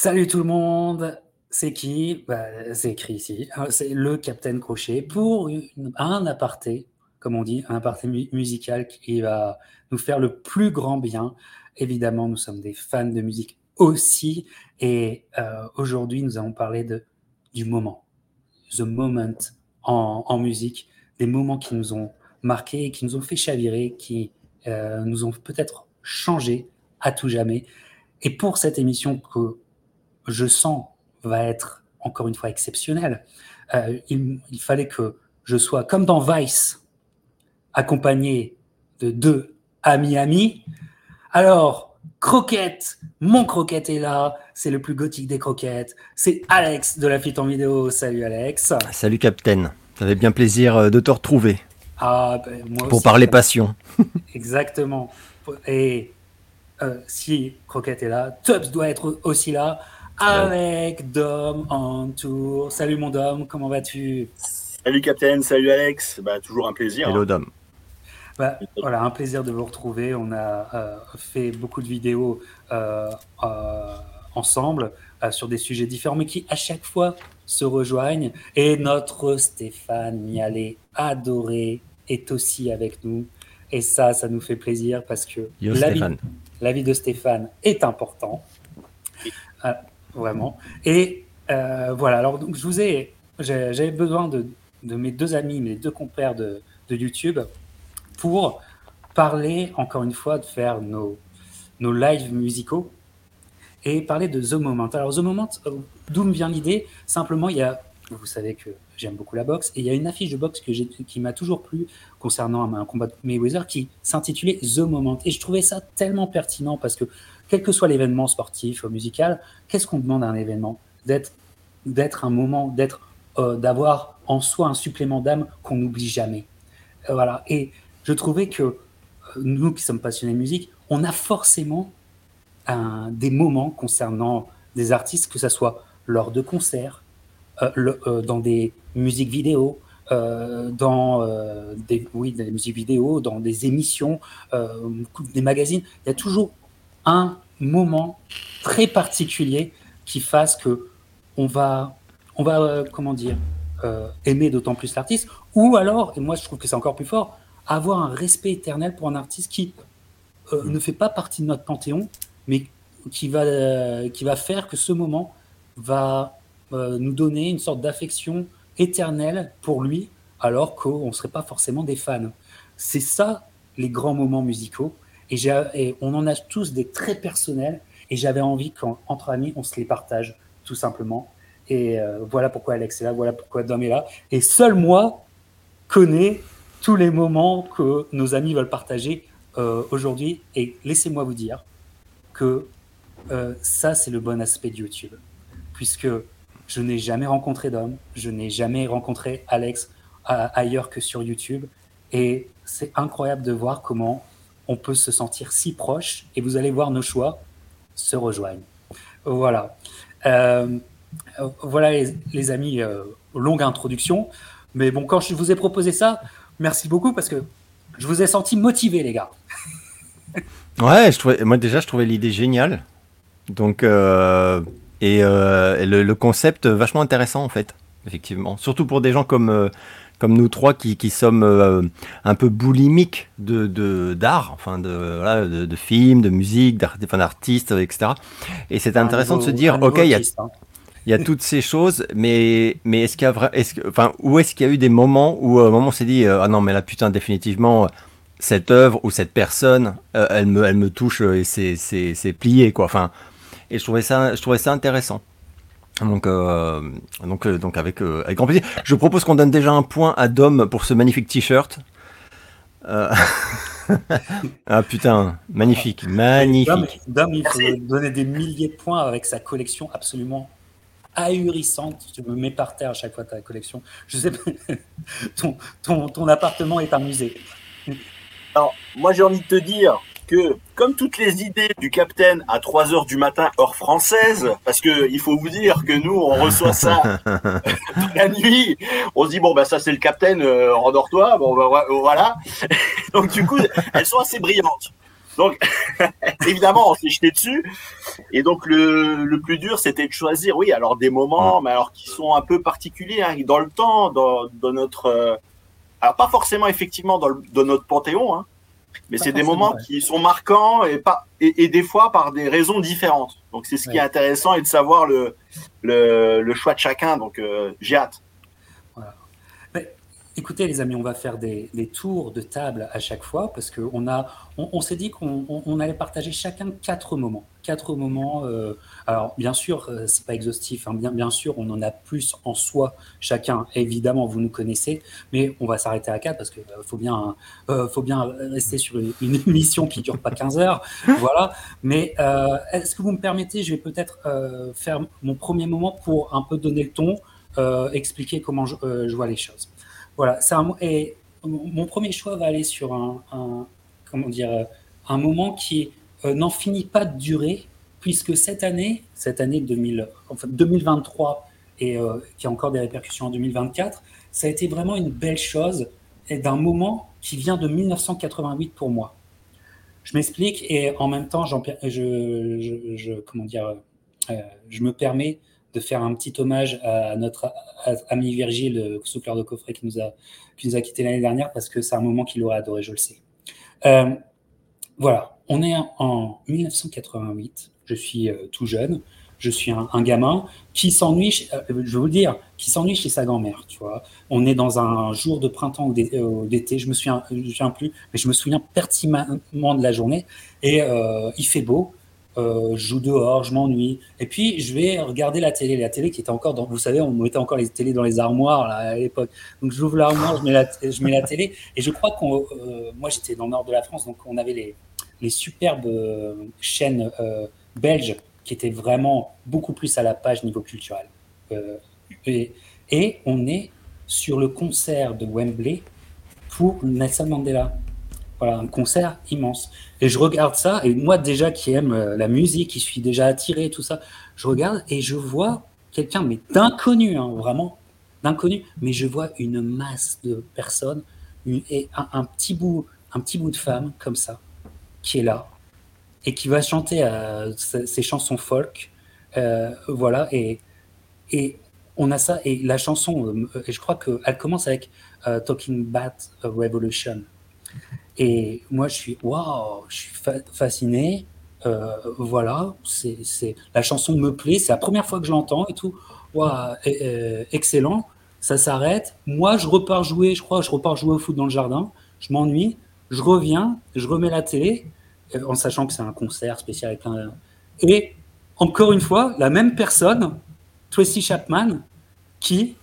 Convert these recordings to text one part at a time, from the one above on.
Salut tout le monde, c'est qui? Bah, C'est écrit ici, hein, c'est le Captain Crochet pour un aparté, comme on dit, un aparté musical qui va nous faire le plus grand bien. Évidemment, nous sommes des fans de musique aussi, et euh, aujourd'hui, nous allons parler de, du moment, the moment en, musique, des moments qui nous ont marqués, qui nous ont fait chavirer, qui euh, nous ont peut-être changé à tout jamais. Et pour cette émission que je sens va être encore une fois exceptionnelle, euh, il, fallait que je sois comme dans Vice, accompagné de deux amis amis. Alors, Croquette, mon Croquette est là, c'est le plus gothique des croquettes. C'est Alex de la Fit en vidéo. Salut Alex. Salut Captain. Ça fait bien plaisir euh, de te retrouver. Ah, ben, pour parler passion. Exactement. Et euh, si Croquette est là, Tubbs doit être aussi là avec Dom en tour. Salut mon Dom, comment vas-tu? Salut Captain, salut Alex. Bah, toujours un plaisir. Hello hein. Dom. Bah, voilà, un plaisir de vous retrouver. On a euh, fait beaucoup de vidéos euh, ensemble sur des sujets différents, mais qui à chaque fois se rejoignent. Et notre Stéphane Mialet, adoré, est aussi avec nous. Et ça, ça nous fait plaisir parce que la vie, la vie, de Stéphane est important. Vraiment. Et euh, voilà, alors donc, je vous ai, j'avais besoin de, de, mes deux amis, mes deux compères de, de, YouTube pour parler, encore une fois, de faire nos, nos lives musicaux et parler de The Moment. Alors, The Moment, euh, d'où me vient l'idée? Simplement, il y a vous savez que j'aime beaucoup la boxe. Et il y a une affiche de boxe que qui m'a toujours plu concernant un, combat de Mayweather qui s'intitulait The Moment. Et je trouvais ça tellement pertinent parce que, quel que soit l'événement sportif ou musical, qu'est-ce qu'on demande à un événement D'être, un moment, d'être, euh, d'avoir en soi un supplément d'âme qu'on n'oublie jamais. Euh, voilà. Et je trouvais que euh, nous qui sommes passionnés de musique, on a forcément des moments concernant des artistes, que ce soit lors de concerts, dans des musiques vidéo, dans des, oui, des musiques vidéo, dans des émissions, des magazines. Il y a toujours un moment très particulier qui fasse que on va, on va comment dire, aimer d'autant plus l'artiste, ou alors, et moi je trouve que c'est encore plus fort, avoir un respect éternel pour un artiste qui ne fait pas partie de notre panthéon, mais qui va, qui va faire que ce moment va euh, nous donner une sorte d'affection éternelle pour lui, alors qu'on ne serait pas forcément des fans. C'est ça, les grands moments musicaux. Et, on en a tous des très personnels. Et j'avais envie qu'entre amis, on se les partage, tout simplement. Et euh, voilà pourquoi Alex est là, voilà pourquoi Dom est là. Et seul moi connais tous les moments que nos amis veulent partager euh, aujourd'hui. Et laissez-moi vous dire que ça, c'est le bon aspect de YouTube. Puisque je n'ai jamais rencontré d'homme, je n'ai jamais rencontré Alex ailleurs que sur YouTube. Et c'est incroyable de voir comment on peut se sentir si proche. Et vous allez voir nos choix se rejoignent. Voilà. Euh, voilà les, amis, euh, longue introduction. Mais bon, quand je vous ai proposé ça, merci beaucoup parce que je vous ai senti motivé, les gars. ouais, moi déjà, je trouvais l'idée géniale. Donc, euh, et, euh, le, concept vachement intéressant en fait, effectivement. Surtout pour des gens comme, comme nous trois qui, qui sommes euh, un peu boulimiques de, d'art, enfin de, voilà, de, films, de musique, d'artistes, etc. Et c'est intéressant de se dire, ok, il y a, hein. il y a toutes ces choses, mais, mais est-ce qu'il y a est-ce que, enfin, où est-ce qu'il y a eu des moments où à un moment on s'est dit, ah non, mais là putain, définitivement, cette œuvre ou cette personne, elle, me, elle me touche et c'est, c'est, c'est plié, quoi. Enfin, et je trouvais ça, je trouvais ça intéressant. Donc, euh, donc, euh, donc avec, euh, avec grand plaisir. Je propose qu'on donne déjà un point à Dom pour ce magnifique t-shirt. ah putain, magnifique, magnifique. Dom, il faut donner des milliers de points avec sa collection absolument ahurissante. Tu me mets par terre à chaque fois ta collection. Je sais pas, ton, ton, ton appartement est un musée. Alors, moi j'ai envie de te dire, que, comme toutes les idées du capitaine à 3 heures du matin, heure française, parce que il faut vous dire que nous, on reçoit ça la nuit, on se dit, bon, ben ça, c'est le capitaine, euh, endors-toi, bon, ben, voilà. Donc, du coup, elles sont assez brillantes. Donc, évidemment, on s'est jeté dessus. Et donc, le, le plus dur, c'était de choisir, oui, alors des moments, mais alors qui sont un peu particuliers hein, dans le temps, dans, dans notre. euh, alors, pas forcément effectivement dans, le- dans notre panthéon, hein, mais c'est des moments ouais. qui sont marquants et, pas, et, et des fois par des raisons différentes. Donc, c'est ce qui Ouais. est intéressant et de savoir le, le, le choix de chacun. Donc, euh, j'ai hâte. Écoutez, les amis, on va faire des, tours de table à chaque fois parce qu'on on, on s'est dit qu'on on- on allait partager chacun quatre moments. Quatre moments. euh, alors, bien sûr, euh, c'est pas exhaustif. hein, bien, sûr, on en a plus en soi chacun. Évidemment, vous nous connaissez, mais on va s'arrêter à quatre parce que euh, faut bien, faut bien rester sur une, émission qui dure pas 15 heures. voilà. Mais est-ce que vous me permettez, je vais peut-être faire mon premier moment pour un peu donner le ton, expliquer comment je vois les choses. Voilà, mon premier choix va aller sur un, comment dire, euh, un moment qui euh, n'en finit pas de durer, puisque cette année, cette année 2000, enfin 2023, et euh, qui a encore des répercussions en 2024, ça a été vraiment une belle chose et d'un moment qui vient de 1988 pour moi. Je m'explique et en même temps, je, comment dire, je me permets de faire un petit hommage à notre ami Virgile, le souffleur de coffret qui nous a, qui nous a quitté l'année dernière, parce que c'est un moment qu'il aurait adoré, je le sais. Euh, voilà, on est en 1988, je suis euh, tout jeune, je suis un, gamin qui s'ennuie, euh, je vais vous le dire, qui s'ennuie chez sa grand-mère, tu vois. On est dans un jour de printemps ou d'é- d'été, je me souviens, je me souviens plus, mais je me souviens pertinemment de la journée, et il fait beau, euh, je joue dehors, je m'ennuie. Et puis, je vais regarder la télé. La télé qui était encore dans, vous savez, on mettait encore les télés dans les armoires là, à l'époque. Donc, j'ouvre l'armoire, je mets la, je mets la télé. Et je crois qu'on, euh, moi, j'étais dans le nord de la France, donc on avait les, les superbes euh, chaînes euh, belges qui étaient vraiment beaucoup plus à la page niveau culturel. Euh, et on est sur le concert de Wembley pour Nelson Mandela. Voilà, un concert immense. Et je regarde ça, et moi déjà qui aime euh, la musique, qui suis déjà attiré, tout ça, je regarde et je vois quelqu'un, mais d'inconnu, hein, vraiment, d'inconnu, mais je vois une masse de personnes, et un, petit bout, un petit bout de femme comme ça, qui est là, et qui va chanter euh, ses, chansons folk, euh, voilà, et, et on a ça, et la chanson, et je crois qu'elle commence avec Talking a Revolution. Et moi, je suis waouh, je suis fa- fasciné. Euh, voilà, c'est, la chanson me plaît. C'est la première fois que je l'entends et tout. Waouh, euh, excellent. Ça s'arrête. Moi, je repars jouer. Je crois, je repars jouer au foot dans le jardin. Je m'ennuie. Je reviens. Je remets la télé euh, en sachant que c'est un concert spécial avec plein. Et encore une fois, la même personne, Tracy Chapman, qui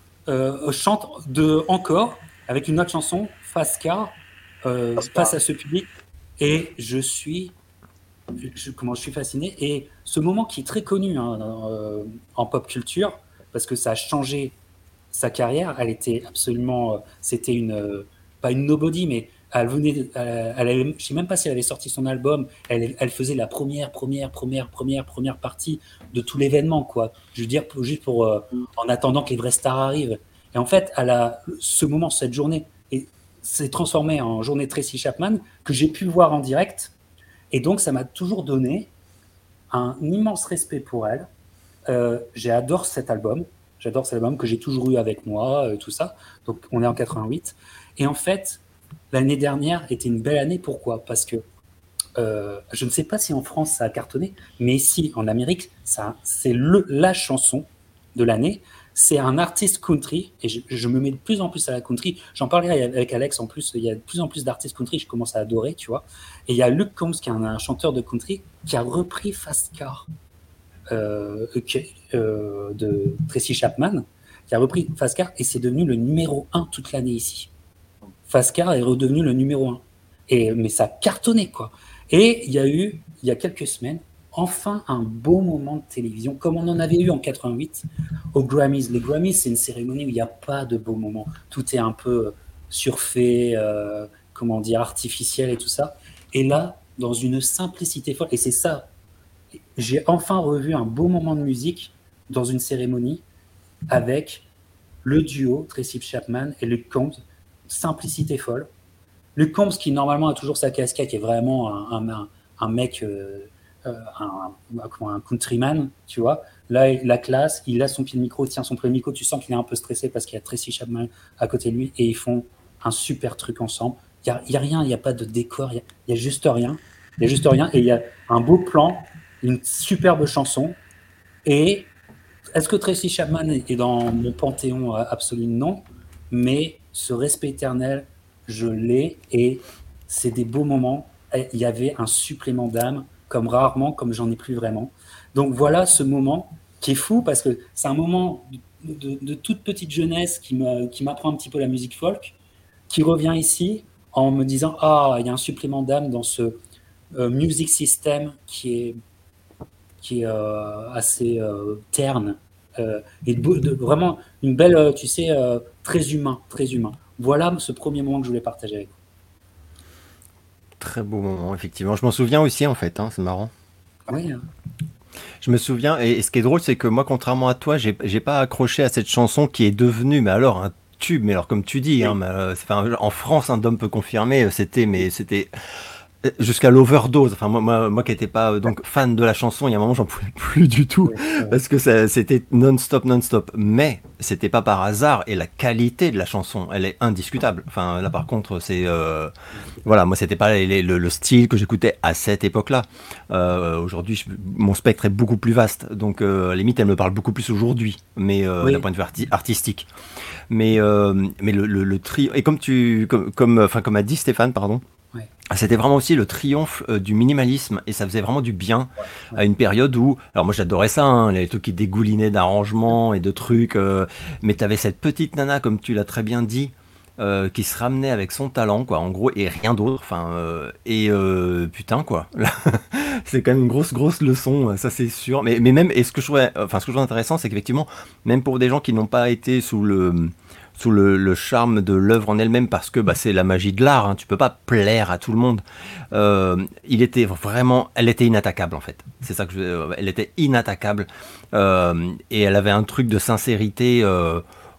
chante de encore avec une autre chanson, Fast Car, euh, face à ce public. Et je suis, je, comment je suis fasciné. Et ce moment qui est très connu hein, euh, en pop culture, parce que ça a changé sa carrière. Elle était absolument, euh, c'était une, euh, pas une nobody, mais elle venait, elle, elle je sais même pas si elle avait sorti son album. Elle, elle faisait la première, première, première, première, première partie de tout l'événement, quoi. Je veux dire, juste pour, euh, en attendant que les vrais stars arrivent. Et en fait, elle a ce moment, cette journée, et s'est transformée en journée Tracy Chapman que j'ai pu voir en direct. Et donc, ça m'a toujours donné un immense respect pour elle. Euh, J'adore cet album. J'adore cet album que j'ai toujours eu avec moi, euh, tout ça. Donc, on est en 88. Et en fait, l'année dernière était une belle année. Pourquoi? Parce que euh, je ne sais pas si en France ça a cartonné, mais ici en Amérique, ça, c'est la chanson de l'année. C'est un artiste country, et je, me mets de plus en plus à la country. J'en parlais avec Alex en plus, il y a de plus en plus d'artistes country, je commence à adorer, tu vois. Et il y a Luke Combs, qui est un, chanteur de country, qui a repris Fast Car euh, euh, de Tracy Chapman, qui a repris Fast Car, et c'est devenu le numéro 1 toute l'année ici. Fast Car est redevenu le numéro 1. Et, mais ça a cartonné, quoi. Et il y a eu, il y a quelques semaines, enfin un beau moment de télévision, comme on en avait eu en 88 aux Grammys. Les Grammys, c'est une cérémonie où il n'y a pas de beaux moments. Tout est un peu surfait, euh, comment dire, artificiel et tout ça. Et là, dans une simplicité folle, et c'est ça, j'ai enfin revu un beau moment de musique dans une cérémonie avec le duo Tracy Chapman et Luke Combs. Simplicité folle. Luke Combs, qui normalement a toujours sa casquette, est vraiment un, un- un mec, un, un, countryman, tu vois. Là, la classe, il a son pied de micro, tient son premier micro, tu sens qu'il est un peu stressé parce qu'il y a Tracy Chapman à côté de lui et ils font un super truc ensemble. Il n'y a, a, rien, il n'y a pas de décor, il n'y a, juste rien. Il y a juste rien et il y a un beau plan, une superbe chanson. Et est-ce que Tracy Chapman est dans mon panthéon absolu? Non. Mais ce respect éternel, je l'ai et c'est des beaux moments. Il y avait un supplément d'âme, comme rarement, comme j'en ai plus vraiment. Donc voilà ce moment qui est fou parce que c'est un moment de, toute petite jeunesse qui m'apprend un petit peu la musique folk, qui revient ici en me disant Ah, il y a un supplément d'âme dans ce euh, music system qui est, qui est euh, assez euh, terne et vraiment une belle, tu sais, très humain, très humain. Voilà ce premier moment que je voulais partager avec vous. Très beau moment, effectivement. Je m'en souviens aussi, en fait, hein, c'est marrant. Oui. Hein. Je me souviens, et, ce qui est drôle, c'est que moi, contrairement à toi, j'ai pas accroché à cette chanson qui est devenue, mais alors, un tube. Mais alors, comme tu dis, hein, euh, en France, un Dom peut confirmer, euh, c'était, mais c'était jusqu'à l'overdose. Enfin, moi, moi, qui n'étais pas euh, donc fan de la chanson, il y a un moment, j'en pouvais plus du tout parce que c'était non-stop, non-stop. Mais c'était pas par hasard et la qualité de la chanson, elle est indiscutable. Enfin, là, par contre, c'est euh, voilà, moi, c'était pas le, style que j'écoutais à cette époque-là. Euh, aujourd'hui, mon spectre est beaucoup plus vaste, donc limite, elle me parle beaucoup plus aujourd'hui, mais d'un point de vue artistique. Mais mais le, le, trio et comme tu comme comme enfin comme a dit Stéphane, pardon. C'était vraiment aussi le triomphe euh, du minimalisme et ça faisait vraiment du bien à une période où, alors moi j'adorais ça, hein, les trucs qui dégoulinaient d'arrangements et de trucs, euh, mais t'avais cette petite nana comme tu l'as très bien dit, euh, qui se ramenait avec son talent quoi, en gros et rien d'autre, enfin et putain quoi, c'est quand même une grosse grosse leçon, ça c'est sûr, mais mais même et ce que je trouvais, enfin ce que je trouve intéressant c'est qu'effectivement même pour des gens qui n'ont pas été sous le sous le, charme de l'œuvre en elle-même parce que bah, c'est la magie de l'art. Hein. Tu peux pas plaire à tout le monde. Euh, il était vraiment, elle était inattaquable en fait. C'est ça que je, euh, elle était inattaquable euh, et elle avait un truc de sincérité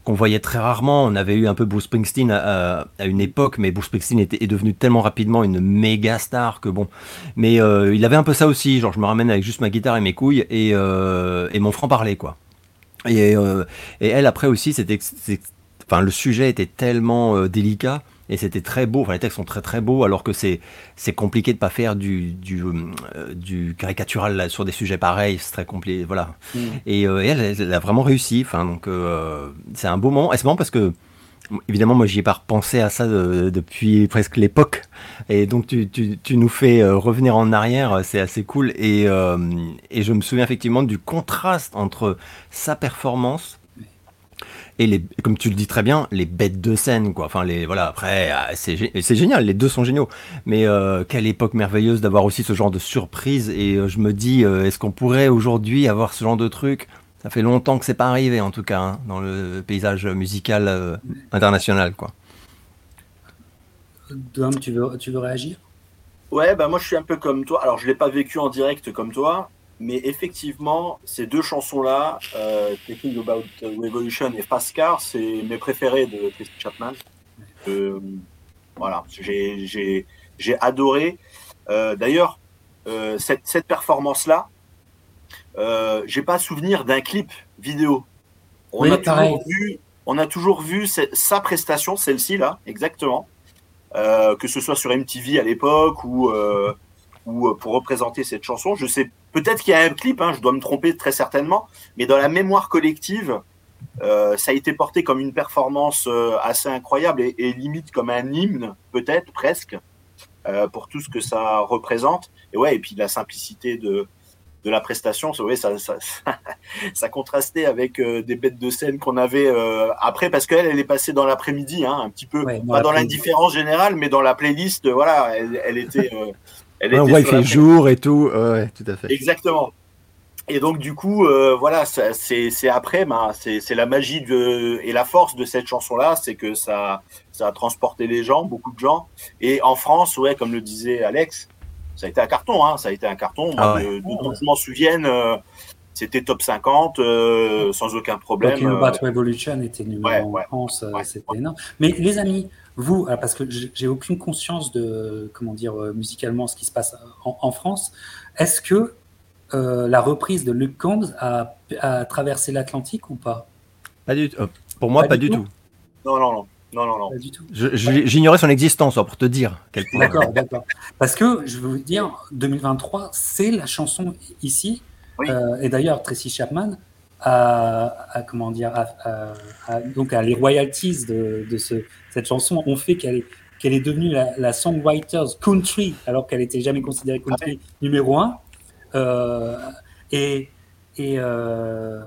qu'on voyait très rarement. On avait eu un peu Bruce Springsteen à, une époque, mais Bruce Springsteen était, est devenu tellement rapidement une méga star que bon. Mais il avait un peu ça aussi. Genre, je me ramène avec juste ma guitare et mes couilles et, mon franc parler quoi. Et elle après aussi, c'était enfin le sujet était tellement euh, délicat et c'était très beau. Enfin, les textes sont très très beaux, alors que c'est c'est compliqué de pas faire du du, euh, du caricatural sur des sujets pareils. C'est très compliqué, voilà. Mm. Et, euh, elle, elle, a vraiment réussi. Enfin, donc c'est un beau moment. Et c'est marrant parce que évidemment, moi, j'y ai pas repensé à ça depuis presque l'époque. Et donc, tu, tu, tu, nous fais revenir en arrière, c'est assez cool. Et, et je me souviens effectivement du contraste entre sa performance et les, comme tu le dis très bien, les bêtes de scène, quoi. Enfin, les, voilà, après, ah, c'est génial, les deux sont géniaux. Mais euh, quelle époque merveilleuse d'avoir aussi ce genre de surprise. Et euh, je me dis, euh, est-ce qu'on pourrait aujourd'hui avoir ce genre de truc? Ça fait longtemps que c'est pas arrivé, en tout cas, hein, dans le paysage musical international, quoi. Dom, tu veux, tu veux réagir? Ouais, bah moi je suis un peu comme toi. Alors je l'ai pas vécu en direct comme toi, mais effectivement, ces deux chansons-là, euh, Thinking About Revolution et Fast Car, c'est mes préférés de Tracy Chapman. Euh, voilà, j'ai adoré. Euh, D'ailleurs, euh, cette, cette performance-là, j'ai pas souvenir d'un clip vidéo. On, a toujours vu, on a toujours vu sa prestation, celle-ci là, exactement. Que ce soit sur MTV à l'époque ou ou pour représenter cette chanson. Je sais peut-être qu'il y a un clip, hein, je dois me tromper très certainement, mais dans la mémoire collective, euh, ça a été porté comme une performance euh, assez incroyable et, limite comme un hymne, peut-être presque, euh, pour tout ce que ça représente. Et ouais, et puis la simplicité de, de la prestation, ça, ça, ça, contrastait avec des bêtes de scène qu'on avait après, parce qu'elle, elle est passée dans l'après-midi, hein, un petit peu, pas dans l'indifférence générale, mais dans la playlist, voilà, elle, elle était elle ouais, ouais il fait jour et tout. Ouais, tout à fait. Exactement. Et donc du coup, euh, voilà, c'est après, bah, c'est la magie de, et la force de cette chanson-là, c'est que ça, ça a transporté les gens, beaucoup de gens. Et en France, ouais, comme le disait Alex, ça a été un carton, hein, ça a été un carton. Ah de, je m'en souvienne, euh, c'était top 50 euh, sans aucun problème. le Bat Revolution était numéro 1 en France, c'était énorme. Mais les amis, vous, parce que j'ai aucune conscience de comment dire musicalement ce qui se passe en, France, est-ce que la reprise de Luke Combs a, traversé l'Atlantique ou pas? Pas du tout. Pour moi, pas, du tout. Non, non, non. Non, non, non. Pas du tout. J'ignorais son existence, pour te dire. D'accord, d'accord. Parce que, je veux vous dire, 2023, c'est la chanson ici. Euh, et d'ailleurs, Tracy Chapman a, comment dire, donc les royalties de, de ce, cette chanson ont fait qu'elle est, qu'elle est devenue la, songwriters country, alors qu'elle n'était jamais considérée country numéro un. Euh, et, et, euh,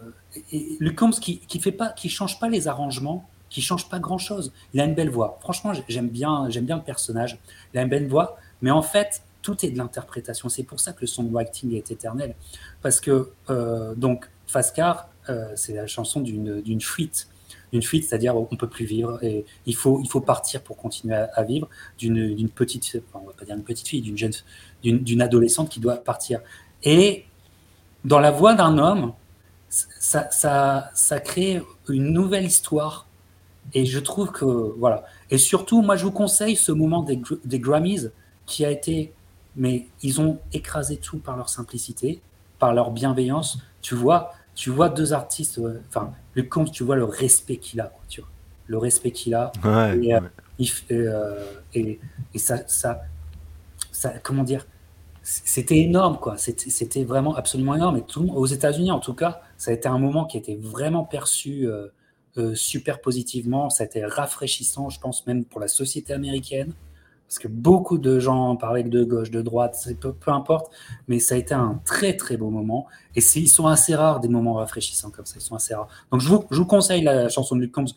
et Luke Combs qui, qui fait pas, qui change pas les arrangements, qui change pas grand chose. Il a une belle voix. Franchement, j'aime bien, j'aime bien le personnage. Il a une belle voix, mais en fait, tout est de l'interprétation. C'est pour ça que le songwriting est éternel, parce que euh, donc Fascar, euh, c'est la chanson d'une fuite, d'une fuite, c'est-à-dire on peut plus vivre et il faut il faut partir pour continuer à, vivre d'une petite, on va pas dire une petite fille, d'une jeune, d'une adolescente qui doit partir. Et dans la voix d'un homme, ça, ça, ça crée une nouvelle histoire et je trouve que, voilà. Et surtout, moi, je vous conseille ce moment des, des Grammys qui a été. Mais ils ont écrasé tout par leur simplicité, par leur bienveillance. Tu vois, tu vois deux artistes, euh, enfin, le compte, tu vois le respect qu'il a, tu vois, le respect qu'il a. et, euh, euh, et, et, ça, ça, ça, comment dire, c'était énorme, quoi. C'était vraiment absolument énorme. Et tout, aux États-Unis, en tout cas, ça a été un moment qui était vraiment perçu. Euh, super positivement. Ça a été rafraîchissant, je pense, même pour la société américaine. Parce que beaucoup de gens parlaient de gauche, de droite, peu, importe. Mais ça a été un très, très beau moment. Et ils sont assez rares, des moments rafraîchissants comme ça. Ils sont assez rares. Donc, je vous, je vous conseille la chanson de Luke Combs,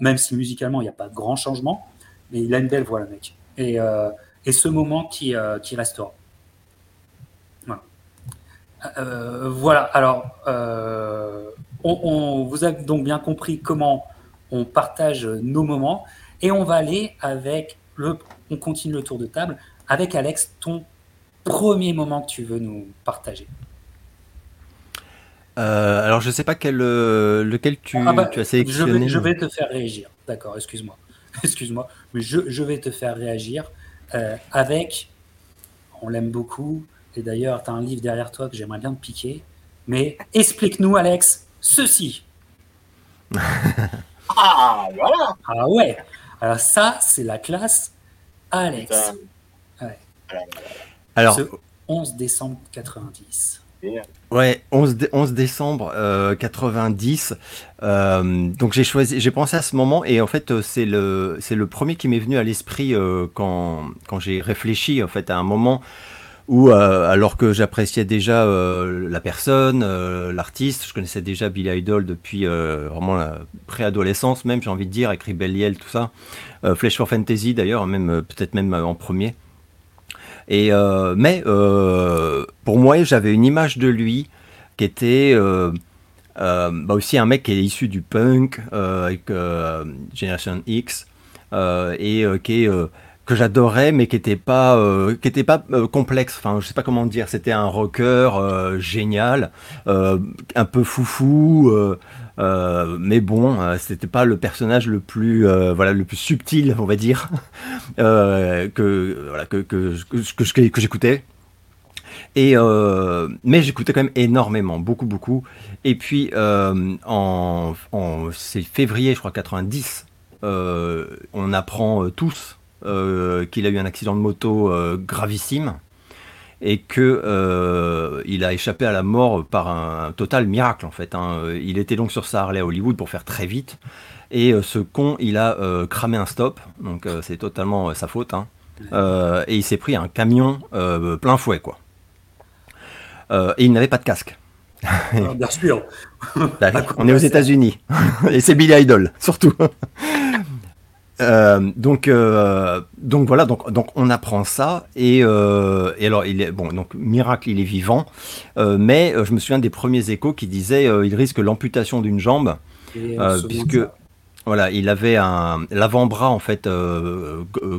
même si musicalement, il n'y a pas de grand changement. Mais il a une belle voix, le mec. Et, euh, et ce moment qui, euh, qui restera. Voilà. voilà. Alors, on, vous avez donc bien compris comment on partage nos moments et on va aller avec le, on continue le tour de table avec Alex, ton premier moment que tu veux nous partager. Euh, alors je sais pas quel, euh, lequel tu, ah bah, as sélectionné. Je vais, te faire réagir. D'accord, excuse-moi. Excuse-moi, mais je, vais te faire réagir euh, avec, on l'aime beaucoup, et d'ailleurs tu as un livre derrière toi que j'aimerais bien te piquer, mais explique-nous Alex, ceci. ah, voilà. Ah ouais. Alors ça, c'est la classe Alex. Alors, 11 décembre 90. Ouais, 11, 11 décembre 90. Euh, euh, donc j'ai choisi, j'ai pensé à ce moment et en fait c'est le c'est le premier qui m'est venu à l'esprit euh, quand quand j'ai réfléchi en fait à un moment ou euh, alors que j'appréciais déjà euh, la personne, euh, l'artiste, je connaissais déjà Billy Idol depuis vraiment la préadolescence même, j'ai envie de dire, avec Rebelliel, tout ça. Flash for Fantasy d'ailleurs, même peut-être même en premier. Et mais pour moi, j'avais une image de lui qui était bah aussi un mec qui est issu du punk avec Generation X et qui est que j'adorais mais qui était pas euh, qui était pas euh, complexe. Enfin je sais pas comment dire. C'était un rocker euh, génial un peu foufou mais bon c'était pas le personnage le plus voilà le plus subtil on va dire que voilà que que, que, que j'écoutais. Et mais j'écoutais quand même énormément, beaucoup, beaucoup. Et puis en, en c'est février, je crois 90, on apprend tous euh, qu'il a eu un accident de moto euh, gravissime et que euh, il a échappé à la mort par un, total miracle en fait. Hein. Il était donc sur sa Harley à Hollywood pour faire très vite et ce con il a cramé un stop donc c'est totalement sa faute hein. et il s'est pris un camion plein fouet quoi. et il n'avait pas de casque. Ah, bien sûr. Bah on est aux États-Unis et c'est Billy Idol surtout. Euh, donc, euh, donc voilà, donc, donc on apprend ça et, euh, et, alors il est bon, donc miracle, il est vivant, mais je me souviens des premiers échos qui disaient il risque l'amputation d'une jambe puisque voilà, il avait un l'avant-bras en fait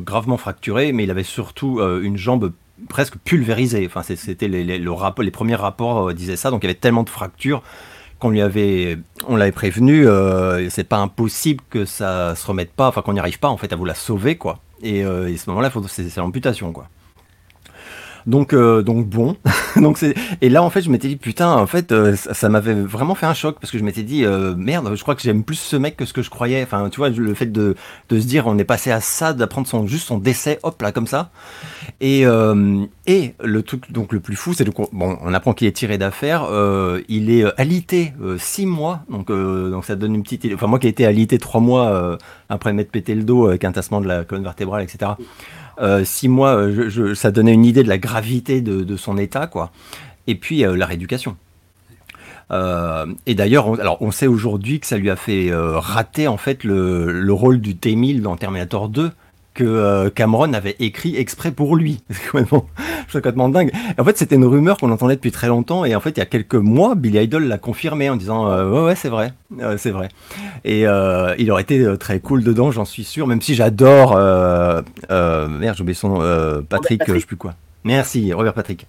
gravement fracturé, mais il avait surtout une jambe presque pulvérisé. Enfin, c'était les, les, les premiers rapports disaient ça. Donc il y avait tellement de fractures qu'on lui avait, on l'avait prévenu. c'est pas impossible que ça se remette pas. Enfin, qu'on n'y arrive pas en fait à vous la sauver quoi. Et, à ce moment-là, c'est l'amputation quoi. Donc, euh, donc bon. donc c'est et là en fait je m'étais dit putain en fait euh, ça, m'avait vraiment fait un choc parce que je m'étais dit euh, merde je crois que j'aime plus ce mec que ce que je croyais. Enfin tu vois le fait de, de se dire on est passé à ça d'apprendre son juste son décès hop là comme ça. Et et le truc donc le plus fou c'est bon on apprend qu'il est tiré d'affaire. il est alité six mois donc donc ça donne une petite enfin moi qui ai été alité trois mois après m'être pété le dos avec un tassement de la colonne vertébrale etc. Euh, six mois, euh, ça donnait une idée de la gravité de, son état, quoi. Et puis euh, la rééducation. et d'ailleurs, on, sait aujourd'hui que ça lui a fait rater en fait le, rôle du T-1000 dans Terminator 2 que Cameron avait écrit exprès pour lui. C'est complètement, dingue. En fait, c'était une rumeur qu'on entendait depuis très longtemps, et en fait, il y a quelques mois, Billy Idol l'a confirmé en disant ouais ouais c'est vrai, c'est vrai. Et il aurait été très cool dedans, j'en suis sûr, même si j'adore euh, merde, j'ai oublié son euh, Patrick, je sais plus quoi. Merci, Robert Patrick.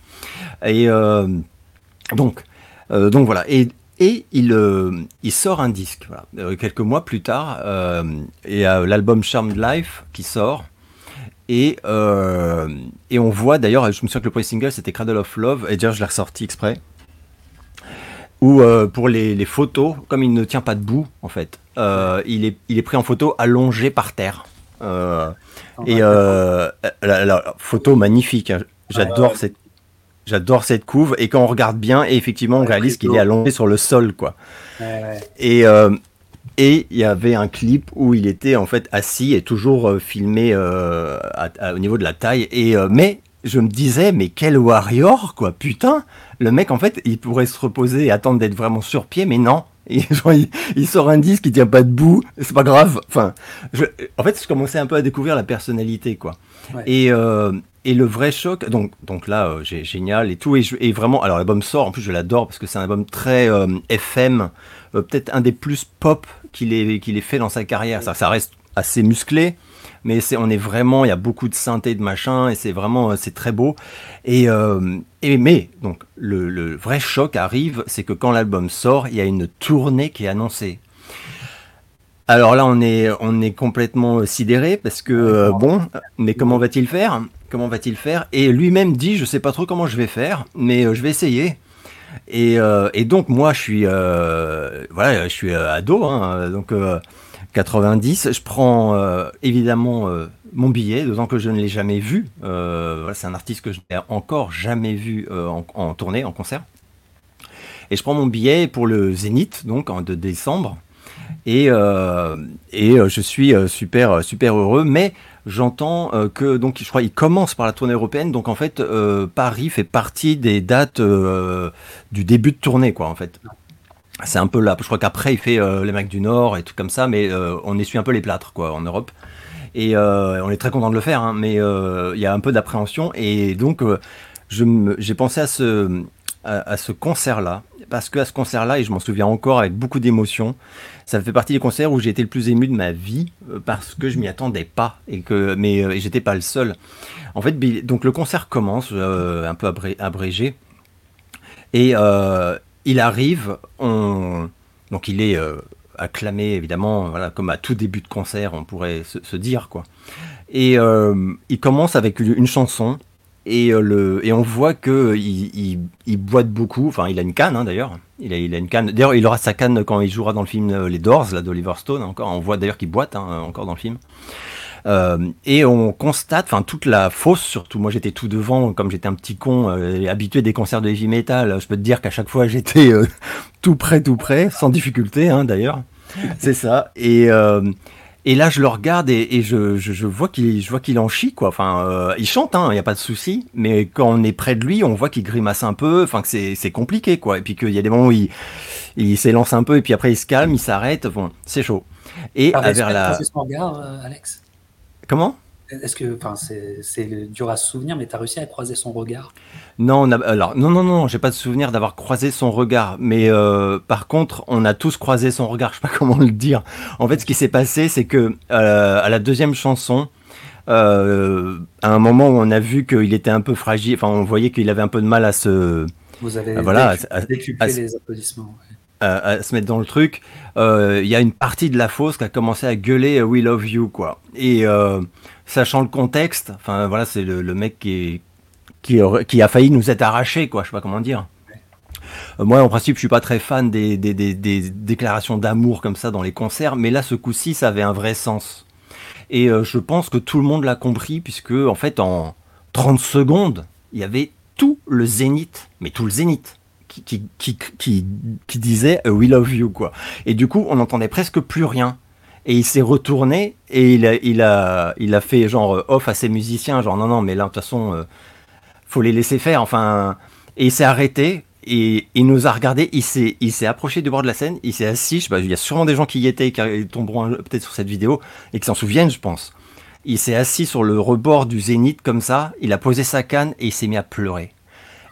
Et euh, donc, donc voilà. Et, et il, il sort un disque. quelques mois plus tard, il y a l'album Charmed Life qui sort. Et, et on voit d'ailleurs, je me souviens que le premier single c'était Cradle of Love, et d'ailleurs je l'ai ressorti exprès. Où pour les, les, photos, comme il ne tient pas debout en fait, il, est, il est pris en photo allongé par terre. Euh, et euh, la, photo magnifique. Hein. J'adore cette J'adore cette couve et quand on regarde bien, effectivement, on réalise qu'il est allongé sur le sol, quoi. Et euh, et il y avait un clip où il était en fait assis et toujours filmé au niveau de la taille. Et mais je me disais, mais quel warrior, quoi, putain. Le mec, en fait, il pourrait se reposer et attendre d'être vraiment sur pied, mais non, il, sort un disque, il tient pas debout, c'est pas grave. Enfin, en fait, je commençais un peu à découvrir la personnalité, quoi. Et, euh, et le vrai choc, donc, donc là, euh, j'ai génial et tout. Et, vraiment, alors l'album sort, en plus je l'adore parce que c'est un album très euh, FM, peut-être un des plus pop qu'il ait, qu'il ait fait dans sa carrière. Ça, ça reste assez musclé, mais c'est on est vraiment il y a beaucoup de synthé de machin et c'est vraiment c'est très beau et, et mais donc le, vrai choc arrive, c'est que quand l'album sort, il y a une tournée qui est annoncée. Alors là, on est on est complètement sidéré parce que euh, bon, mais comment va-t-il faire? Comment va-t-il faire? Et lui-même dit, je sais pas trop comment je vais faire, mais euh, je vais essayer. Et, euh, et, donc moi, je suis voilà, je suis ado, hein, donc 90. Je prends euh, évidemment euh, mon billet, d'autant que je ne l'ai jamais vu. Euh, c'est un artiste que je n'ai encore jamais vu en, tournée, en concert. Et je prends mon billet pour le Zénith, donc en décembre. Et, et je suis super, super heureux. Mais j'entends que, donc, je crois, il commence par la tournée européenne. Donc, en fait, Paris fait partie des dates du début de tournée, quoi, en fait c'est un peu là. Je crois qu'après, il fait euh, les mecs du Nord et tout comme ça, mais euh, on essuie un peu les plâtres, quoi, en Europe. Et euh, on est très content de le faire, hein, mais il y a un peu d'appréhension. Et donc, j'ai pensé à ce, à, ce concert-là, parce que à ce concert-là, et je m'en souviens encore avec beaucoup d'émotion, ça fait partie des concerts où j'ai été le plus ému de ma vie, parce que je m'y attendais pas, et que, mais j'étais pas le seul. En fait, donc le concert commence, un peu abrégé. Et, il arrive, on... donc il est euh, acclamé évidemment, voilà, comme à tout début de concert, on pourrait se, dire quoi. Et euh, il commence avec une, chanson et, euh, le, et on voit que il, boite beaucoup. Enfin, il a une canne hein, d'ailleurs. Il a, il a une canne. D'ailleurs, il aura sa canne quand il jouera dans le film Les Doors, là d'Oliver Stone. Encore, on voit d'ailleurs qu'il boite hein, encore dans le film. Euh, et on constate, enfin toute la fosse surtout, moi j'étais tout devant, comme j'étais un petit con, euh, habitué des concerts de heavy metal, je peux te dire qu'à chaque fois j'étais euh, tout près, tout près, sans difficulté hein, d'ailleurs. C'est ça. Et, et là je le regarde et, et je, je, je, vois qu'il je vois qu'il en chie quoi. Enfin, il chante, il hein, n'y a pas de souci. Mais quand on est près de lui, on voit qu'il grimace un peu. Enfin que c'est compliqué quoi. Et puis qu'il y a des moments où il, il s'élance un peu et puis après il se calme, il s'arrête. Bon, c'est chaud. Et vers la. regard, Alex. Comment? Est-ce que, enfin, c'est dur à se souvenir, mais tu as réussi à croiser son regard? Non, alors non, non, non, j'ai pas de souvenir d'avoir croisé son regard, mais euh, par contre, on a tous croisé son regard. Je sais pas comment le dire. En fait, ce qui s'est passé, c'est que euh, à la deuxième chanson, à un moment où on a vu qu'il était un peu fragile, enfin on voyait qu'il avait un peu de mal à se... Vous avez voilà, les applaudissements à, se mettre dans le truc, euh, il y a une partie de la fosse qui a commencé à gueuler We love you quoi. Et euh, sachant le contexte, enfin voilà, c'est le, mec qui, qui, a failli nous être arraché quoi, je sais pas comment dire. Euh, moi, en principe, je suis pas très fan des déclarations d'amour comme ça dans les concerts, mais là, ce coup-ci, ça avait un vrai sens. Et je pense que tout le monde l'a compris, puisque en fait, en 30 secondes, il y avait tout le zénith, mais tout le zénith qui, disait euh, We love you, quoi. Et du coup, on n'entendait presque plus rien. Et il s'est retourné et il a, il, a, il a fait genre euh, off à ses musiciens, genre non, non, mais là, de toute façon, euh, faut les laisser faire. Enfin, et il s'est arrêté et il nous a regardé. Il s'est, approché du bord de la scène, il s'est assis. Je sais il y a sûrement des gens qui y étaient, qui tomberont peut-être sur cette vidéo et qui s'en souviennent, je pense. Il s'est assis sur le rebord du zénith comme ça, il a posé sa canne et il s'est mis à pleurer.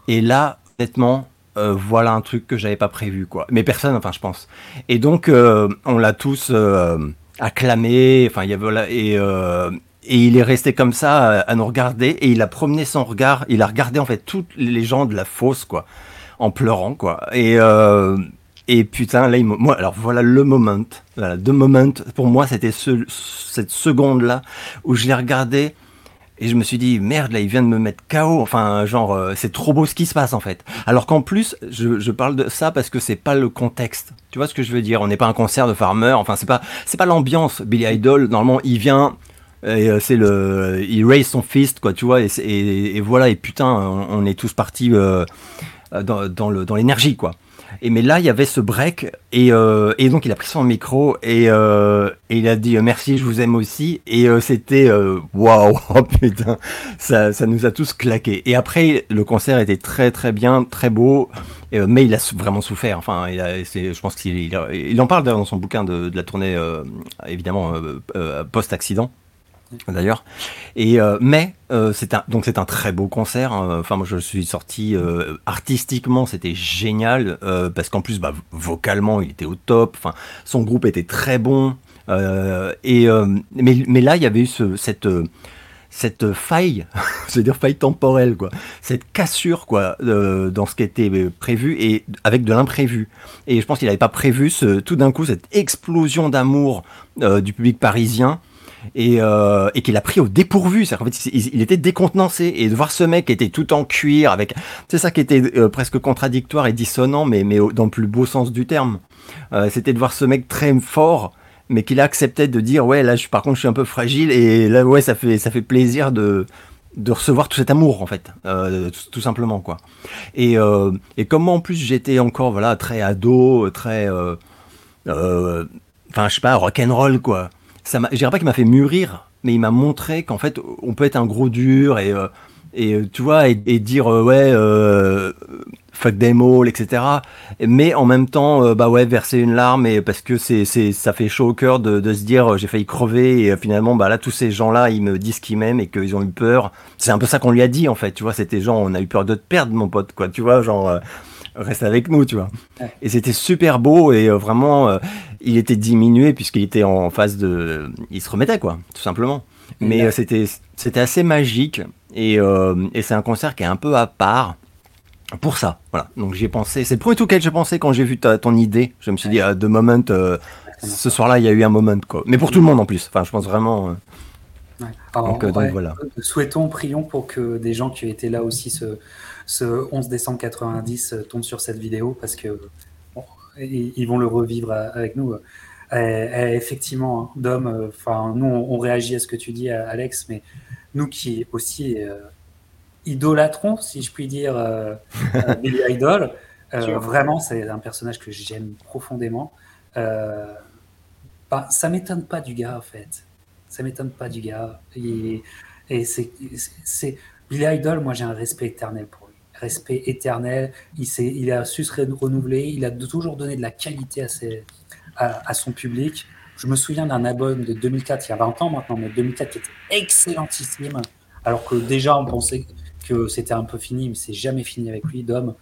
Et là, honnêtement, euh, voilà un truc que j'avais pas prévu quoi. Mais personne, enfin je pense. Et donc euh, on l'a tous euh, acclamé. Enfin il y avait et et il est resté comme ça à, nous regarder et il a promené son regard. Il a regardé en fait toutes les gens de la fosse quoi, en pleurant quoi. Et et putain là il moi alors voilà le moment. Voilà, the moment pour moi c'était ce, cette seconde là où je l'ai regardé et je me suis dit, merde, là, il vient de me mettre KO. Enfin, genre, euh, c'est trop beau ce qui se passe, en fait. Alors qu'en plus, je, je, parle de ça parce que c'est pas le contexte. Tu vois ce que je veux dire? On n'est pas un concert de Farmer. Enfin, c'est pas, c'est pas l'ambiance. Billy Idol, normalement, il vient, et euh, c'est le, il raise son fist, quoi, tu vois, et, et, voilà, et putain, on, est tous partis euh, dans, dans l'énergie, quoi. Et mais là, il y avait ce break et, euh, donc il a pris son micro et, euh, il a dit euh, merci, je vous aime aussi. Et c'était waouh, oh, putain, ça, ça nous a tous claqué. Et après, le concert était très très bien, très beau, mais il a vraiment souffert. Enfin, il a, je pense qu'il il, il, en parle dans son bouquin de, de la tournée, évidemment post accident d'ailleurs. Et euh, mais euh, c'est un donc c'est un très beau concert. Hein. Enfin moi je suis sorti euh, artistiquement c'était génial parce qu'en plus bah, vocalement il était au top. Enfin son groupe était très bon. et mais mais là il y avait eu ce, cette cette faille, c'est-à-dire faille temporelle, quoi, cette cassure, quoi, dans ce qui était prévu et avec de l'imprévu. Et je pense qu'il n'avait pas prévu tout d'un coup cette explosion d'amour du public parisien et, euh, et qu'il a pris au dépourvu. C'est-à-dire qu'en fait, il, était décontenancé. Et de voir ce mec qui était tout en cuir, avec. C'est ça qui était euh, presque contradictoire et dissonant, mais, mais dans le plus beau sens du terme. Euh, C'était de voir ce mec très fort, mais qu'il acceptait de dire Ouais, là, je, par contre, je suis un peu fragile. Et là, ouais, ça fait, ça fait plaisir de de recevoir tout cet amour en fait tout, simplement quoi et, euh, et comme en plus j'étais encore voilà très ado très enfin je sais pas rock'n'roll quoi ça je dirais pas qu'il m'a fait mûrir, mais il m'a montré qu'en fait, on peut être un gros dur et, euh, et euh, tu vois, et, dire euh, ouais, euh, fuck them all, etc. Mais en même temps, bah ouais, verser une larme et parce que c'est, c'est, ça fait chaud au cœur de, de se dire j'ai failli crever et finalement, bah là, tous ces gens-là, ils me disent qu'ils m'aiment et qu'ils ont eu peur. C'est un peu ça qu'on lui a dit en fait, tu vois, c'était genre on a eu peur de te perdre, mon pote, quoi, tu vois, genre reste avec nous, tu vois. Et c'était super beau et vraiment, euh, il était diminué puisqu'il était en phase de, il se remettait quoi, tout simplement. Mais euh, c'était c'était assez magique et, et c'est un concert qui est un peu à part pour ça. Voilà. Donc j'ai pensé, c'est le premier tout auquel j'ai pensé quand j'ai vu ta, ton idée. Je me suis dit, ah, de moment, ce soir-là, il y a eu un moment quoi. Mais pour tout le monde en plus. Enfin, je pense vraiment. donc, voilà. Souhaitons, prions pour que des gens qui étaient là aussi se ce 11 décembre 90 euh, tombe sur cette vidéo parce que ils vont le revivre avec nous. effectivement, hein, Dom, euh, enfin, nous, on, réagit à ce que tu dis, Alex, mais nous qui aussi euh, idolâtrons, si je puis dire, Billy Idol, vraiment, c'est un personnage que j'aime profondément. Bah, ça m'étonne pas du gars, en fait. Ça m'étonne pas du gars. Et c'est Billy Idol, moi, j'ai un respect éternel pour respect éternel. Il, il a su se renouveler, il a toujours donné de la qualité à, ses, à, son public. Je me souviens d'un album de 2004, il y a 20 ans maintenant, mais 2004 qui était excellentissime, alors que déjà on pensait que c'était un peu fini, mais c'est jamais fini avec lui, Dom.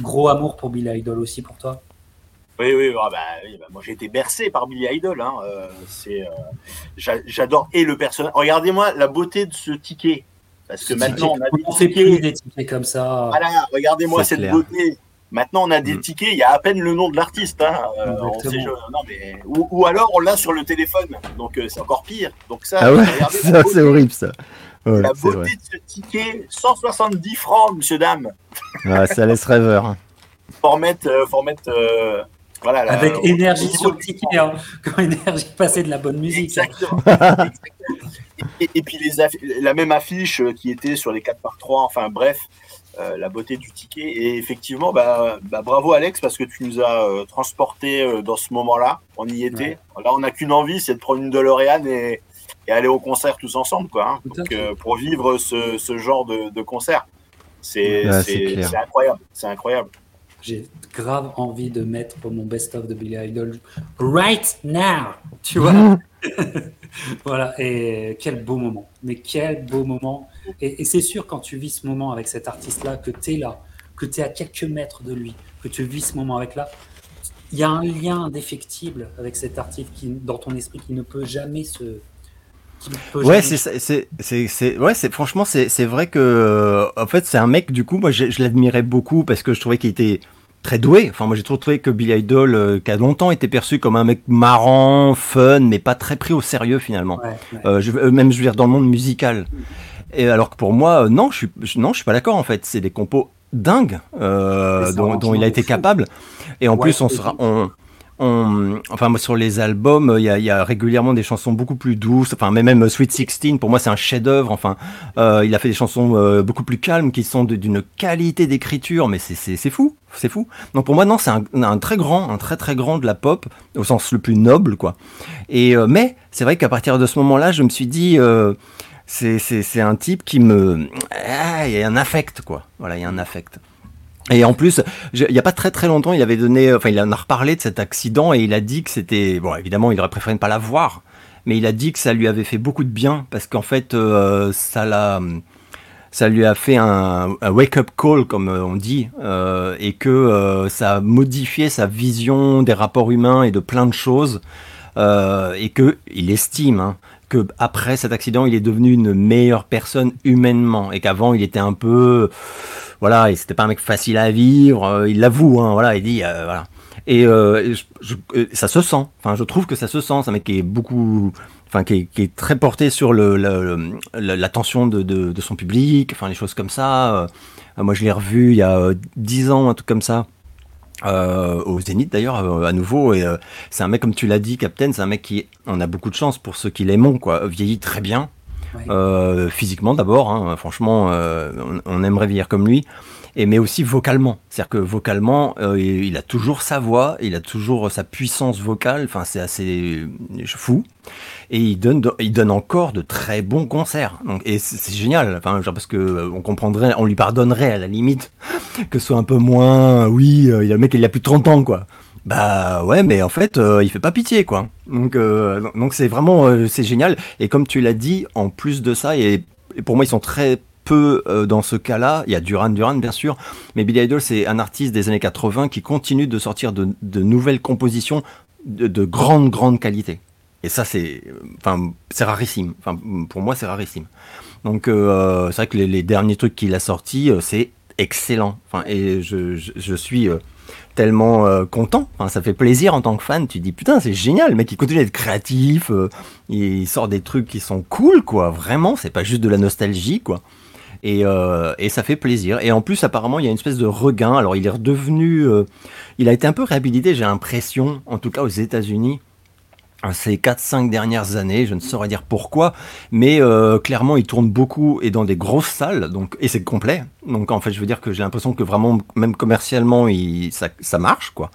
Gros amour pour Billy Idol aussi pour toi? Oui, oui, ah bah, bah, moi j'ai été bercé par Billy Idol. Hein. Euh, c'est, euh, j'adore et le personnage. Regardez-moi la beauté de ce ticket, parce que maintenant on a des tickets, des tickets comme ça. Voilà, regardez-moi cette beauté. Maintenant, on a des mm. tickets, il y a à peine le nom de l'artiste. Hein. Euh, ou, alors, on l'a sur le téléphone, donc c'est encore pire. Donc ça, ah ouais, ça c'est horrible ça. la beauté de ce ticket, 170 francs, monsieur, dame. Ouais, ça laisse rêveur. Faut remettre, avec énergie sur le ticket, hein. quand énergie passer de la bonne musique. Hein. Exactement. et, puis les la même affiche euh, qui était sur les 4 par 3 enfin bref, euh, la beauté du ticket. Et effectivement, bah, bah, bravo Alex, parce que tu nous as euh, transporté dans ce moment-là. On y était. Là, on n'a qu'une envie, c'est de prendre une DeLorean et, et aller au concert tous ensemble, quoi. Hein. pour vivre ce, ce genre de, de concert. C'est incroyable. C'est incroyable. J'ai grave envie de mettre pour mon best-of de Billy Idol right now, tu vois. voilà, et quel beau moment. Mais quel beau moment. Et, c'est sûr, quand tu vis ce moment avec cet artiste-là, que tu es là, que tu es à quelques mètres de lui, que tu vis ce moment avec là, il y a un lien indéfectible avec cet artiste qui, dans ton esprit qui ne peut jamais se. Ouais, c'est, c'est, ouais, c'est, franchement, c'est, vrai que, en fait, c'est un mec, du coup, moi, je, je l'admirais beaucoup parce que je trouvais qu'il était, très doué. Enfin, moi j'ai trouvé que Billy Idol, euh, qui a longtemps été perçu comme un mec marrant, fun, mais pas très pris au sérieux finalement. Euh, je, euh, même je veux dire dans le monde musical. Et alors que pour moi, non, je suis, non, je suis pas d'accord en fait. C'est des compos dingues dont, il a été capable. Et en plus, on sera, on, enfin sur les albums, il y, a, régulièrement des chansons beaucoup plus douces. Enfin, même Sweet Sixteen, pour moi, c'est un chef-d'œuvre. Enfin, euh, il a fait des chansons euh, beaucoup plus calmes, qui sont d'une qualité d'écriture, mais c'est fou, c'est fou. Donc pour moi, non, c'est un, très grand, un très très grand de la pop au sens le plus noble, quoi. Et euh, mais c'est vrai qu'à partir de ce moment-là, je me suis dit. c'est un type qui me. Ah, il y a un affect, quoi. Voilà, il y a un affect. Et en plus, il n'y a pas très très longtemps, il avait donné, enfin, il en a reparlé de cet accident et il a dit que c'était, bon, évidemment, il aurait préféré ne pas la voir, mais il a dit que ça lui avait fait beaucoup de bien parce qu'en fait, euh, ça l'a, ça lui a fait un, wake-up call, comme euh, on dit, euh, et que ça a modifié sa vision des rapports humains et de plein de choses, et que il estime hein, que après cet accident, il est devenu une meilleure personne humainement, et qu'avant, il était un peu voilà, et c'était pas un mec facile à vivre, euh, il l'avoue, hein, voilà, il dit, euh, voilà. Et euh, ça se sent, enfin, je trouve que ça se sent, c'est un mec qui est beaucoup, enfin, qui est, très porté sur l'attention le, de, son public, enfin, les choses comme ça. moi, je l'ai revu il y a dix ans, un truc comme ça. Au Zénith d'ailleurs à nouveau et c'est un mec comme tu l'as dit Captain c'est un mec qui on a beaucoup de chance pour ceux qui l'aiment quoi. Vieillit très bien. Euh, physiquement d'abord, hein, franchement, euh, on, aimerait vieillir comme lui, mais aussi vocalement. C'est-à-dire que vocalement, euh, il a toujours sa voix, il a toujours sa puissance vocale. Enfin, c'est assez fou. Et il donne, il donne encore de très bons concerts. Donc, et c'est génial. Enfin, genre parce que on comprendrait, on lui pardonnerait à la limite que ce soit un peu moins. Oui, il a le mec, il a plus de 30 ans, quoi. Bah ouais, mais en fait, euh, il fait pas pitié, quoi. Donc, euh, donc c'est vraiment, euh, c'est génial. Et comme tu l'as dit, en plus de ça, et, pour moi, ils sont très peu dans ce cas-là. Il y a Duran Duran, bien sûr, mais Billy Idol, c'est un artiste des années 80 qui continue de sortir de, nouvelles compositions de, grande, grande qualité. Et ça, c'est, enfin, c'est rarissime. Enfin, pour moi, c'est rarissime. Donc, c'est vrai que les, derniers trucs qu'il a sortis, c'est excellent. Enfin, et je, je suis tellement euh, content. Enfin, ça fait plaisir en tant que fan. Tu dis putain, c'est génial, le mec il continue d'être créatif, euh, il sort des trucs qui sont cool, quoi. Vraiment, c'est pas juste de la nostalgie, quoi. Et, euh, et, ça fait plaisir. Et en plus, apparemment, il y a une espèce de regain. Alors, il est redevenu. il a été un peu réhabilité, j'ai l'impression, en tout cas aux États-Unis ces 4-5 dernières années, je ne saurais dire pourquoi, mais euh, clairement il tourne beaucoup et dans des grosses salles, donc et c'est complet. Donc en fait, je veux dire que j'ai l'impression que vraiment, même commercialement, il, ça, ça marche quoi.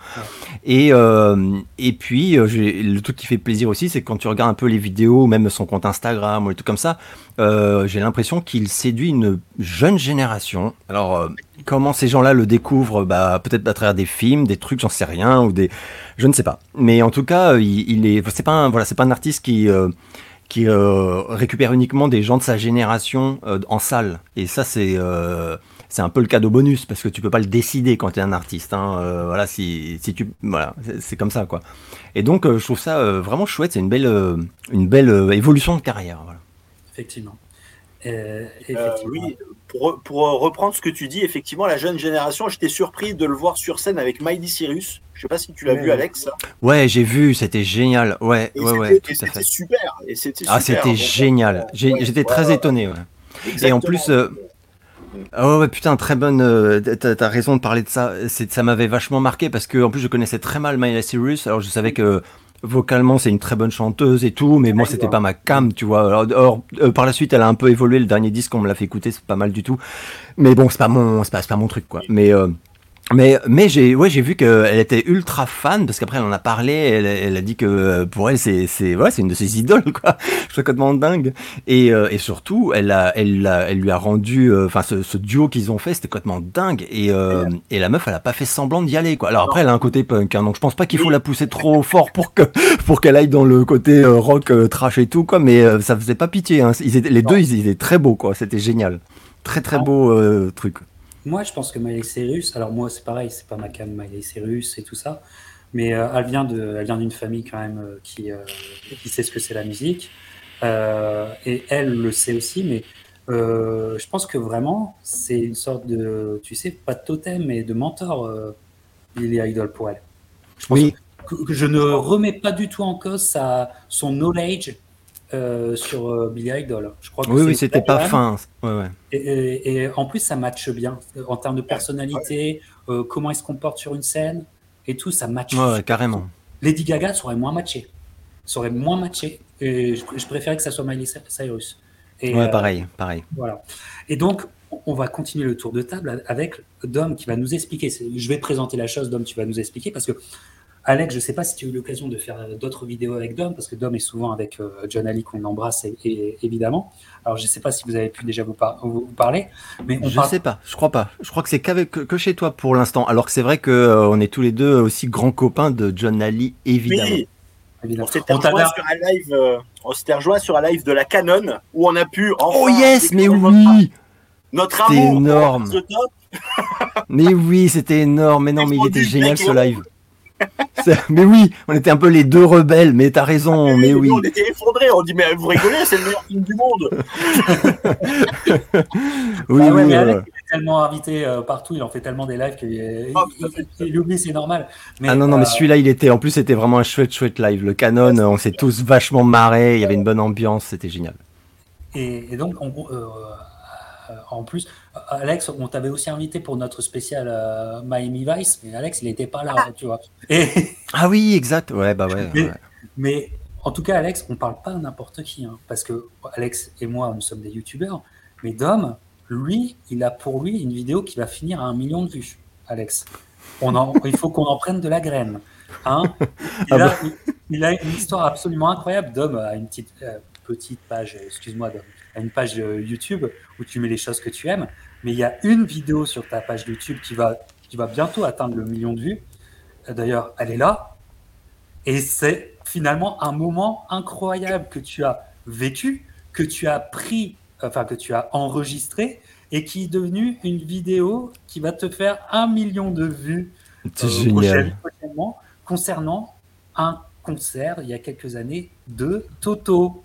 Et euh, et puis euh, le truc qui fait plaisir aussi, c'est quand tu regardes un peu les vidéos, même son compte Instagram ou trucs comme ça, euh, j'ai l'impression qu'il séduit une jeune génération. Alors, euh, comment ces gens-là le découvrent? Bah, Peut-être à travers des films, des trucs, j'en sais rien, ou des, je ne sais pas. Mais en tout cas, il, il est, c'est pas un, voilà, c'est pas un artiste qui euh, qui récupère uniquement des gens de sa génération en salle. Et ça, c'est c'est un peu le cadeau bonus parce que tu peux pas le décider quand tu es un artiste. Hein, voilà, si, si tu, voilà, c'est comme ça quoi. Et donc, je trouve ça vraiment chouette. C'est une belle, une belle évolution de carrière. Voilà. Effectivement. Euh, oui, pour, pour, reprendre ce que tu dis, effectivement, la jeune génération, j'étais surpris de le voir sur scène avec Miley Cyrus. Je sais pas si tu l'as vu, Alex. Ouais, j'ai vu, c'était génial. Ouais, ouais, ouais. Et c'était super. Et c'était ah, c'était génial. J'étais très étonné. Et en plus. Euh, oh ouais, putain, très bonne. Euh, t'as as raison de parler de ça. Ça m'avait vachement marqué parce que en plus je connaissais très mal Miley Cyrus. Alors je savais que vocalement c'est une très bonne chanteuse et tout mais moi c'était pas ma cam tu vois. Alors, euh, par la suite elle a un peu évolué. Le dernier disque on me l'a fait écouter c'est pas mal du tout. Mais bon c'est pas mon c'est pas, pas mon truc quoi. Mais euh, mais, mais j'ai ouais, j'ai vu qu'elle était ultra fan parce qu'après elle en a parlé, elle, elle a dit que euh, pour elle c'est c'est ouais, c'est une de ses idoles quoi. Je suis complètement dingue et, euh, et surtout elle a, elle a, elle lui a rendu euh, enfin ce, ce, duo qu'ils ont fait c'était complètement dingue et et la meuf elle a pas fait semblant d'y aller quoi. Alors après elle a un côté punk hein, donc je pense pas qu'il faut la pousser trop fort pour que pour qu'elle aille dans le côté rock trash et tout quoi mais ça faisait pas pitié hein. Ils étaient, les deux ils étaient très beaux quoi, c'était génial. Très très beau truc. Moi, je pense que Miley Cyrus, alors moi, c'est pareil, c'est pas ma cam Miley Cyrus et tout ça, mais euh, elle vient de, elle vient d'une famille quand même euh, qui, euh, qui sait ce que c'est la musique, et elle le sait aussi, mais je pense que vraiment, c'est une sorte de, tu sais, pas de totem, mais de mentor, Billy Idol pour elle. Je oui. Que, je ne remets pas du tout en cause sa, son knowledge euh, sur euh, Billy Idol. Je crois que oui, oui, c'était pas fin. Ouais, ouais. Et, en plus, ça matche bien en termes de personnalité, euh, comment il se comporte sur une scène et tout, ça matche. Ouais, carrément. Lady Gaga serait moins matché. Serait moins matché. Et je, préférais que ça soit Miley Cyrus. Et, ouais, pareil, pareil. Voilà. Et donc, on va continuer le tour de table avec Dom qui va nous expliquer. Je vais présenter la chose, Dom, tu vas nous expliquer parce que Alex, je ne sais pas si tu as eu l'occasion de faire euh, d'autres vidéos avec Dom, parce que Dom est souvent avec euh, John Ali qu'on embrasse et, évidemment. Alors je ne sais pas si vous avez pu déjà vous, parler, mais je ne sais pas, je crois pas. Je crois que c'est qu'avec que chez toi pour l'instant. Alors que c'est vrai qu'on euh, est tous les deux aussi grands copains de John Ali, évidemment. Oui. On s'était rejoint, sur un live, on rejoint sur un live de la Canon où on a pu. oh yes, mais oui. Notre amour. énorme. mais oui, c'était énorme. Mais non, mais il était génial ce live mais oui, on était un peu les deux rebelles, mais t'as raison, ah, mais, oui. On était effondrés, on dit mais vous rigolez, c'est le meilleur film du monde. oui, ah ouais, mais Alex, il est tellement invité euh, partout, il en fait tellement des lives qu'il oh, il, oublie, c'est normal. ah non, non, mais euh, celui-là, il était, en plus, c'était vraiment un chouette, chouette live. Le canon, on s'est tous vachement marrés, il y avait une bonne ambiance, c'était génial. Et, donc, on, euh, en plus, Alex, on t'avait aussi invité pour notre spécial euh, Miami Vice, mais Alex, il n'était pas là, ah. tu vois. Ah oui, exact. Ouais, bah ouais. Mais, en tout cas, Alex, on parle pas à n'importe qui, hein, parce que Alex et moi, nous sommes des youtubeurs, mais Dom, lui, il a pour lui une vidéo qui va finir à un million de vues. Alex, on il faut qu'on en prenne de la graine. Hein ah bah. il, a, une histoire absolument incroyable. Dom a une petite, euh, petite page, excuse-moi, Dom, a une page euh, YouTube où tu mets les choses que tu aimes mais il y a une vidéo sur ta page YouTube qui va, qui va bientôt atteindre le million de vues. D'ailleurs, elle est là. Et c'est finalement un moment incroyable que tu as vécu, que tu as pris, enfin que tu as enregistré et qui est devenu une vidéo qui va te faire un million de vues euh, prochainement concernant un concert il y a quelques années de Toto.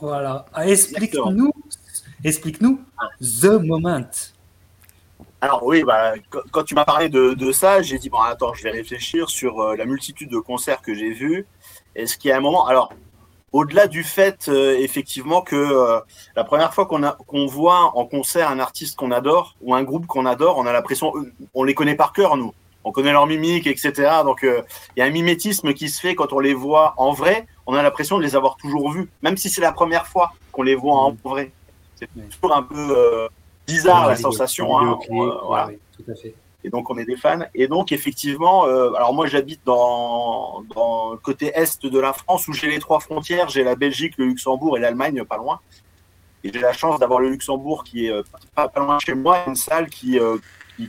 Voilà. Ah, explique-nous Explique-nous The Moment. Alors oui, bah, quand tu m'as parlé de, ça, j'ai dit, bon, attends, je vais réfléchir sur euh, la multitude de concerts que j'ai vus. Est-ce qu'il y a un moment... Alors, au-delà du fait, euh, effectivement, que euh, la première fois qu'on qu'on voit en concert un artiste qu'on adore ou un groupe qu'on adore, on a l'impression, on les connaît par cœur, nous. On connaît leur mimique, etc. Donc, il y a un mimétisme qui se fait quand on les voit en vrai. On a l'impression de les avoir toujours vus, même si c'est la première fois qu'on les voit en vrai. C'est toujours un peu euh, bizarre la sensation. Hein, euh, tout à fait. Et donc on est des fans. Et donc effectivement, euh, alors moi j'habite dans, dans le côté est de la France où j'ai les trois frontières, j'ai la Belgique, le Luxembourg et l'Allemagne pas loin. Et j'ai la chance d'avoir le Luxembourg qui est pas, pas, loin chez moi, une salle qui,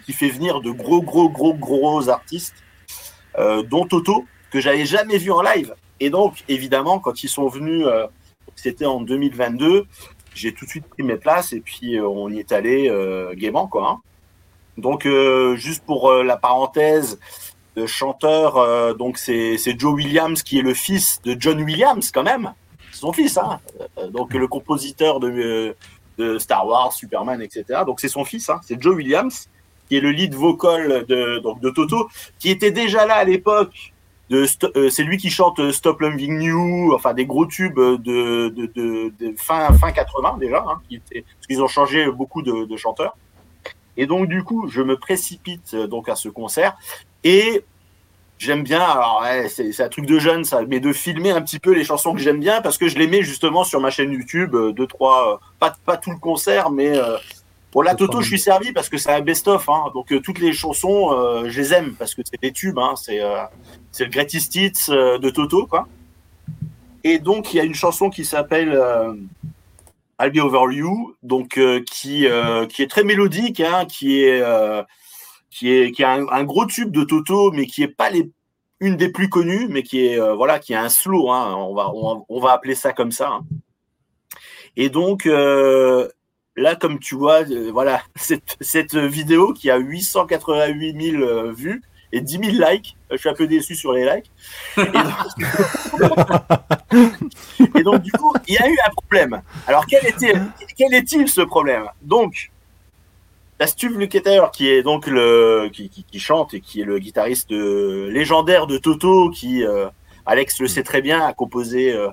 qui, fait venir de gros gros gros gros artistes, dont Toto que j'avais jamais vu en live. Et donc évidemment quand ils sont venus, c'était en 2022, j'ai tout de suite pris mes places et puis on y est allé gaiement quoi. Hein. Donc juste pour la parenthèse, le chanteur donc c'est Joe Williams qui est le fils de John Williams quand même, son fils hein. Donc le compositeur de de Star Wars, Superman, etc. Donc c'est son fils, hein, c'est Joe Williams, qui est le lead vocal de, donc, de Toto, qui était déjà là à l'époque. Euh, c'est lui qui chante euh, Stop Loving You, enfin des gros tubes de, de, fin, fin 80 déjà, hein, qui parce qu'ils ont changé beaucoup de, chanteurs. Et donc du coup, je me précipite euh, donc à ce concert et j'aime bien, alors c'est un truc de jeune ça, mais de filmer un petit peu les chansons que j'aime bien parce que je les mets justement sur ma chaîne YouTube, euh, deux, trois, euh, pas, pas tout le concert, mais euh, pour la Toto, je suis servi parce que c'est un best-of, hein, donc toutes les chansons, je les aime parce que c'est des tubes, hein, c'est c'est le greatest hits de Toto, quoi. Et donc il y a une chanson qui s'appelle I'll Be Over You, donc qui qui est très mélodique, hein, qui est qui est qui a un, gros tube de Toto, mais qui est pas les une des plus connues, mais qui est euh, voilà, qui a un slow. Hein, on va on, va appeler ça comme ça. Hein. Et donc euh, là, comme tu vois, euh, voilà cette, cette vidéo qui a 888 000 vues et 10 000 likes. Je suis un peu déçu sur les likes. Et donc, et donc du coup, il y a eu un problème. Alors quel était quel est-il ce problème? Donc la Stuve Lukather, qui est donc le qui, qui, chante et qui est le guitariste légendaire de Toto, qui euh, Alex le sait très bien, a composé euh,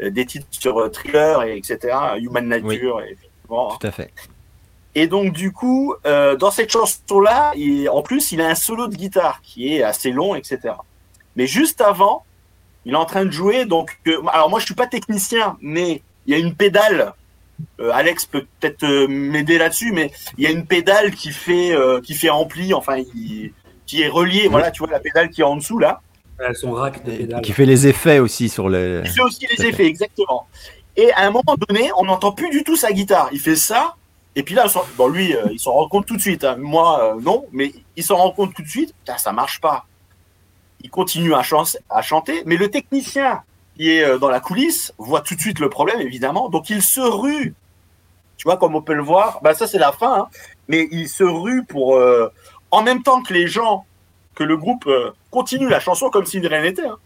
des titres sur euh, Thriller et etc. Human Nature. Et, Tout à fait. Et donc du coup, dans cette chanson-là, en plus, il a un solo de guitare qui est assez long, etc. Mais juste avant, il est en train de jouer. Donc, alors moi, je suis pas technicien, mais il y a une pédale euh, Alex peut peut-être euh, m'aider là-dessus, mais il y a une pédale qui fait euh, qui fait ampli, enfin qui est reliée. Voilà, tu vois la pédale qui est en dessous là. son rack de pédale. Qui fait les effets aussi sur les. Qui fait aussi les effets, exactement. Et à un moment donné, on n'entend plus du tout sa guitare. Il fait ça, et puis là, bon, lui, il s'en rend compte tout de suite. Hein. Moi, non, mais il s'en rend compte tout de suite. Putain, ça marche pas. Il continue à, à chanter, mais le technicien qui est euh, dans la coulisse voit tout de suite le problème, évidemment. Donc il se rue. Tu vois, comme on peut le voir, bah, ça c'est la fin, hein. mais il se rue pour, euh, en même temps que les gens, que le groupe euh, continue la chanson comme si de rien n'était. Hein.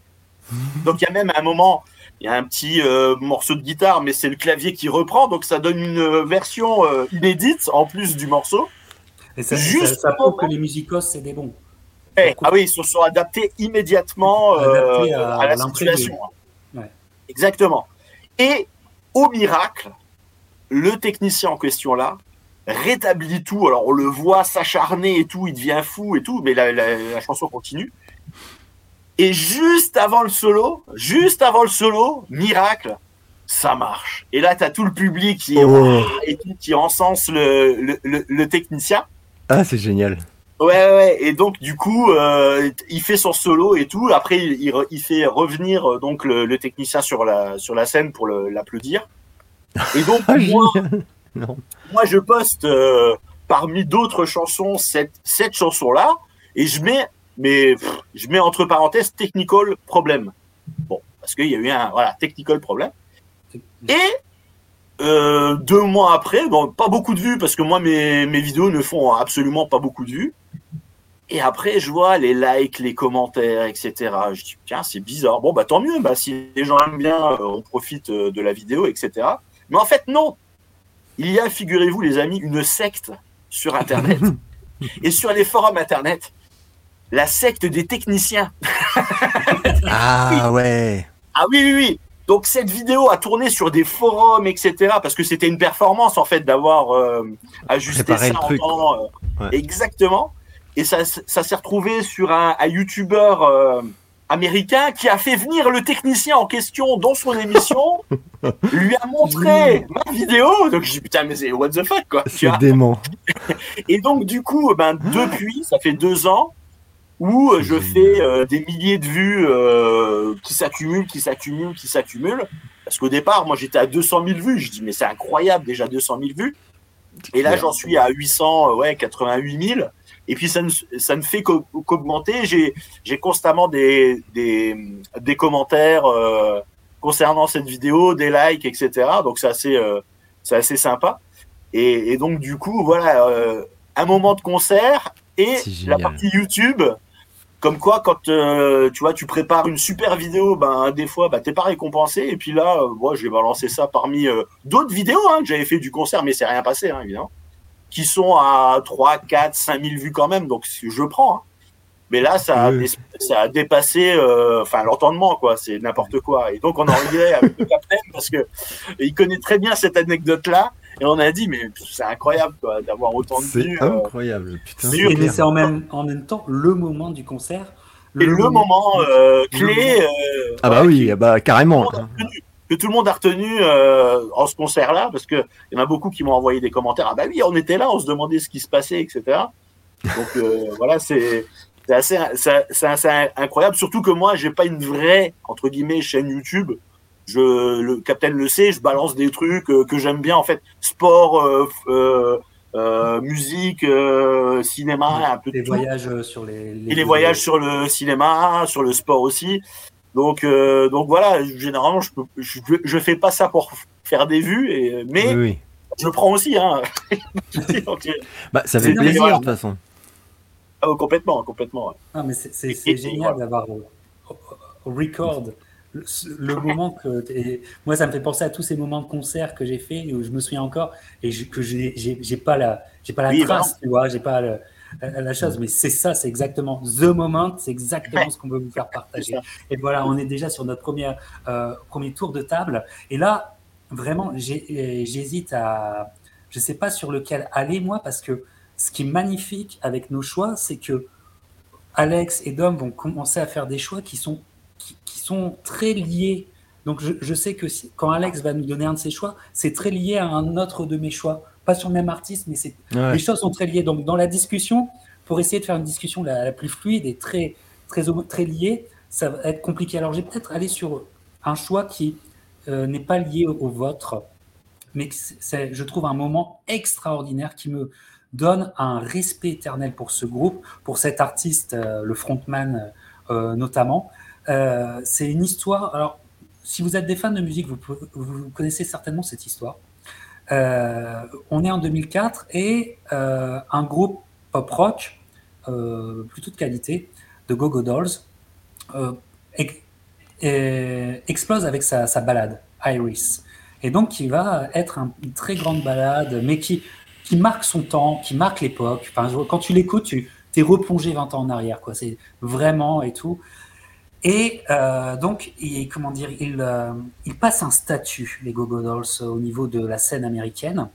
Donc il y a même un moment, il y a un petit morceau de guitare, mais c'est le clavier qui reprend, donc ça donne une version inédite en plus du morceau. Et ça, Juste ça, prouve que les musicos, c'est des bons. Eh, ah oui, ils se sont adaptés immédiatement à, la situation. Exactement. Et au miracle, le technicien en question là rétablit tout. Alors on le voit s'acharner et tout, il devient fou et tout, mais la, chanson continue. Et juste avant le solo, juste avant le solo, miracle, ça marche. Et là, tu as tout le public qui, oh. et qui encense le, le technicien. Ah, c'est génial. Ouais, ouais, et donc du coup, euh, il fait son solo et tout. Après, il, il, fait revenir euh, donc le, technicien sur la sur la scène pour l'applaudir. Et donc ah, moi, moi, je poste euh, parmi d'autres chansons cette cette chanson là et je mets mais je mets entre parenthèses technical problem. Bon, parce qu'il y a eu un voilà technical problem. Et euh, deux mois après, bon, pas beaucoup de vues parce que moi mes, mes vidéos ne font absolument pas beaucoup de vues. Et après, je vois les likes, les commentaires, etc. Je dis, tiens, c'est bizarre. Bon, bah tant mieux, bah, si les gens aiment bien, euh, on profite euh, de la vidéo, etc. Mais en fait, non. Il y a, figurez-vous, les amis, une secte sur Internet. et sur les forums Internet, la secte des techniciens. ah ouais. Ah oui, oui, oui. Donc cette vidéo a tourné sur des forums, etc. Parce que c'était une performance en fait d'avoir euh, ajusté ça en temps. Exactement. Et ça, s'est retrouvé sur un, un YouTuber euh, américain qui a fait venir le technicien en question dans son émission, lui a montré ma vidéo. Donc je dis putain mais c'est what the fuck quoi. C'est dément. Et donc du coup, ben depuis, ça fait deux ans où je fais euh, des milliers de vues euh, qui s'accumulent, qui s'accumulent, qui s'accumulent. Parce qu'au départ, moi j'étais à 200 000 vues. Je dis mais c'est incroyable déjà 200 000 vues. Et là j'en suis à 800, ouais 88 000. Et puis ça ne, ça ne fait qu'augmenter. J'ai, j'ai constamment des, des, des commentaires euh, concernant cette vidéo, des likes, etc. Donc c'est assez, euh, c'est assez sympa. Et, donc, du coup, voilà, euh, un moment de concert et la partie YouTube. Comme quoi, quand euh, tu vois, tu prépares une super vidéo, ben des fois, ben, t'es pas récompensé. Et puis là, moi, j'ai balancé ça parmi d'autres vidéos hein, que j'avais fait du concert, mais c'est rien passé, hein, évidemment, qui sont à 3, 4, 5 000 vues quand même. Donc, je prends. Hein. Mais là, ça a, ça a dépassé, euh, enfin, l'entendement, quoi. C'est n'importe quoi. Et donc, on en riait avec le capitaine parce que il connaît très bien cette anecdote-là. Et on a dit, mais c'est incroyable, quoi, d'avoir autant de vues. C'est euh, incroyable, putain. Mais c'est en même, en même temps le moment du concert. Le et le moment, euh, clé. ah bah oui, bah carrément. Que tout le monde a retenu en ce concert-là, parce qu'il y en a beaucoup qui m'ont envoyé des commentaires. Ah bah oui, on était là, on se demandait ce qui se passait, etc. Donc voilà, c'est c'est assez, incroyable. Surtout que moi, j'ai pas une vraie entre guillemets chaîne YouTube. Je, le Captain le sait, je balance des trucs euh, que j'aime bien en fait, sport, euh, euh, musique, cinéma, un peu les voyages sur les, et les voyages sur le cinéma, sur le sport aussi. Donc donc voilà, généralement je, je, je fais pas ça pour faire des vues, et, mais je prends aussi. Hein. bah, ça fait plaisir de toute façon. Ah, complètement, complètement. Ah, mais c'est génial d'avoir au, record le, moment que. moi, ça me fait penser à tous ces moments de concert que j'ai fait où je me souviens encore et que j'ai pas la, pas la trace, tu vois, j'ai pas la, chose, mais c'est ça, c'est exactement the moment, c'est exactement ce qu'on veut vous faire partager. Et voilà, on est déjà sur notre premier, euh, premier tour de table. Et là, vraiment, j'hésite à. Je sais pas sur lequel aller, moi, parce que ce qui est magnifique avec nos choix, c'est que Alex et Dom vont commencer à faire des choix qui sont, sont très liés. Donc je, sais que quand Alex va nous donner un de ses choix, c'est très lié à un autre de mes choix. Pas sur le même artiste, mais c'est les choses sont très liées. Donc dans la discussion, pour essayer de faire une discussion la, plus fluide et très, très, très liée, ça va être compliqué. Alors j'ai peut-être aller sur un choix qui euh, n'est pas lié au, au vôtre, mais c'est, je trouve, un moment extraordinaire qui me, donne un respect éternel pour ce groupe, pour cet artiste, euh, le frontman euh, notamment. Euh, c'est une histoire. Alors, si vous êtes des fans de musique, vous, connaissez certainement cette histoire. on est en 2004 et un groupe pop rock, plutôt de qualité, de Go-Go Dolls, explose avec sa, sa balade, Iris. Et donc, qui va être une très grande balade, mais qui, marque son temps, qui marque l'époque. Enfin, quand tu l'écoutes, tu es replongé 20 ans en arrière. C'est vraiment et tout. Et euh, donc, il, comment dire, euh, il, passe un statut, les Go-Go Dolls, au niveau de la scène américaine.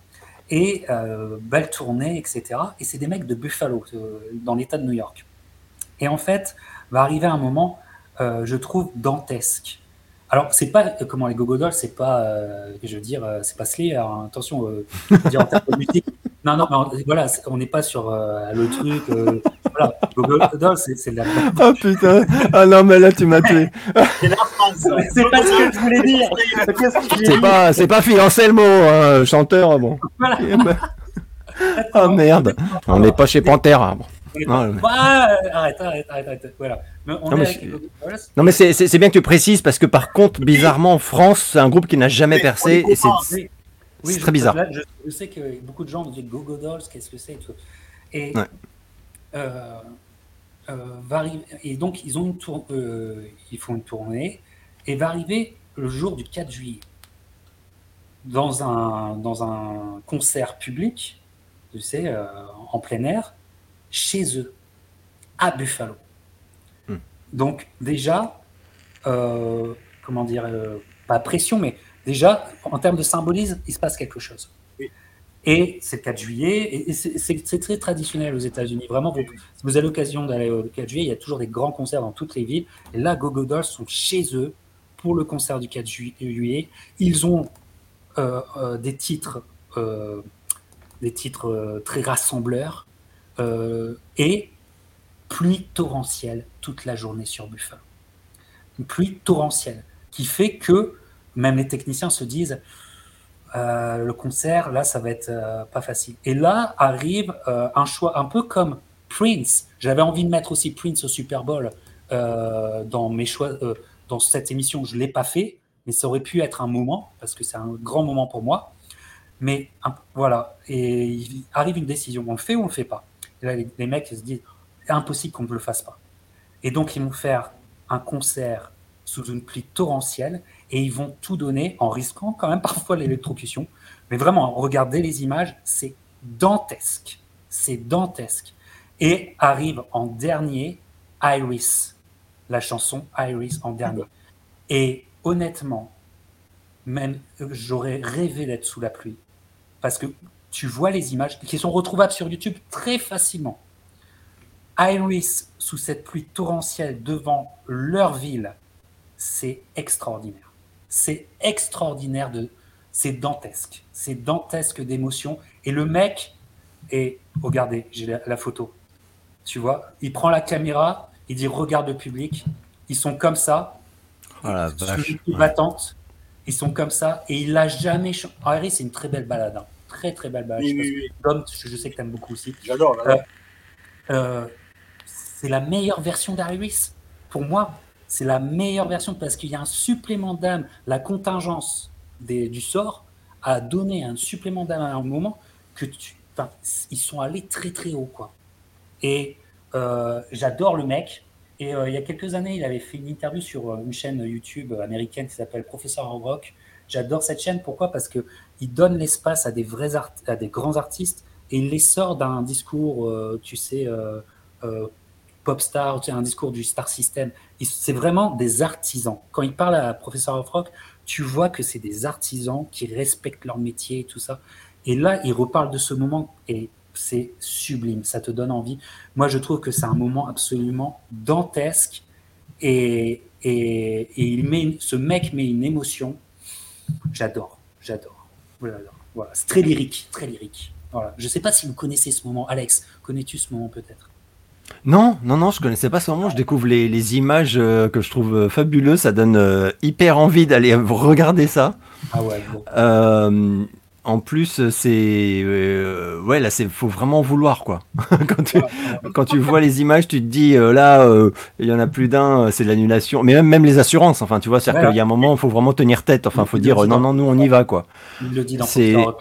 Et euh, belle tournée, etc. Et c'est des mecs de Buffalo, dans l'État de New York. Et en fait, va arriver un moment, je trouve, dantesque. Alors, c'est pas comment les Gogo Dolls, c'est pas, euh, je veux dire, euh, c'est pas Slayer. Hein, attention, euh, dire en termes de Non, non, voilà, on n'est pas sur le truc. voilà, Gogo Dolls, c'est de la. Oh putain Ah non, mais là, tu m'as tué. c'est la phrase. c'est pas ce que je voulais dire. C'est pas, c'est pas fiancé le mot, hein, chanteur, bon. Voilà. oh merde, on n'est pas chez Panthère. Bon. Non, arrête, arrête, arrête, Voilà. Non, mais, c'est bien que tu précises parce que par contre, bizarrement, en France, c'est un groupe qui n'a jamais percé et c'est oui, très bizarre. je, sais que beaucoup de gens me disent Go Go Dolls, qu'est-ce que c'est et, euh, euh, et donc, ils, ont une tour, euh, ils font une tournée et va arriver le jour du 4 juillet dans un, dans un concert public, tu sais, en plein air chez eux, à Buffalo. Donc déjà, euh, comment dire, euh, pas pression, mais déjà, en termes de symbolisme, il se passe quelque chose. Et c'est le 4 juillet, et c'est très traditionnel aux États-Unis. Vraiment, vous, si vous avez l'occasion d'aller au 4 juillet, il y a toujours des grands concerts dans toutes les villes. Et là, Go Dolls sont chez eux pour le concert du 4 juillet. Ils ont euh, des titres, des titres très rassembleurs. Et pluie torrentielle toute la journée sur Buffalo. Une pluie torrentielle qui fait que même les techniciens se disent euh, le concert, là, ça va être euh, pas facile. Et là arrive un choix un peu comme Prince. J'avais envie de mettre aussi Prince au Super Bowl dans mes choix, dans cette émission. Je l'ai pas fait, mais ça aurait pu être un moment parce que c'est un grand moment pour moi. Mais voilà, et il arrive une décision, on le fait ou on le fait pas? Et là, les, mecs se disent, impossible qu'on ne le fasse pas. Et donc, ils vont faire un concert sous une pluie torrentielle et ils vont tout donner en risquant quand même parfois l'électrocution. Mais vraiment, regardez les images, c'est dantesque. C'est dantesque. Et arrive en dernier Iris, la chanson Iris en dernier. Et honnêtement, même j'aurais rêvé d'être sous la pluie. Parce que tu vois les images qui sont retrouvables sur YouTube très facilement. Iris sous cette pluie torrentielle devant leur ville, c'est extraordinaire. C'est extraordinaire de, c'est dantesque, c'est dantesque d'émotion. Et le mec, et regardez, j'ai la, photo. Tu vois, il prend la caméra, il dit regarde le public, ils sont comme ça, oh la vache. ils sont comme ça, et il l'a jamais. Iris, c'est une très belle balade, hein. très très belle balade. je, sais que tu aimes beaucoup aussi. J'adore. Euh, euh, c'est la meilleure version d'Iris. Pour moi, c'est la meilleure version parce qu'il y a un supplément d'âme. La contingence du sort a donné un supplément d'âme à un moment que tu, ils sont allés très très haut quoi. Et euh, j'adore le mec. Et euh, il y a quelques années, il avait fait une interview sur euh, une chaîne YouTube américaine qui s'appelle Professeur Rock. J'adore cette chaîne. Pourquoi? Parce que il donne l'espace à des vrais à des grands artistes et il les sort d'un discours, tu sais, pop star, un discours du star system. C'est vraiment des artisans. Quand il parle à Professeur of Rock, tu vois que c'est des artisans qui respectent leur métier et tout ça. Et là, il reparle de ce moment et c'est sublime, ça te donne envie. Moi, je trouve que c'est un moment absolument dantesque et, et, il met, ce mec met une émotion. J'adore, j'adore. Voilà. c'est très lyrique, très lyrique. Voilà. Je ne sais pas si vous connaissez ce moment. Alex, connais-tu ce moment peut-être? Non, non, non, je connaissais pas ce moment. Je découvre les, images euh, que je trouve euh, fabuleuses. Ça donne euh, hyper envie d'aller regarder ça. Ah ouais. En plus, c'est ouais là, c'est faut vraiment vouloir quoi. quand, tu, vois les images, tu te dis là, il y en a plus d'un, c'est de l'annulation. Mais même, même les assurances. Enfin, tu vois, c'est-à-dire qu'il y a un moment, il faut vraiment tenir tête. Enfin, il faut dire non, non, nous on y va quoi.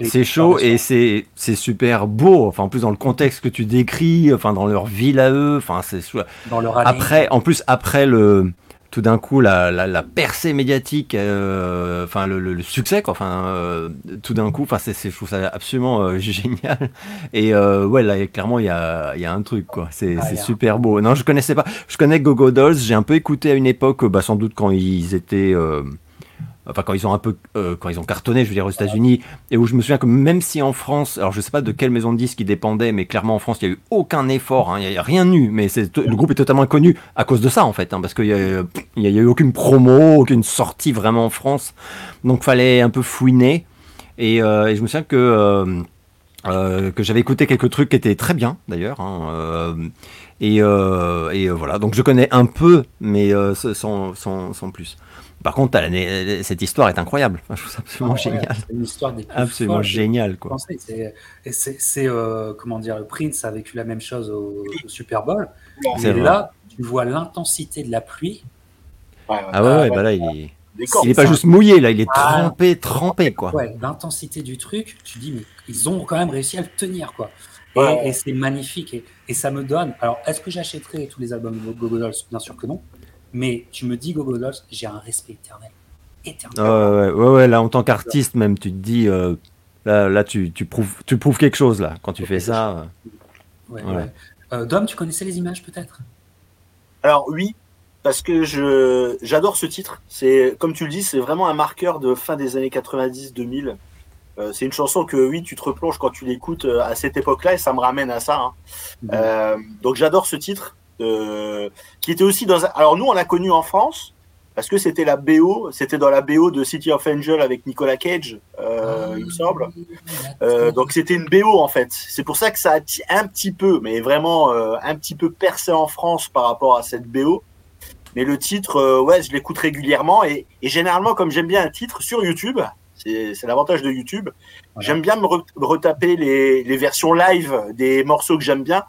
C'est chaud et c'est c'est super beau. Enfin, en plus dans le contexte que tu décris, enfin dans leur ville à eux, enfin c'est dans leur après, en plus après le tout d'un coup la, la, percée médiatique, euh, enfin le, succès, quoi, enfin euh, tout d'un coup, enfin c'est, je trouve ça absolument euh, génial. Et ouais, là clairement il y a, y a un truc, quoi. C'est, ah, super beau. Non, je connaissais pas. Je connais Gogo Dolls. J'ai un peu écouté à une époque, bah, sans doute quand ils étaient enfin quand ils ont un peu euh, quand ils ont cartonné je veux dire aux États-Unis et où je me souviens que même si en France alors je sais pas de quelle maison de disques ils dépendaient mais clairement en France il y a eu aucun effort hein, il n'y a, rien eu mais le groupe est totalement inconnu à cause de ça en fait hein, parce qu'il y, a, il y a eu aucune promo aucune sortie vraiment en France. Donc fallait un peu fouiner et, euh, je me souviens que euh, que j'avais écouté quelques trucs qui étaient très bien d'ailleurs hein, et, et voilà. Donc je connais un peu mais sans plus par contre, cette histoire est incroyable. je trouve ça absolument génial. C'est une histoire des absolument génial, quoi. C'est euh, comment dire, le Prince a vécu la même chose au, Super Bowl. Et là, tu vois l'intensité de la pluie. ah ouais, bah là, il est. pas juste mouillé, là, il est ah. trempé, trempé, quoi. Ouais, l'intensité du truc, tu dis, mais ils ont quand même réussi à le tenir, quoi. Et, c'est magnifique. Et, ça me donne. Alors, est-ce que j'achèterai tous les albums de Gogo Bien sûr que non. Mais tu me dis Gogo Dolls, j'ai un respect éternel. éternel. ouais, ouais, là, en tant qu'artiste, même, tu te dis, euh, là, là tu, tu, prouves, tu prouves quelque chose, là, quand tu fais ça. Euh. Ouais, ouais. Euh, Dom, tu connaissais les images, peut-être? Alors, oui, parce que je j'adore ce titre. C'est comme tu le dis, c'est vraiment un marqueur de fin des années 90-2000. c'est une chanson que oui, tu te replonges quand tu l'écoutes à cette époque-là et ça me ramène à ça. Hein. Mmh. donc j'adore ce titre qui était aussi dans. Alors nous, on l'a connu en France parce que c'était la BO, c'était dans la BO de City of Angel avec Nicolas Cage, euh, ah, il me semble. Euh, donc c'était une BO en fait. C'est pour ça que ça a un petit peu, mais vraiment euh, un petit peu percé en France par rapport à cette BO. Mais le titre, ouais, je l'écoute régulièrement et, généralement, comme j'aime bien un titre sur YouTube, c'est l'avantage de YouTube. J'aime bien me, retaper les, les, versions live des morceaux que j'aime bien.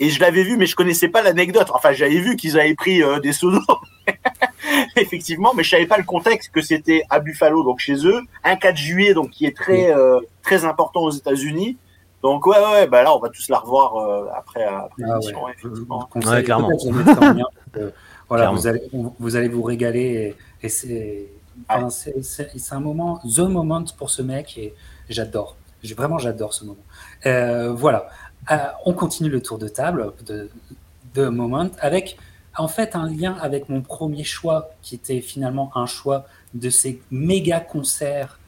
Et je l'avais vu, mais je connaissais pas l'anecdote. Enfin, j'avais vu qu'ils avaient pris euh, des sonos, effectivement, mais je savais pas le contexte que c'était à Buffalo, donc chez eux, un 4 juillet, donc qui est très, euh, très important aux États-Unis. Donc ouais, ouais, bah là, on va tous la revoir euh, après, après Ah l'émission, ouais. effectivement. Conseille clairement. voilà, Clairement. vous allez, vous, vous allez vous régaler et, et c'est, enfin, un moment, the moment pour ce mec et j'adore. Vraiment, j'adore ce moment. Euh, voilà. Euh, on continue le tour de table de, moment avec en fait un lien avec mon premier choix qui était finalement un choix de ces méga concerts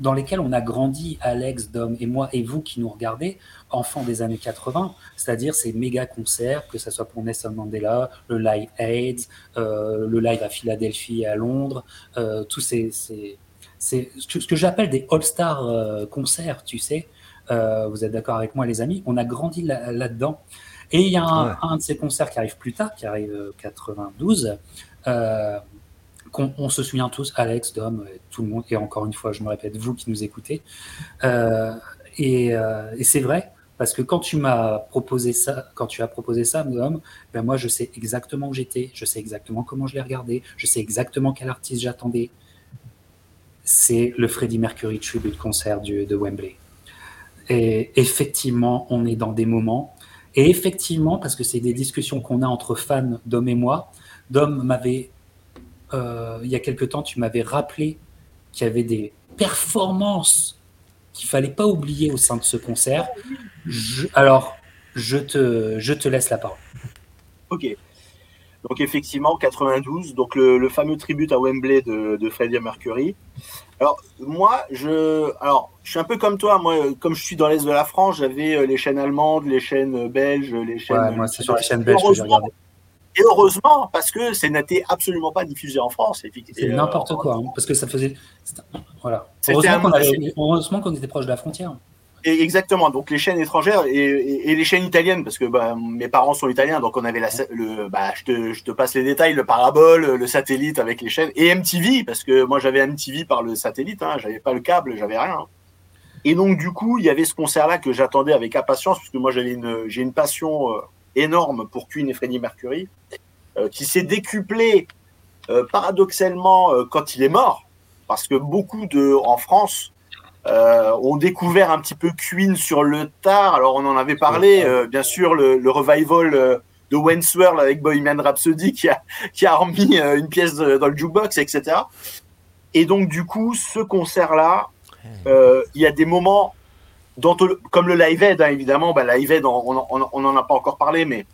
dans lesquels on a grandi, Alex, Dom et moi, et vous qui nous regardez, enfants des années 80, c'est-à-dire ces méga concerts, que ce soit pour Nelson Mandela, le Live AIDS, euh, le live à Philadelphie et à Londres, euh, tous ces, ce que, j'appelle des all-star concerts, tu sais. Euh, vous êtes d'accord avec moi, les amis? On a grandi là- là-dedans. et il y a un, Ouais. un de ces concerts qui arrive plus tard, qui arrive euh, 92. Euh, qu'on on se souvient tous, Alex, Dom, tout le monde, et encore une fois, je me répète, vous qui nous écoutez. Euh, et euh, et c'est vrai, parce que quand tu m'as proposé ça, quand tu as proposé ça, Dom, ben moi, je sais exactement où j'étais, je sais exactement comment je l'ai regardé, je sais exactement quel artiste j'attendais. C'est le Freddie Mercury Tribute Concert du, de Wembley. Et effectivement, on est dans des moments. Et effectivement, parce que c'est des discussions qu'on a entre fans, Dom et moi, Dom m'avait euh, il y a quelque temps, tu m'avais rappelé qu'il y avait des performances qu'il fallait pas oublier au sein de ce concert. Alors, je te, je te laisse la parole. Ok. Donc effectivement, 92, donc le, le fameux tribut à Wembley de, de Freddie Mercury. Alors moi, je, alors je suis un peu comme toi. Moi, euh, comme je suis dans l'est de la France, j'avais euh, les chaînes allemandes, les chaînes euh, belges, les chaînes. Ouais, moi, c'est sur la chaîne belge que j'ai regardé. Et heureusement, parce que ça n'était absolument pas diffusé en France. C'est euh, n'importe quoi, hein, parce que ça faisait. Voilà. Heureusement qu'on avait- qu'on était proche de la frontière. Exactement, donc les chaînes étrangères et, les chaînes italiennes, parce que bah, mes parents sont italiens, donc on avait la, le, bah, je, te, passe les détails, le parabole, le satellite avec les chaînes, et MTV, parce que moi j'avais MTV par le satellite, hein, j'avais pas le câble, j'avais rien. Et donc du coup, il y avait ce concert-là que j'attendais avec impatience, parce que moi j'ai une passion euh, énorme pour Queen et Freddie Mercury, euh, qui s'est décuplée euh, paradoxalement euh, quand il est mort, parce que beaucoup de, en France, euh, ont découvert un petit peu Queen sur le tard. Alors on en avait parlé, euh, bien sûr, le, le revival euh, de Wayne's World avec Bohemian Rhapsody qui a, qui a remis euh, une pièce de- dans le jukebox, etc. Et donc du coup, ce concert-là, il y a des moments, comme le Live Aid, hein, évidemment, bah, Live Aid, on n'en a pas encore parlé, mais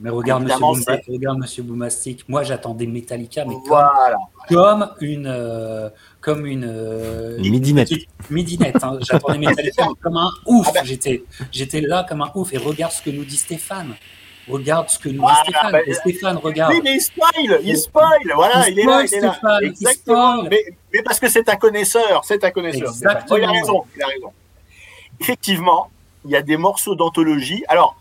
Mais regarde, Monsieur, Boomba- regarde Monsieur Boomastic. Moi, j'attendais Metallica, mais comme, une, euh, comme une, euh, Une midinette. midinette. hein. J'attendais Metallica mais comme un ouf. Ah ben. J'étais, j'étais là comme un ouf. Et regarde ce que nous dit Stéphane. Regarde ce que nous Voilà, dit Stéphane. Et Stéphane, regarde. Oui, mais il spoil, il spoil, voilà, Il il, est là, il spoil, est là. Stéphane, il Exactement. spoil. Mais, mais parce que c'est un connaisseur, c'est un connaisseur. Exactement. Oh, il a raison, il a raison. Effectivement, il y a des morceaux d'anthologie. Alors,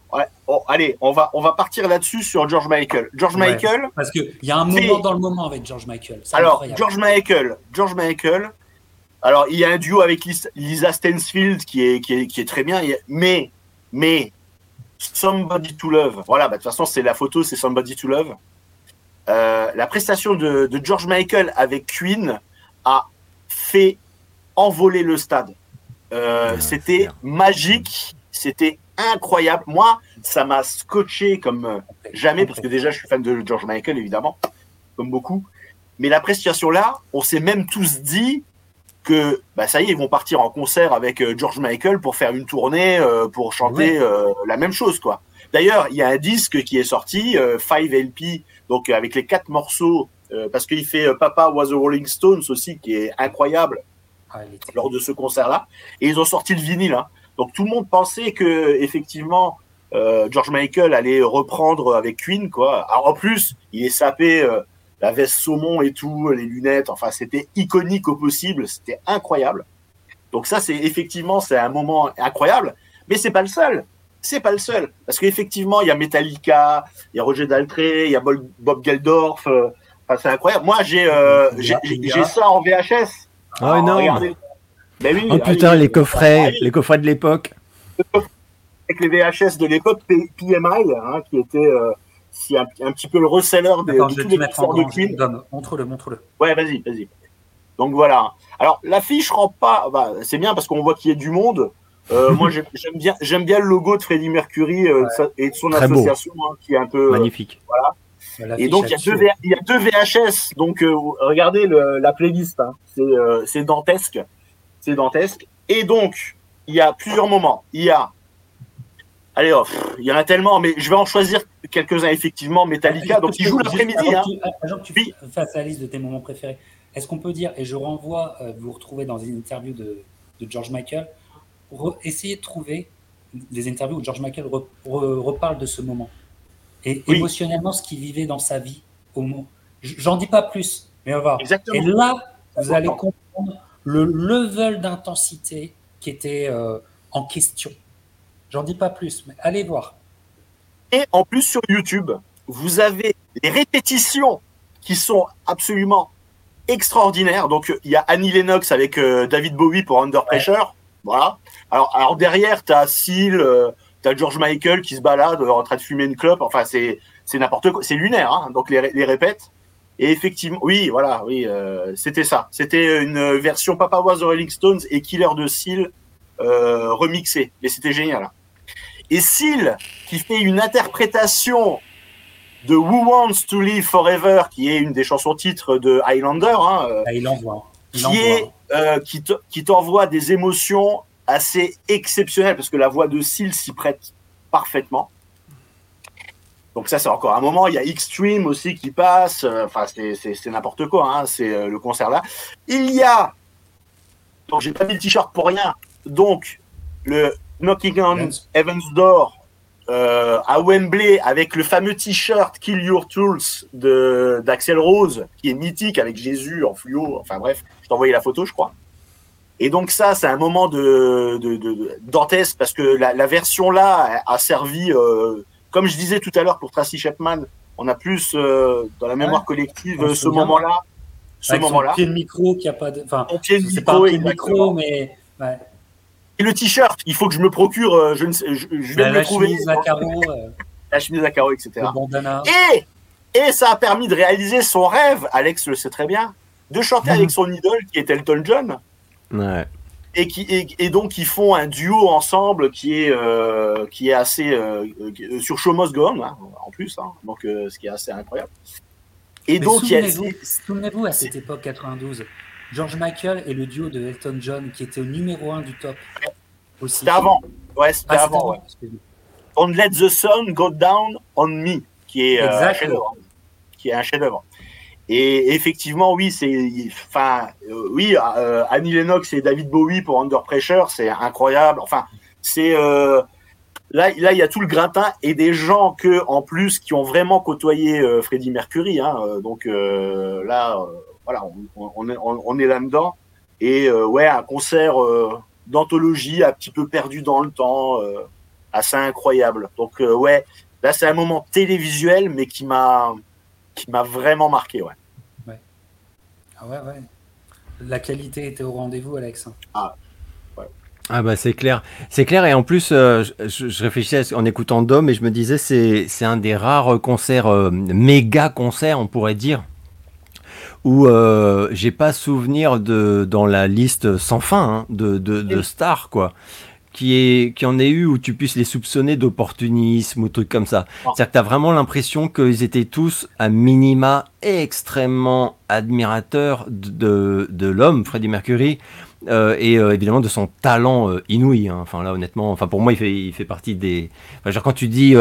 oh, allez, on va, on va partir là-dessus sur George Michael. George Ouais. Michael, Parce qu'il y a un moment dans le moment avec George Michael. Alors, incroyable. George Michael, George Michael, alors, il y a un duo avec Lis- Lisa Stansfield qui est, qui est, qui est très bien, mais, mais, Somebody to Love, voilà, bah, de toute façon, c'est la photo, c'est Somebody to Love. Euh, la prestation de, de George Michael avec Queen a fait envoler le stade. Euh, c'était magique, c'était incroyable. Moi, ça m'a scotché comme euh, jamais, parce que déjà, je suis fan de George Michael, évidemment, comme beaucoup. Mais la prestation là, on s'est même tous dit que bah, ça y est, ils vont partir en concert avec euh, George Michael pour faire une tournée, euh, pour chanter euh, la même chose, quoi. D'ailleurs, il y a un disque qui est sorti, euh, 5 LP, donc avec les quatre morceaux, parce qu'il fait Papa Was a Rolling Stones aussi, qui est incroyable Ah, lors de ce concert-là. Et ils ont sorti le vinyle. hein. Donc tout le monde pensait que effectivement euh, George Michael allait reprendre avec Queen, quoi. Alors en plus, il est sapé euh, la veste saumon et tout, les lunettes. Enfin, c'était iconique au possible. C'était incroyable. Donc ça, c'est effectivement, c'est un moment incroyable. Mais c'est pas le seul. C'est pas le seul. Parce qu'effectivement, il y a Metallica, il y a Roger Daltrey, il y a Bob Geldorf. euh, Enfin, c'est incroyble. Moi, j'ai euh, j'ai ça en VHS. Oh, énorme. regardez. Ben oui, Oh putain, allez, les coffrets, allez, les coffrets de l'époque. avec les VHS de l'époque, PMI, hein, qui était euh, si un, un petit peu le reseller de, de je vais tous te les mettre en concerts de. Queen. Montre-le, montre-le. Ouais, vas-y, vas-y. Donc voilà. Alors l'affiche rend pas. Bah, c'est bien parce qu'on voit qu'il y a du monde. Euh, moi, j'aime bien, j'aime bien le logo de Freddie Mercury euh, et de son association hein, qui est un peu magnifique. voilà. Et donc il y, a deux, il y a deux VHS. Donc regardez le, la playlist. Hein. C'est dantesque. C'est dantesque. Et donc il y a plusieurs moments. Il y a Allez, oh, il y en a tellement, mais je vais en choisir quelques-uns effectivement. Metallica, donc il joue l'après-midi. Hein. que tu fasses la liste de tes moments préférés, est-ce qu'on peut dire, et je renvoie, euh, vous retrouver dans une interview de, George Michael, essayer de trouver des interviews où George Michael reparle de ce moment et émotionnellement ce qu'il vivait dans sa vie au moment. J'en dis pas plus, mais on va voir. Et là, vous allez comprendre le level d'intensité qui était euh, en question. J'en dis pas plus, mais allez voir. Et en plus sur YouTube, vous avez les répétitions qui sont absolument extraordinaires. Donc il y a Annie Lennox avec euh, David Bowie pour Under Pressure. Voilà. Alors, alors derrière, tu as Seal, euh, tu as George Michael qui se balade en train de fumer une clope. Enfin, c'est n'importe quoi. C'est lunaire, hein. donc les, les répètes. Et effectivement, oui, voilà, oui, euh, c'était ça. C'était une version Papa Was the Rolling Stones et Killer de Seal euh, remixé. Et c'était génial. Hein. Et Seal, qui fait une interprétation de Who Wants to Live Forever, qui est une des chansons titres de Highlander, hein, euh, ah, il envoie. qui, est, euh, qui t'envoie des émotions assez exceptionnelles, parce que la voix de Seal s'y prête parfaitement. Donc ça, c'est encore un moment. Il y a Extreme aussi qui passe. Euh, enfin, c'est n'importe quoi. Hein, c'est le concert là. Il y a... Donc, j'ai pas mis le t-shirt pour rien. Donc, le Knocking on Heaven's Door euh, à Wembley avec le fameux t-shirt Kill Your Tools de d'Axel Rose qui est mythique avec Jésus en fluo. Enfin bref, je t'ai envoyé la photo, je crois. Et donc ça, c'est un moment de, de, dantesque parce que la, version là a, servi, euh, comme je disais tout à l'heure pour Tracy Chapman, on a plus euh, dans la mémoire collective ce moment-là. Ce moment-là. Pied de micro qui a pas de. Enfin, pied de micro, pas un pied de micro, mais. Et le t-shirt, il faut que je me procure, euh, je, ne sais, je, je vais me le trouver. Chemise à carreaux, euh, la chemise à carreaux, etc. Et, et ça a permis de réaliser son rêve, Alex le sait très bien, de chanter avec son idole qui est Elton John. Ouais. Et, qui, et, donc ils font un duo ensemble qui est, euh, qui est assez euh, sur Show Must Go On, hein, en plus, hein, donc ce qui est assez incroyable. Et donc souvenez-vous, souvenez-vous à cette époque 92, George Michael et le duo de Elton John qui était au numéro 1 du top. C'était avant. Ouais, c'était ah, avant. Ouais. On Let the Sun Go Down on Me, qui est, euh, un chef-d'œuvre. Qui est un chef-d'œuvre. Et effectivement, oui, c'est, enfin, euh, oui, euh, Annie Lennox et David Bowie pour Under Pressure, c'est incroyable. Enfin, c'est là, là, il y a tout le gratin et des gens que, en plus, qui ont vraiment côtoyé Freddie Mercury. Hein, donc là, voilà, on, est, on est là-dedans. Et ouais, un concert d'anthologie un petit peu perdu dans le temps, euh, assez incroyable. Donc euh, ouais, là c'est un moment télévisuel, mais qui m'a qui m'a vraiment marqué, ouais. ouais. Ah ouais, ouais. La qualité était au rendez-vous, Alex. Ah. Ah bah c'est clair, c'est clair et en plus euh, je, réfléchissais en écoutant Dom et je me disais c'est c'est un des rares concerts méga concerts on pourrait dire où euh, j'ai pas souvenir de dans la liste sans fin hein, de, de, stars quoi qui est qui en ait eu où tu puisses les soupçonner d'opportunisme ou trucs comme ça. C'est-à-dire que tu as vraiment l'impression qu'ils étaient tous à minima extrêmement admirateurs de, de, l'homme Freddie Mercury euh, et euh, évidemment de son talent inouï. Hein. Enfin là honnêtement, enfin pour moi il fait il fait partie des. Enfin, genre quand tu dis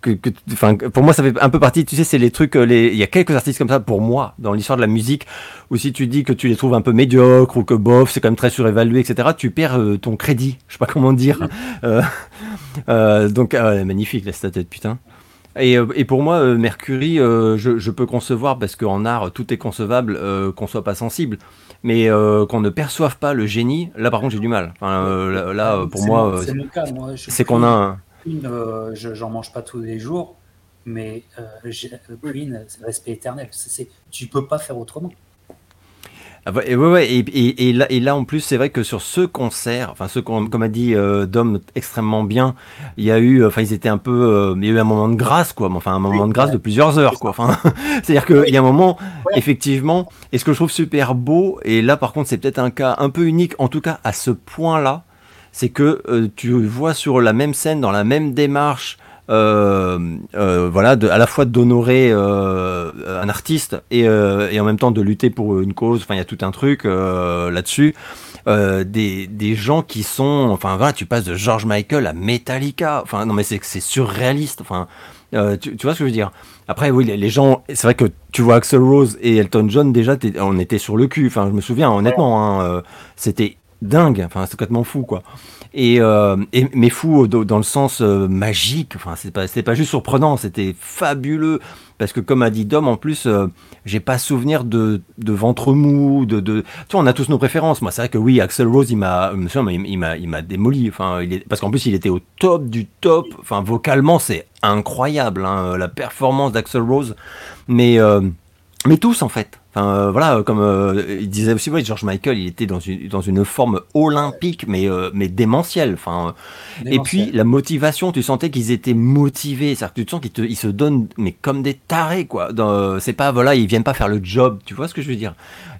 que, pour moi, ça fait un peu partie, tu sais, c'est les trucs, euh, les, il y a quelques artistes comme ça pour moi dans l'histoire de la musique où si tu dis que tu les trouves un peu médiocres ou que bof, c'est quand même très surévalué, etc., tu perds euh, ton crédit. Je sais pas comment dire. Euh, euh, donc, ah magnifique la tête, putain. Et, et, pour moi, Mercury, je, je, peux concevoir, parce qu'en art, tout est concevable, qu'on soit pas sensible, mais qu'on ne perçoive pas le génie, là par contre, j'ai du mal. Enfin, là, pour moi, c'est qu'on a un Euh, je j'en mange pas tous les jours, mais euh, Queen, c'est respect éternel. C'est, tu peux pas faire autrement. Ah bah, et, ouais, ouais, et, et, là, et là, en plus, c'est vrai que sur ce concert, enfin, ce comme a dit euh, Dom extrêmement bien, il y a eu, enfin, ils étaient un peu, euh, il y a eu un moment de grâce, quoi, enfin, un moment de grâce de plusieurs heures, quoi. Enfin, c'est-à-dire qu'il y a un moment, effectivement, et ce que je trouve super beau, et là, par contre, c'est peut-être un cas un peu unique, en tout cas, à ce point-là, c'est que euh, tu vois sur la même scène, dans la même démarche, euh, euh, voilà, à la fois d'honorer un artiste et, en même temps de lutter pour une cause. Enfin, il y a tout un truc là-dessus. des, des gens qui sont, enfin voilà, tu passes de George Michael à Metallica. Enfin, non mais c'est c'est surréaliste. Enfin, tu, tu, vois ce que je veux dire? Après, oui, les, gens, c'est vrai que tu vois Axel Rose et Elton John déjà, on était sur le cul. Enfin, je me souviens honnêtement, hein, c'était dingue. Enfin, c'est complètement fou, quoi. Et, euh, et, mais fou dans le sens euh, magique. Enfin, c'est pas, pas juste surprenant, c'était fabuleux. Parce que comme a dit Dom, en plus, euh, j'ai pas souvenir de, de ventre mou, de, de. Tu vois, on a tous nos préférences. Moi, c'est vrai que oui, Axel Rose, il m'a, il m'a, il m'a démoli. Enfin, il est, parce qu'en plus, il était au top du top. Enfin, vocalement, c'est incroyable hein, la performance d'Axel Rose. Mais, euh, mais tous en fait. Enfin, euh, voilà, comme euh, il disait aussi, George Michael, il était dans une, dans une forme olympique, mais, euh, mais démentielle. Enfin, et puis, la motivation, tu sentais qu'ils étaient motivés. C'est-à-dire que tu sens qu'ils se donnent, mais comme des tarés, quoi. C'est pas, voilà, ils viennent pas faire le job. Tu vois ce que je veux dire?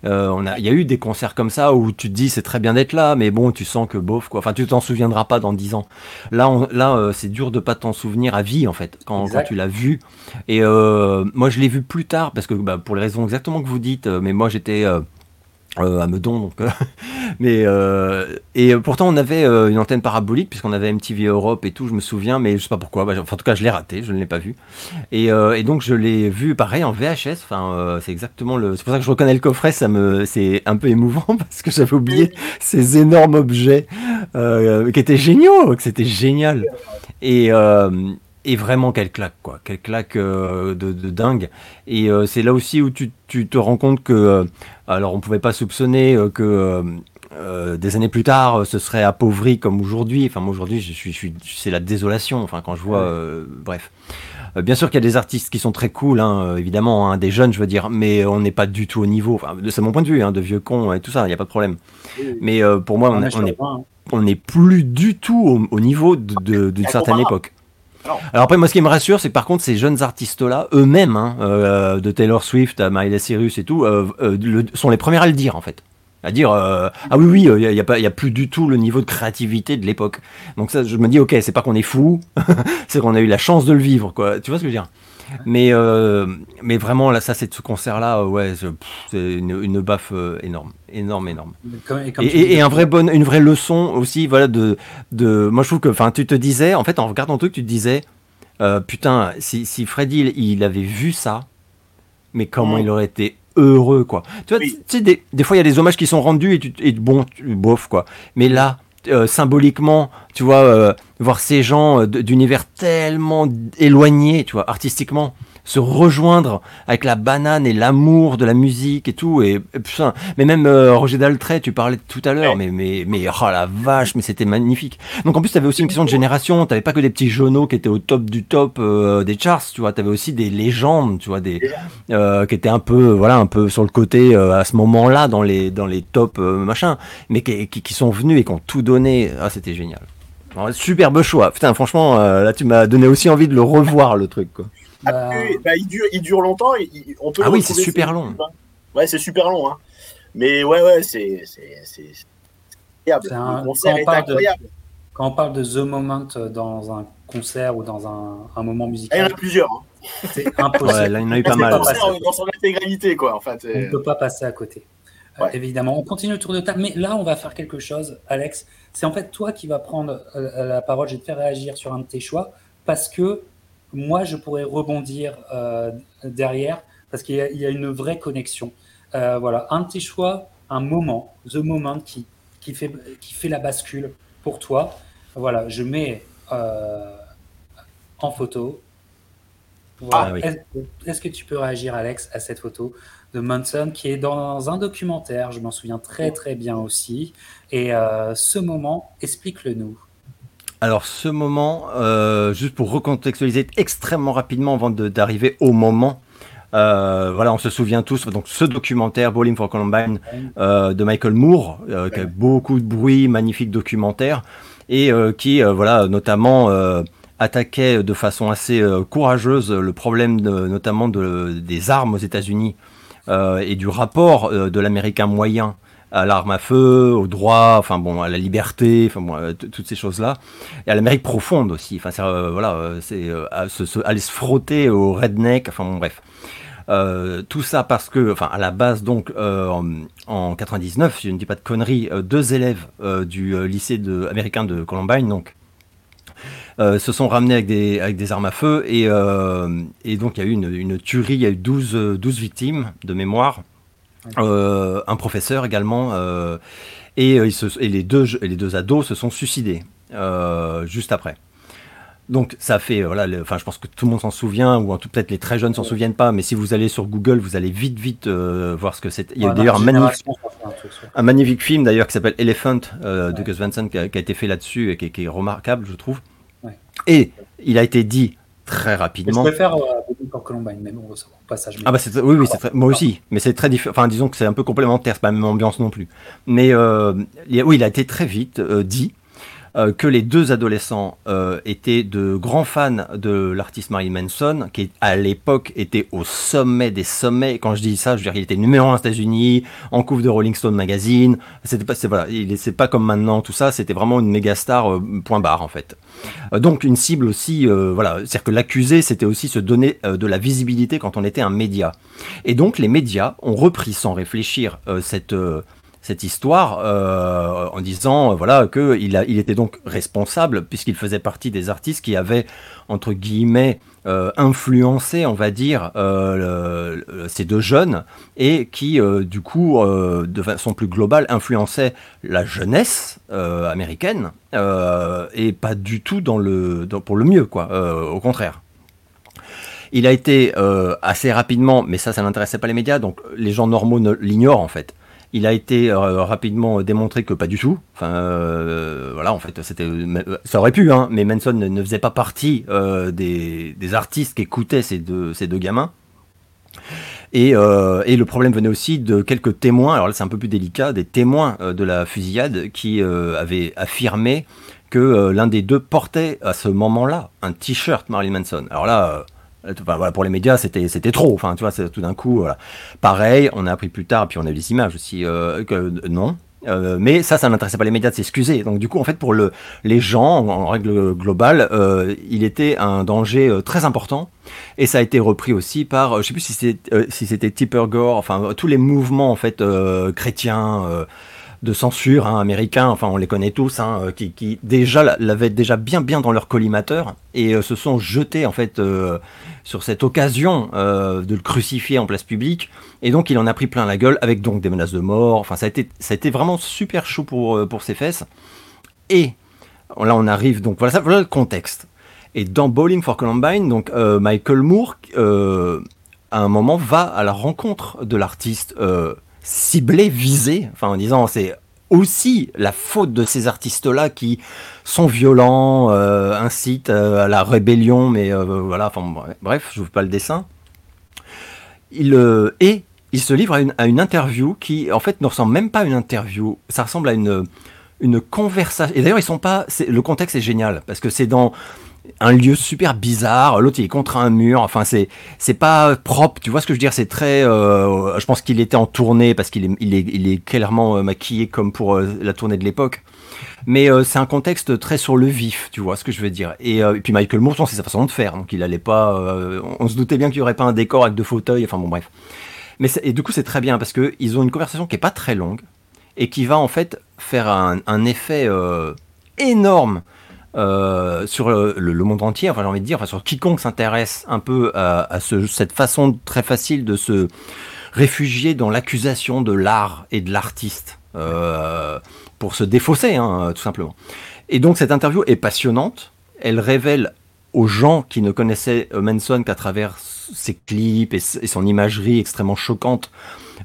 On a, Il y a eu des concerts comme ça où tu te dis, c'est très bien d'être là, mais bon, tu sens que bof, quoi. Enfin, tu t'en souviendras pas dans dix ans. Là, là c'est dur de pas t'en souvenir à vie, en fait, quand, quand tu l'as vu. Et moi, je l'ai vu plus tard, parce que bah, pour les raisons exactement que vous dites, euh, mais moi j'étais euh, euh, à Meudon, donc. mais et pourtant on avait une antenne parabolique puisqu'on avait MTV Europe et tout, je me souviens, mais je sais pas pourquoi. Bah, enfin, en tout cas, je l'ai raté, je ne l'ai pas vu. Et, et donc je l'ai vu pareil en VHS. Enfin, c'est exactement le. C'est pour ça que je reconnais le coffret. Ça me, c'est un peu émouvant parce que j'avais oublié ces énormes objets qui étaient géniaux, que c'était génial. Et et vraiment quelle claque quoi, quelle claque euh, de, dingue. Et euh, c'est là aussi où tu, te rends compte que, euh, alors on pouvait pas soupçonner que des années plus tard ce serait appauvri comme aujourd'hui. Enfin moi aujourd'hui je suis, c'est la désolation. Enfin quand je vois, bref. Bien sûr qu'il y a des artistes qui sont très cool, hein, évidemment, hein, des jeunes, je veux dire, mais on n'est pas du tout au niveau. Enfin, c'est mon point de vue, hein, de vieux cons et tout ça, il n'y a pas de problème. Mais pour moi, on, on, est, on est plus du tout au, niveau d'une certaine époque. Alors après, moi, ce qui me rassure, c'est que par contre, ces jeunes artistes-là, eux-mêmes, hein, euh, de Taylor Swift à Miley Cyrus et tout, euh, euh, sont les premiers à le dire, en fait. À dire, ah oui, oui, il n'y a, a, a plus du tout le niveau de créativité de l'époque. Donc ça, je me dis, ok, c'est pas qu'on est fou, c'est qu'on a eu la chance de le vivre, quoi. Tu vois ce que je veux dire? Mais, euh, mais vraiment, là, ça, c'est ce concert-là, ouais, c'est une, une, baffe euh, énorme, énorme, énorme. Et, un vrai bon, une vraie leçon aussi, voilà, de, de. Moi, je trouve que, enfin, tu te disais, en fait, en regardant le truc, tu te disais, euh, putain, si, si Freddy, il, avait vu ça, mais comment il aurait été heureux, quoi. Tu vois, tu sais, des, des, fois, il y a des hommages qui sont rendus et, tu, et bon, tu, bof, quoi. Mais là, euh, symboliquement, tu vois, euh, voir ces gens euh, d'univers tellement éloignés, tu vois, artistiquement, se rejoindre avec la banane et l'amour de la musique et tout. Et, mais même euh, Roger Daltrey, tu parlais tout à l'heure, mais, mais, mais oh la vache, mais c'était magnifique. Donc en plus, tu avais aussi une question de génération. Tu pas que des petits jeuneaux qui étaient au top du top euh, des charts, tu vois. Tu avais aussi des légendes, tu vois, des, euh, qui étaient un peu, voilà, un peu sur le côté à ce moment-là dans les, dans les tops machin, mais qui, qui, sont venus et qui ont tout donné. Ah, c'était génial. superbe choix. Putain, franchement, là, tu m'as donné aussi envie de le revoir, le truc, quoi. Bah, bah, il, dure, il dure longtemps. on peut ah oui, c'est super long. Hein. Ouais, c'est super long. Hein. Mais ouais, ouais, c'est incroyable. Un, concert quand, on parle incroyable. De, quand on parle de The Moment dans un concert ou dans un, un moment musical. Il y en a plusieurs. Hein. C'est impossible. Ouais, là, il y en a eu pas mal. Dans son intégralité, quoi. En fait, on ne peut pas passer à côté. Euh, évidemment, on continue le tour de table, mais là, on va faire quelque chose, Alex. C'est en fait toi qui vas prendre euh, la parole. Je vais te faire réagir sur un de tes choix parce que moi, je pourrais rebondir euh, derrière parce qu'il y, a une vraie connexion. Euh, voilà, un petit choix, un moment, the moment qui, qui, fait, qui fait la bascule pour toi. Voilà, je mets euh, en photo. Ah est-ce que tu peux réagir, Alex, à cette photo de Manson qui est dans un documentaire Je m'en souviens très très bien aussi. Et ce moment, explique-le nous. Alors ce moment, euh, juste pour recontextualiser extrêmement rapidement avant d'arriver au moment, voilà, on se souvient tous donc ce documentaire Bowling for Columbine de Michael Moore, qui a beaucoup de bruit, magnifique documentaire, et qui voilà notamment attaquait de façon assez courageuse le problème notamment de, des armes aux États-Unis et du rapport de l'Américain moyen à l'arme à feu, au droit, enfin bon, à la liberté, enfin bon, toutes ces choses-là, et à l'Amérique profonde aussi. Enfin, euh, voilà, euh, c'est euh, aller se frotter au redneck, enfin bref. tout ça parce que, enfin, à la base, donc, en, 99, si je ne dis pas de conneries, deux élèves du lycée américain de Columbine, donc, se sont ramenés avec des, armes à feu et, donc il y a eu une, tuerie, il y a eu 12, 12 victimes de mémoire. Euh, un professeur également, euh, et, euh, et, les deux, et les deux ados se sont suicidés juste après. Donc ça fait, voilà, enfin je pense que tout le monde s'en souvient, ou peut-être les très jeunes s'en souviennent pas, mais si vous allez sur Google, vous allez vite vite voir ce que c'est. Il y a d'ailleurs un magnifique, un magnifique film d'ailleurs qui s'appelle Elephant de Gus Van Sant qui, a, été fait là-dessus et qui, est remarquable, je trouve. Et il a été dit très rapidement. je préfère euh, Columbine, mais bon, au passage. Ah bah oui, oui, très, moi aussi, mais c'est très différent. Enfin, disons que c'est un peu complémentaire, c'est pas la même ambiance non plus. Mais euh, oui, il a été très vite euh, dit euh, que les deux adolescents euh, étaient de grands fans de l'artiste Marilyn Manson, qui à l'époque était au sommet des sommets. Quand je dis ça, je veux dire qu'il était numéro un aux États-Unis, en couve de Rolling Stone magazine. C'était pas, c'est voilà, c'est pas comme maintenant tout ça. C'était vraiment une méga star euh, point barre en fait. donc une cible aussi, voilà, c'est-à-dire que l'accusé c'était aussi se donner de la visibilité quand on était un média. Et donc les médias ont repris sans réfléchir cette cette histoire euh, en disant voilà que il, était donc responsable puisqu'il faisait partie des artistes qui avaient entre guillemets euh, influencé on va dire euh, ces deux jeunes et qui du coup de façon plus globale influençaient la jeunesse américaine et pas du tout dans le pour le mieux quoi au contraire il a été assez rapidement, mais ça, ça n'intéressait pas les médias, donc les gens normaux l'ignorent en fait. Il a été euh, rapidement démontré que pas du tout. Enfin, euh, voilà, en fait, c'était, ça aurait pu, hein, mais Manson ne, faisait pas partie euh, des, artistes qui écoutaient ces deux, gamins. Et, et, le problème venait aussi de quelques témoins, alors là c'est un peu plus délicat, des témoins de la fusillade qui avaient affirmé que l'un des deux portait à ce moment-là un t-shirt Marilyn Manson. Alors là, voilà, pour les médias, c'était trop. Enfin, tu vois, tout d'un coup. Pareil, on a appris plus tard, puis on a eu des images aussi euh, que non. Euh, mais ça, ça n'intéressait pas les médias de s'excuser. Donc du coup, en fait, pour le, les gens, en, règle globale, euh, il était un danger très important. Et ça a été repris aussi par, je sais plus si c'était si Tipper Gore, enfin tous les mouvements en fait chrétiens de censure hein, américains, enfin on les connaît tous, hein, euh, qui, déjà l'avaient déjà bien bien dans leur collimateur et euh, se sont jetés en fait euh, sur cette occasion de le crucifier en place publique et donc il en a pris plein la gueule avec donc des menaces de mort. Enfin ça a été ça a été vraiment super chaud pour pour ses fesses et là on arrive donc voilà ça voilà le contexte. Et dans Bowling for Columbine, donc Michael Moore, à un moment, va à la rencontre de l'artiste ciblé, visé, enfin en disant c'est aussi la faute de ces artistes-là qui sont violents, euh, incitent euh, à la rébellion, mais euh, voilà, enfin bref, je vous pas le dessin. Il, et il se livre à une, interview qui, en fait, ne ressemble même pas à une interview. Ça ressemble à une, une conversation. Et d'ailleurs, ils sont pas. Le contexte est génial parce que c'est dans un lieu super bizarre. L'autre, il est contre un mur. Enfin, c'est c'est pas propre. Tu vois ce que je veux dire C'est très. Euh, je pense qu'il était en tournée parce qu'il est, il est, clairement euh, maquillé comme pour euh, la tournée de l'époque. Mais c'est un contexte très sur le vif, tu vois ce que je veux dire. Et, puis Michael Moore, c'est sa façon de faire. Donc il allait pas. on se doutait bien qu'il y aurait pas un décor avec deux fauteuils. Enfin bon, bref. Mais et du coup, c'est très bien parce que ils ont une conversation qui est pas très longue et qui va en fait faire un effet énorme euh, sur le, monde entier, enfin j'ai envie de dire, enfin, sur quiconque s'intéresse un peu à, cette façon très facile de se réfugier dans l'accusation de l'art et de l'artiste euh, pour se défausser, hein, tout simplement. Et donc cette interview est passionnante. Elle révèle aux gens qui ne connaissaient Manson qu'à travers ses clips et, son imagerie extrêmement choquante,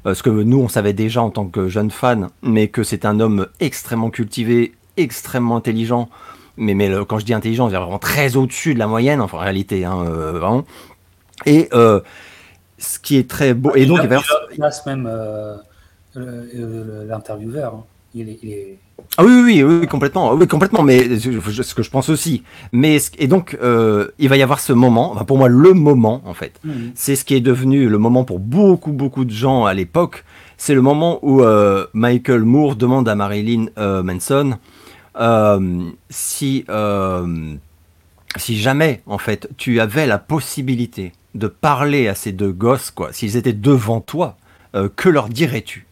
euh, ce que nous on savait déjà en tant que jeunes fans, mais que c'est un homme extrêmement cultivé, extrêmement intelligent, mais, mais quand je dis intelligent, c'est vraiment très au-dessus de la moyenne, en réalité, hein, euh, vraiment. Et euh, ce qui est très beau. Et donc, il, il, même l'intervieweur. Hein. Il est, Ah oui, oui, oui, complètement, oui, complètement. Mais ce que je pense aussi. Mais et donc, euh, il va y avoir ce moment. Enfin, pour moi, le moment, en fait, mhm. c'est ce qui est devenu le moment pour beaucoup, beaucoup de gens à l'époque. C'est le moment où euh, Michael Moore demande à Marilyn euh, Manson si si jamais, en fait, tu avais la possibilité de parler à ces deux gosses, quoi, s'ils étaient devant toi, que leur dirais-tu?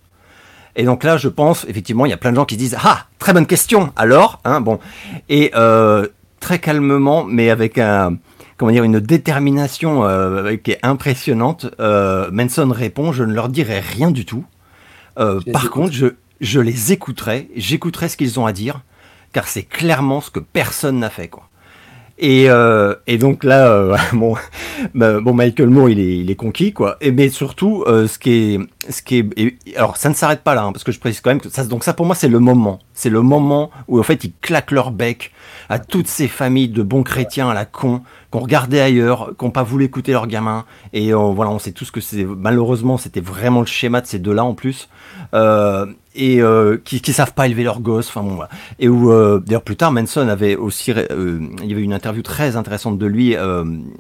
Et donc là, je pense, effectivement, il y a plein de gens qui disent Ah, très bonne question, alors hein, bon. Et euh, très calmement, mais avec un, comment dire, une détermination euh, qui est impressionnante, euh, Manson répond Je ne leur dirai rien du tout. par contre, je, je les écouterai, j'écouterai ce qu'ils ont à dire, car c'est clairement ce que personne n'a fait. Quoi. Et, euh, et, donc là, euh, bon, bah, bon, Michael Moore, il est, il est conquis, quoi. Et mais surtout, euh, ce qui est, ce qui est, alors ça ne s'arrête pas là, hein, parce que je précise quand même que ça, donc ça pour moi c'est le moment, c'est le moment où en fait ils claquent leur bec à toutes ces familles de bons chrétiens à la con qu'on regardait ailleurs, qu'on pas voulu écouter leurs gamins. Et voilà, on sait tous que c'est malheureusement c'était vraiment le schéma de ces deux-là en plus. Euh, et euh, qui, qui savent pas élever leurs gosses. Enfin bon. Et où euh, d'ailleurs plus tard Manson avait aussi, euh, il y avait une interview très intéressante de lui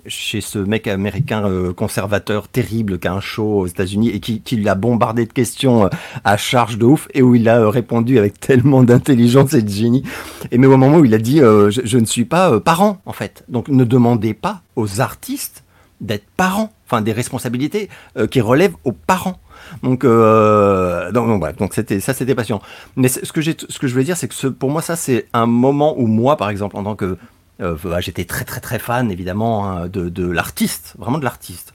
chez ce mec américain conservateur terrible qui a un show aux États-Unis et qui, qui l'a bombardé de questions à charge de ouf et où il a répondu avec tellement d'intelligence et de génie. Et mais au moment où il a dit je, je, ne suis pas parent en fait, donc ne demandez pas aux artistes d'être parents, enfin des responsabilités qui relèvent aux parents. Donc, euh, donc, donc c'était ça, c'était patient. Mais ce que je voulais dire, c'est que pour moi, ça, c'est un moment où moi, par exemple, en tant que euh, bah, j'étais très très très fan évidemment hein, de l'artiste, vraiment de l'artiste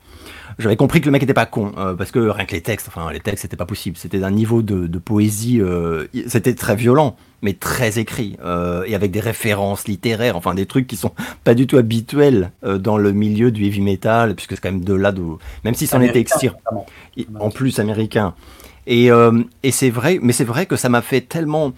j'avais compris que le mec était pas con euh, parce que rien que les textes, enfin les textes c'était pas possible, c'était d'un niveau de, de poésie, euh, c'était très violent, mais très écrit euh, et avec des références littéraires, enfin des trucs qui sont pas du tout habituels dans le milieu du heavy metal puisque c'est quand même de là d'où, même si c'en était extirpé, en plus américain. Et, et c'est vrai, mais c'est vrai que ça m'a fait tellement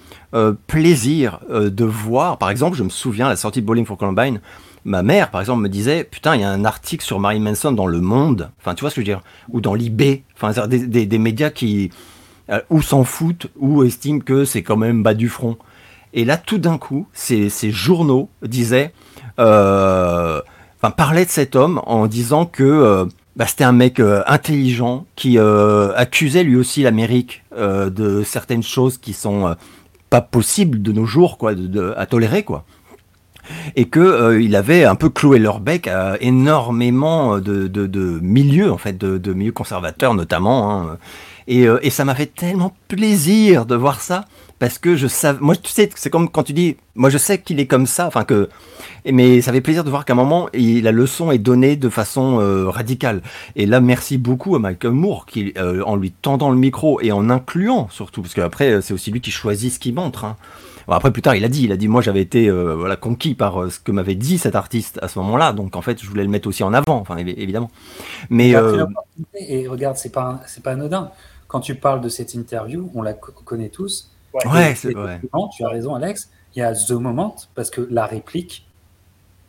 plaisir de voir, par exemple, je me souviens à la sortie de Bowling for Columbine, ma mère, par exemple, me disait Putain, il y a un article sur Marilyn Manson dans Le Monde, enfin, tu vois ce que je veux dire, ou dans l'IB, enfin, des, des, médias qui euh, ou s'en foutent, ou estiment que c'est quand même bas du front. Et là, tout d'un coup, ces, ces, journaux disaient, euh, enfin, parlaient de cet homme en disant que euh, bah, c'était un mec intelligent qui accusait lui aussi l'Amérique de certaines choses qui sont pas possibles de nos jours, quoi, à tolérer, quoi et que euh, il avait un peu cloué leur bec à énormément de, de, de milieux en fait, de, milieux conservateurs notamment. Hein. Et, euh, et, ça m'a fait tellement plaisir de voir ça parce que je savais, moi tu sais, c'est comme quand tu dis, moi je sais qu'il est comme ça, enfin que, mais ça fait plaisir de voir qu'à un moment la leçon est donnée de façon euh, radicale. Et là, merci beaucoup à Michael Moore qui, en lui tendant le micro et en incluant surtout, parce qu'après c'est aussi lui qui choisit ce qu'il montre. Hein après, plus tard, il a dit, il a dit, moi, j'avais été euh, voilà, conquis par euh, ce que m'avait dit cet artiste à ce moment-là, donc en fait, je voulais le mettre aussi en avant, enfin, évidemment. Mais euh, et regarde, c'est pas, c'est pas anodin. Quand tu parles de cette interview, on la connaît tous. Ouais, c'est vrai. Tu as raison, Alex. Il y a The Moment parce que la réplique,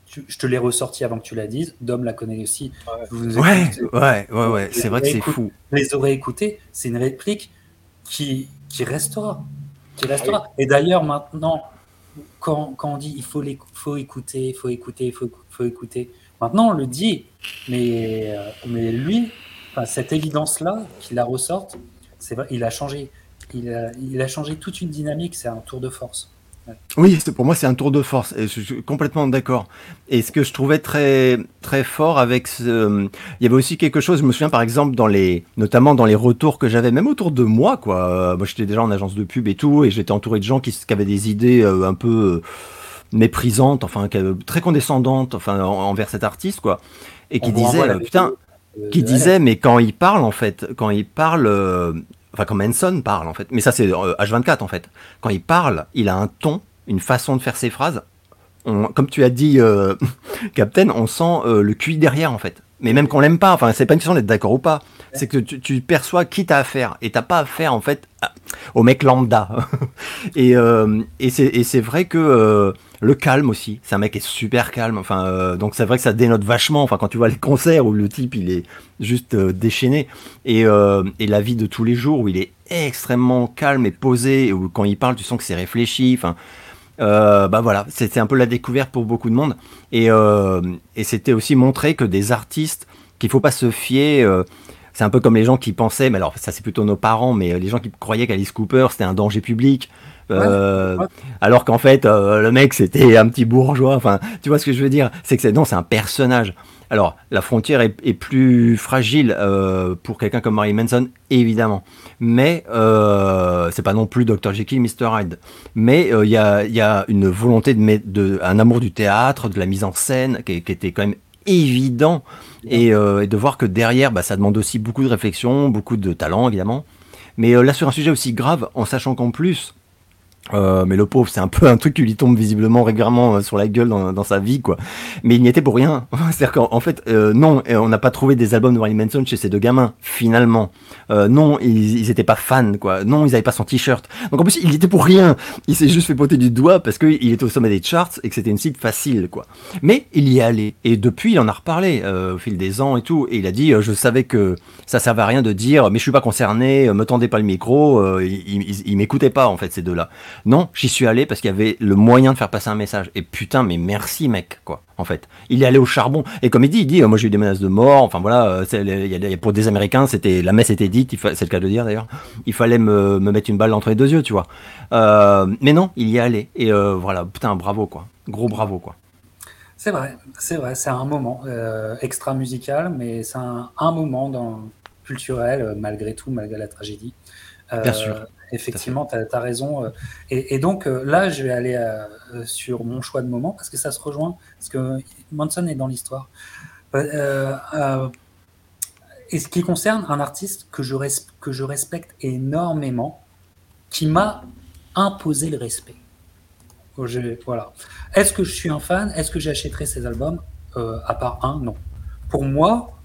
je te l'ai ressorti avant que tu la dises. Dom la connaît aussi. Ouais, ouais, ouais, ouais, c'est vrai que c'est fou. Les aurais écoutés, c'est une réplique qui, qui restera. Ah Et d'ailleurs, maintenant, quand, quand, on dit il faut, faut écouter, il faut écouter, il faut, faut, écouter, maintenant on le dit, mais, euh, mais lui, cette évidence-là, qu'il la ressorte, il a changé. Il a, il a changé toute une dynamique, c'est un tour de force. Oui, pour moi c'est un tour de force et je suis complètement d'accord. Et ce que je trouvais très très fort avec ce, il y avait aussi quelque chose. Je me souviens par exemple dans les, notamment dans les retours que j'avais, même autour de moi quoi. Moi j'étais déjà en agence de pub et tout, et j'étais entouré de gens qui, avaient des idées euh, un peu euh, méprisantes, enfin très condescendantes, enfin envers cet artiste quoi, et qui disaient putain, qui disaient mais quand il parle en fait, quand il parle euh, enfin quand Manson parle en fait, mais ça c'est H24 euh, en fait. Quand il parle, il a un ton, une façon de faire ses phrases. comme tu as dit, euh, Captain, on sent euh, le QI derrière en fait. Mais même qu'on l'aime pas. Enfin, c'est pas une question d'être d'accord ou pas. C'est que tu, perçois qui t'as affaire et t'as pas affaire en fait au mec lambda. et euh, et c'est vrai que euh, le calme aussi. C'est un mec qui est super calme. Enfin, euh, donc c'est vrai que ça dénote vachement. Enfin, quand tu vois les concerts où le type il est juste déchaîné et, et la vie de tous les jours où il est extrêmement calme et posé où quand il parle tu sens que c'est réfléchi. Enfin. Bah voilà, c'était un peu la découverte pour beaucoup de monde. Et, et c'était aussi montrer que des artistes, qu'il faut pas se fier c'est un peu comme les gens qui pensaient, mais alors ça c'est plutôt nos parents, mais euh, les gens qui croyaient qu'Alice Cooper c'était un danger public. Euh, alors qu'en fait euh, le mec c'était un petit bourgeois enfin tu vois ce que je veux dire? C'est que c'est non c'est un personnage alors la frontière est, plus fragile pour quelqu'un comme Marilyn Manson évidemment mais c'est pas non plus Dr Jekyll Mr Hyde. Mais il y a, y, a, une volonté de, mettre de un amour du théâtre de la mise en scène qui, qui était quand même évident. Euh, et, de voir que derrière, bah, ça demande aussi beaucoup de réflexion, beaucoup de talent évidemment. Mais euh, là, sur un sujet aussi grave, en sachant qu'en plus, euh, mais le pauvre, c'est un peu un truc qui lui tombe visiblement régulièrement euh, sur la gueule dans, dans sa vie, quoi. Mais il n'y était pour rien. C'est-à-dire qu'en fait, euh, non, on n'a pas trouvé des albums de Marilyn Manson chez ces deux gamins, finalement. Euh, non, ils, ils étaient pas fans, quoi. Non, ils avaient pas son t-shirt. Donc en plus, il y était pour rien. Il s'est juste fait poter du doigt parce qu'il était au sommet des charts et que c'était une cible facile, quoi. Mais il y est allé. Et depuis, il en a reparlé au fil des ans et tout. Et il a dit, je savais que ça servait à rien de dire, mais je suis pas concerné, me tendez pas le micro. il, il, il m'écoutait pas, en fait, ces deux-là. Non, j'y suis allé parce qu'il y avait le moyen de faire passer un message. Et putain, mais merci mec, quoi. En fait, il est allé au charbon. Et comme il dit, il dit, euh, moi j'ai eu des menaces de mort. Enfin voilà, euh, pour des Américains, c'était la messe était dite. C'est le cas de dire d'ailleurs. Il fallait me, mettre une balle entre les deux yeux, tu vois. Euh, mais non, il y est allé. Et voilà, putain, bravo quoi. Gros bravo quoi. C'est vrai, c'est vrai, c'est un moment extra musical, mais c'est un, un, moment dans, culturel malgré tout, malgré la tragédie. Bien sûr effectivement, tu as, raison. Euh, et, donc euh, là, je vais aller euh, sur mon choix de moment parce que ça se rejoint, parce que Manson est dans l'histoire. et ce qui concerne un artiste que je, que je respecte énormément, qui m'a imposé le respect. voilà. Est-ce que je suis un fan? Est-ce que j'achèterai ses albums? À part un, non. Pour moi,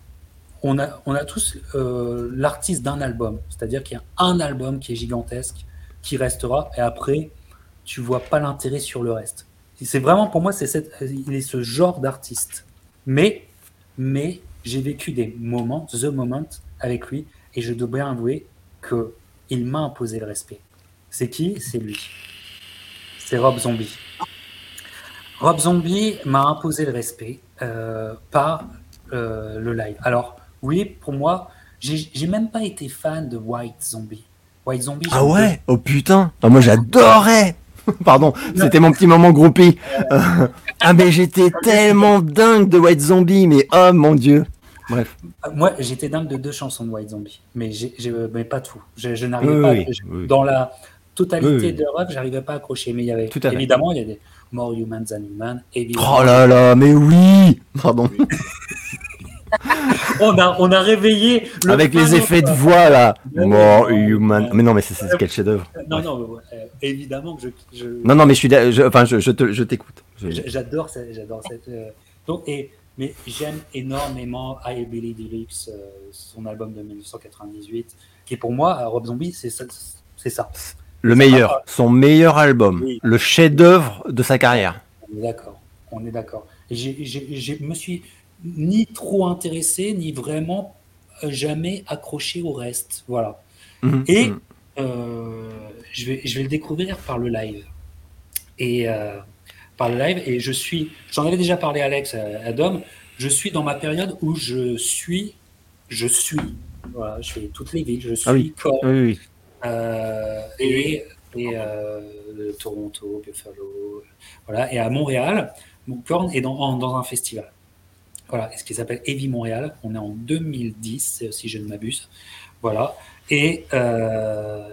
on a, on a tous euh, l'artiste d'un album. C'est-à-dire qu'il y a un album qui est gigantesque, qui restera, et après, tu vois pas l'intérêt sur le reste. C'est vraiment, pour moi, c'est il est ce genre d'artiste. Mais, mais j'ai vécu des moments, the moment, avec lui, et je dois bien avouer que il m'a imposé le respect. C'est qui? C'est lui. C'est Rob Zombie. Rob Zombie m'a imposé le respect euh, par euh, le live. Alors, oui, pour moi, j'ai même pas été fan de White Zombie. White Zombie. Ah ouais? Oh putain ah, Moi j'adorais Pardon, c'était mon petit moment groupie. ah mais j'étais tellement dingue de White Zombie, mais oh mon dieu. Bref. Euh, moi j'étais dingue de deux chansons de White Zombie, mais, mais pas tout. Je, je n'arrivais pas. dans la totalité de rock, j'arrivais pas à accrocher, mais il y avait évidemment il y a des More Humans Than Human. Oh là là, mais oui Pardon. on, a, on a réveillé. Avec les effets de voix là. More human. Mais non, mais c'est quel chef-d'œuvre. Non, non, euh, évidemment que je, Non, non, mais je suis. enfin, je, je t'écoute. J'adore j'adore cette. Euh, donc, et, mais j'aime énormément I Believe Lyrics, euh, son album de 1998, qui pour moi, Rob Zombie, c'est ça. ça. Le meilleur, son meilleur album, le chef-d'œuvre de sa carrière. On est d'accord, on est d'accord. Je me suis, ni trop intéressé, ni vraiment euh, jamais accroché au reste. Voilà. Mhm. Et mhm. Euh, je, vais, je vais le découvrir par le live. Et euh, par le live, et je suis, j'en avais déjà parlé à Alex, à, Dom, je suis dans ma période où je suis, je suis, voilà, je fais toutes les villes, je ah suis oui. et, et Toronto, Buffalo, voilà, et à Montréal, mon Korn est dans, dans un festival. Voilà, ce qui s'appelle Heavy Montréal. On est en 2010, si je ne m'abuse. Voilà. Et euh,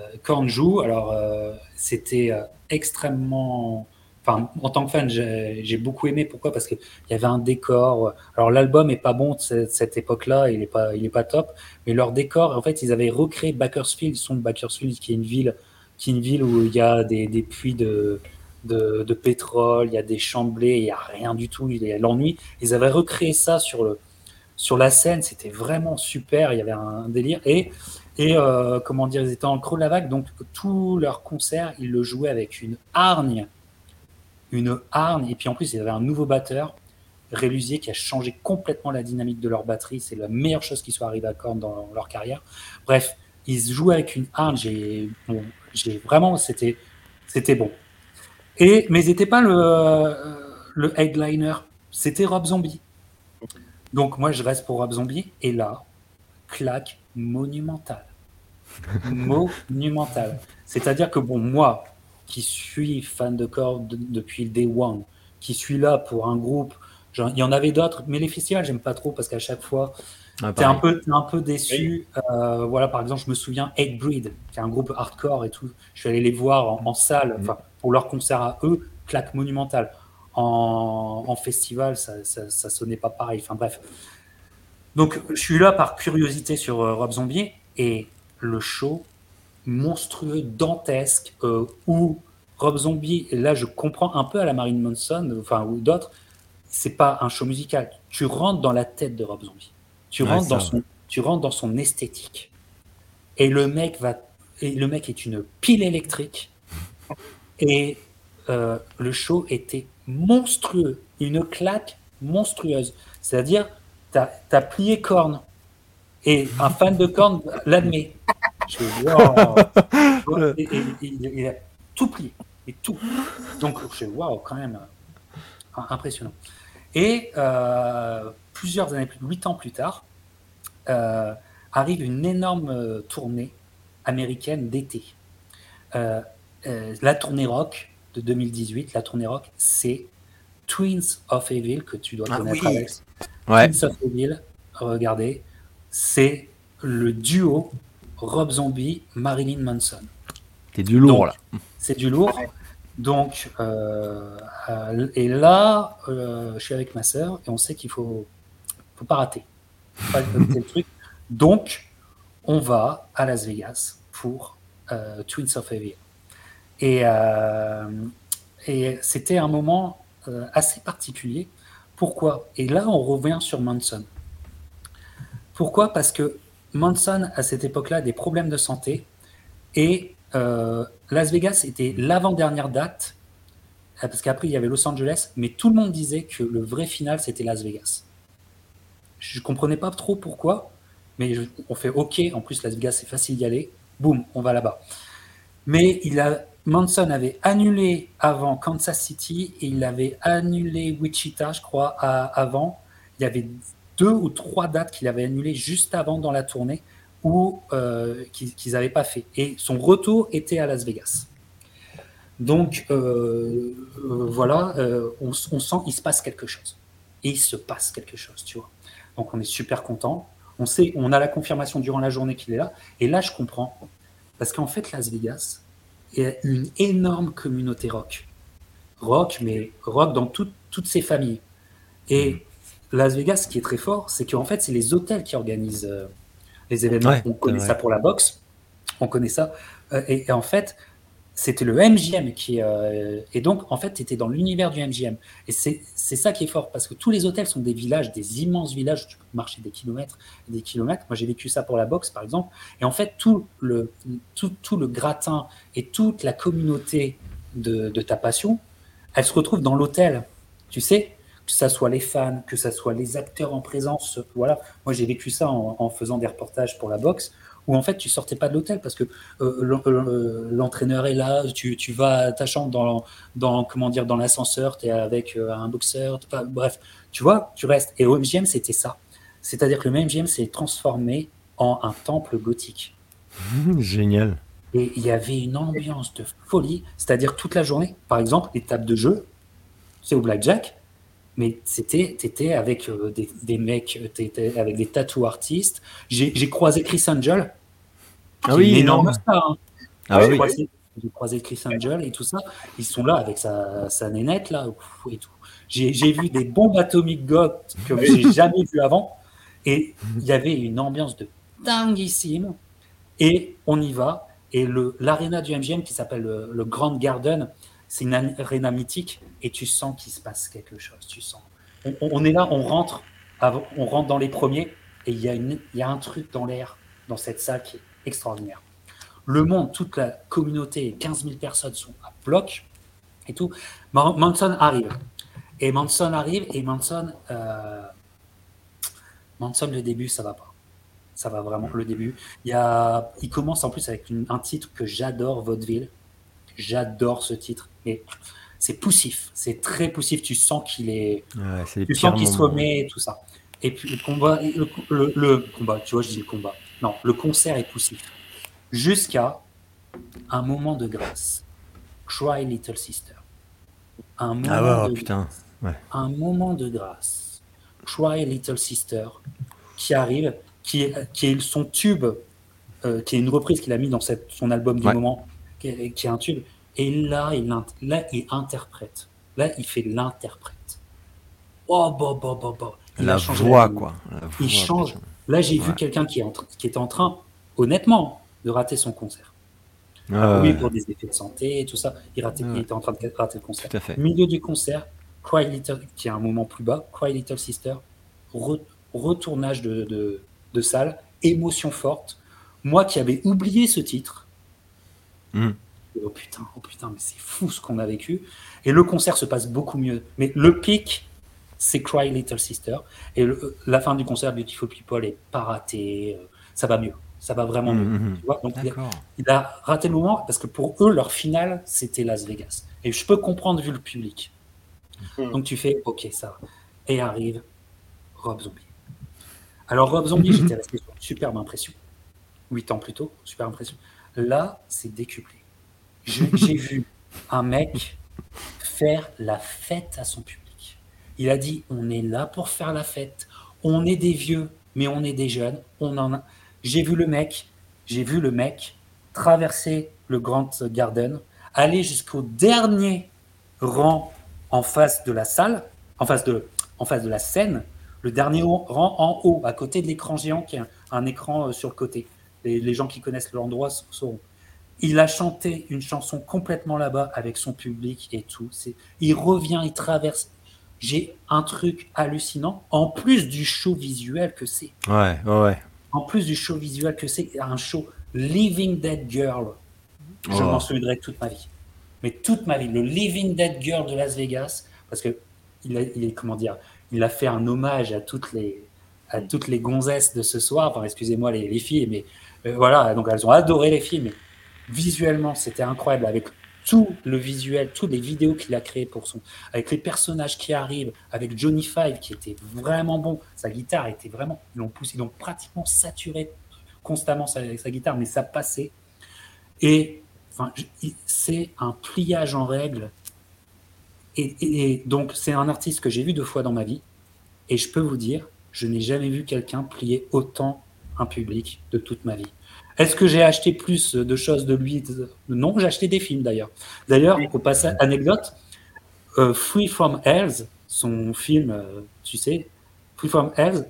joue, alors euh, c'était euh, extrêmement. Enfin, en tant que fan, j'ai beaucoup aimé. Pourquoi? Parce qu'il y avait un décor. Alors, l'album est pas bon de cette, époque-là, il est pas, pas top. Mais leur décor, en fait, ils avaient recréé Bakersfield. Ils sont de Bakersfield, qui est une ville, qui est une ville où il y a des, des puits de, de, pétrole, il y a des chamblés, il n'y a rien du tout, il y a l'ennui. Ils avaient recréé ça sur le, sur la scène, c'était vraiment super. Il y avait un, délire. Et, et euh, comment dire, ils étaient en creux de la vague. Donc, tout leur concert, ils le jouaient avec une hargne. Une hargne. Et puis, en plus, il y avait un nouveau batteur, Rélusier, qui a changé complètement la dynamique de leur batterie. C'est la meilleure chose qui soit arrivée à Korn dans leur carrière. Bref, ils jouaient avec une hargne. J'ai vraiment, c'était bon. Et, mais c'était pas le, le headliner, c'était Rob Zombie. Donc moi, je reste pour Rob Zombie. Et là, claque monumentale. monumentale. C'est-à-dire que, bon, moi, qui suis fan de corps depuis le day one, qui suis là pour un groupe, il y en avait d'autres, mais les festivals, j'aime pas trop parce qu'à chaque fois, ah, tu es un peu, un peu déçu. Euh, voilà, par exemple, je me souviens Hate Breed, qui est un groupe hardcore et tout. Je suis allé les voir en, salle, mm. pour leur concert à eux, claque monumentale en, festival, ça, ça, sonnait pas pareil. Enfin bref. Donc je suis là par curiosité sur euh, Rob Zombie et le show monstrueux, dantesque, euh, où Rob Zombie, et là je comprends un peu à la Marine Manson, enfin ou d'autres, c'est pas un show musical. Tu rentres dans la tête de Rob Zombie. Tu rentres dans son, tu rentres dans son esthétique. Et le mec va, et le mec est une pile électrique. Et euh, le show était monstrueux, une claque monstrueuse. C'est-à-dire, tu as, plié corne. Et un fan de corne l'admet. Il, a tout plié. Et tout. Donc, je waouh, quand même, impressionnant. Et euh, plusieurs années plus, huit ans plus tard, euh, arrive une énorme tournée américaine d'été. la tournée rock, de 2018, la tournée rock, c'est Twins of Evil, que tu dois ah connaître, Alex. Twins of Evil, regardez, c'est le duo Rob Zombie, Marilyn Manson. C'est du lourd, là. C'est du lourd. Donc, euh, euh, et là, euh, je suis avec ma sœur et on sait qu'il faut, faut pas rater. Faut pas. Donc, on va à Las Vegas pour Twins of. Et, euh, et c'était un moment euh, assez particulier. Pourquoi? Et là, on revient sur Manson. Pourquoi? Parce que Manson, à cette époque-là, a des problèmes de santé. Et euh, Las Vegas était l'avant-dernière date, parce qu'après, il y avait Los Angeles, mais tout le monde disait que le vrai final, c'était Las Vegas. Je comprenais pas trop pourquoi, mais on fait OK, en plus, Las Vegas, c'est facile d'y aller. Boum, on va là-bas. Mais il a Manson avait annulé avant Kansas City et il avait annulé Wichita, je crois, avant. Il y avait deux ou trois dates qu'il avait annulées juste avant dans la tournée ou euh, qu'ils n'avaient pas fait. Et son retour était à Las Vegas. Donc euh, euh, voilà, on, sent qu'il se passe quelque chose. Et il se passe quelque chose, tu vois. Donc on est super content. On sait, on a la confirmation durant la journée qu'il est là. Et là, je comprends. Parce qu'en fait, Las Vegas, et une énorme communauté rock. Rock, mais rock dans toutes ces familles. Et mm. Las Vegas, ce qui est très fort, c'est qu'en fait, c'est les hôtels qui organisent euh, les événements. on connaît ça pour la boxe, on connaît ça. Euh, et, en fait, c'était le MGM qui. Euh, et donc, en fait, tu étais dans l'univers du MGM. Et c'est ça qui est fort, parce que tous les hôtels sont des villages, des immenses villages tu peux marcher des kilomètres et des kilomètres. Moi, j'ai vécu ça pour la boxe, par exemple. Et en fait, tout le, tout, tout le gratin et toute la communauté de, de ta passion, elle se retrouve dans l'hôtel. Tu sais, que ça soit les fans, que ça soit les acteurs en présence. Voilà. Moi, j'ai vécu ça en faisant des reportages pour la boxe où en fait tu sortais pas de l'hôtel parce que euh, euh, l'entraîneur est là, tu, tu, vas à ta chambre dans, dans comment dire dans l'ascenseur, tu es avec euh, un boxeur, bref, tu vois, tu restes. Et au MGM, c'était ça. C'est-à-dire que le MGM s'est transformé en un temple gothique. Génial. Et il y avait une ambiance de folie, c'est-à-dire toute la journée. Par exemple, les tables de jeu, c'est au blackjack, mais c'était t'étais avec euh, des, des, mecs t'étais avec des tattoo artistes. J'ai croisé Chris Angel ah oui énorme. star hein. ah j'ai croisé, croisé, Chris Angel et tout ça. Ils sont là avec sa, sa nénette là et tout. J'ai vu des bombes atomiques goth que j'ai jamais vu avant. Et il y avait une ambiance de dinguissime. Et on y va. Et le l'aréna du MGM qui s'appelle le, le Grand Garden c'est une aréna mythique et tu sens qu'il se passe quelque chose. Tu sens. On, est là, on rentre on rentre dans les premiers et il y, a y a un truc dans l'air, dans cette salle qui est extraordinaire. Le monde, toute la communauté, 15 000 personnes sont à bloc et tout. Manson arrive. Et Manson arrive et Manson, euh, Manson, le début, ça va pas. Ça va vraiment, le début. Il, y a, il commence en plus avec un titre que j'adore, Vaudeville. J'adore ce titre. Et c'est poussif, c'est très poussif. Tu sens qu'il est. tu sens qu'il se remet et tout ça. Et puis le combat, le, combat, tu vois, je dis le combat. Non, le concert est poussif. Jusqu'à un moment de grâce. Cry Little Sister. Un ah moment ah de putain. Un moment de grâce. Cry Little Sister qui arrive, qui est, qui est son tube, euh, qui est une reprise qu'il a mis dans cette, son album du moment, qui est, qui est, un tube. Et là, il, là, il interprète. Là, il fait l'interprète. Oh, bah, bah, bah, bah. Il la voix, quoi. il change. Là, j'ai vu quelqu'un qui, qui était en train, honnêtement, de rater son concert. Ah, oui, pour des effets de santé et tout ça. Il, ratait, il était en train de rater le concert. Tout à fait. Milieu du concert, Cry Little, qui est un moment plus bas, Cry Little Sister, retournage de, de, de, salle, émotion forte. Moi qui avais oublié ce titre, hmm. Oh putain, oh putain, mais c'est fou ce qu'on a vécu. Et le concert se passe beaucoup mieux. Mais le pic, c'est Cry Little Sister. Et la fin du concert, Beautiful People est pas raté. Euh, ça va mieux. Ça va vraiment mieux. Hmm, hmm, Donc, il a, raté le moment parce que pour eux, leur finale, c'était Las Vegas. Et je peux comprendre vu le public. Donc tu fais, ok, ça Et arrive Rob Zombie. Alors Rob Zombie, j'étais resté sur une superbe impression. Huit ans plus tôt, superbe impression. Là, c'est décuplé. J'ai vu un mec faire la fête à son public. Il a dit, on est là pour faire la fête. On est des vieux, mais on est des jeunes. On en a... J'ai vu le mec, j'ai vu le mec traverser le Grand Garden, aller jusqu'au dernier rang en face de la salle, en face de, en face de la scène, le dernier rang en haut, à côté de l'écran géant, qui est un, écran euh, sur le côté. Les, les gens qui connaissent l'endroit sauront. Il a chanté une chanson complètement là-bas avec son public et tout. Il revient, il traverse. J'ai un truc hallucinant, en plus du show visuel que c'est. Ouais, ouais, En plus du show visuel que c'est, un show Living Dead Girl. Je oh. m'en souviendrai toute ma vie mais toute ma vie, le Living Dead Girl de Las Vegas, parce que il, a, il comment dire, il a fait un hommage à toutes les, à toutes les gonzesses de ce soir. Enfin, excusez-moi les, les, filles, mais euh, voilà, donc elles ont adoré les films. Mais visuellement, c'était incroyable avec tout le visuel, toutes les vidéos qu'il a créées pour son, avec les personnages qui arrivent, avec Johnny Five qui était vraiment bon. Sa guitare était vraiment, ils l'ont poussé, ils l'ont pratiquement saturé constamment avec sa guitare, mais ça passait. Et c'est un pliage en règle. Et, donc, c'est un artiste que j'ai vu deux fois dans ma vie. Et je peux vous dire, je n'ai jamais vu quelqu'un plier autant un public de toute ma vie. Est-ce que j'ai acheté plus de choses de lui Non, j'ai acheté des films d'ailleurs. D'ailleurs, au passage, anecdote, euh, Free From Hells, son film, euh, tu sais, Free From Hells,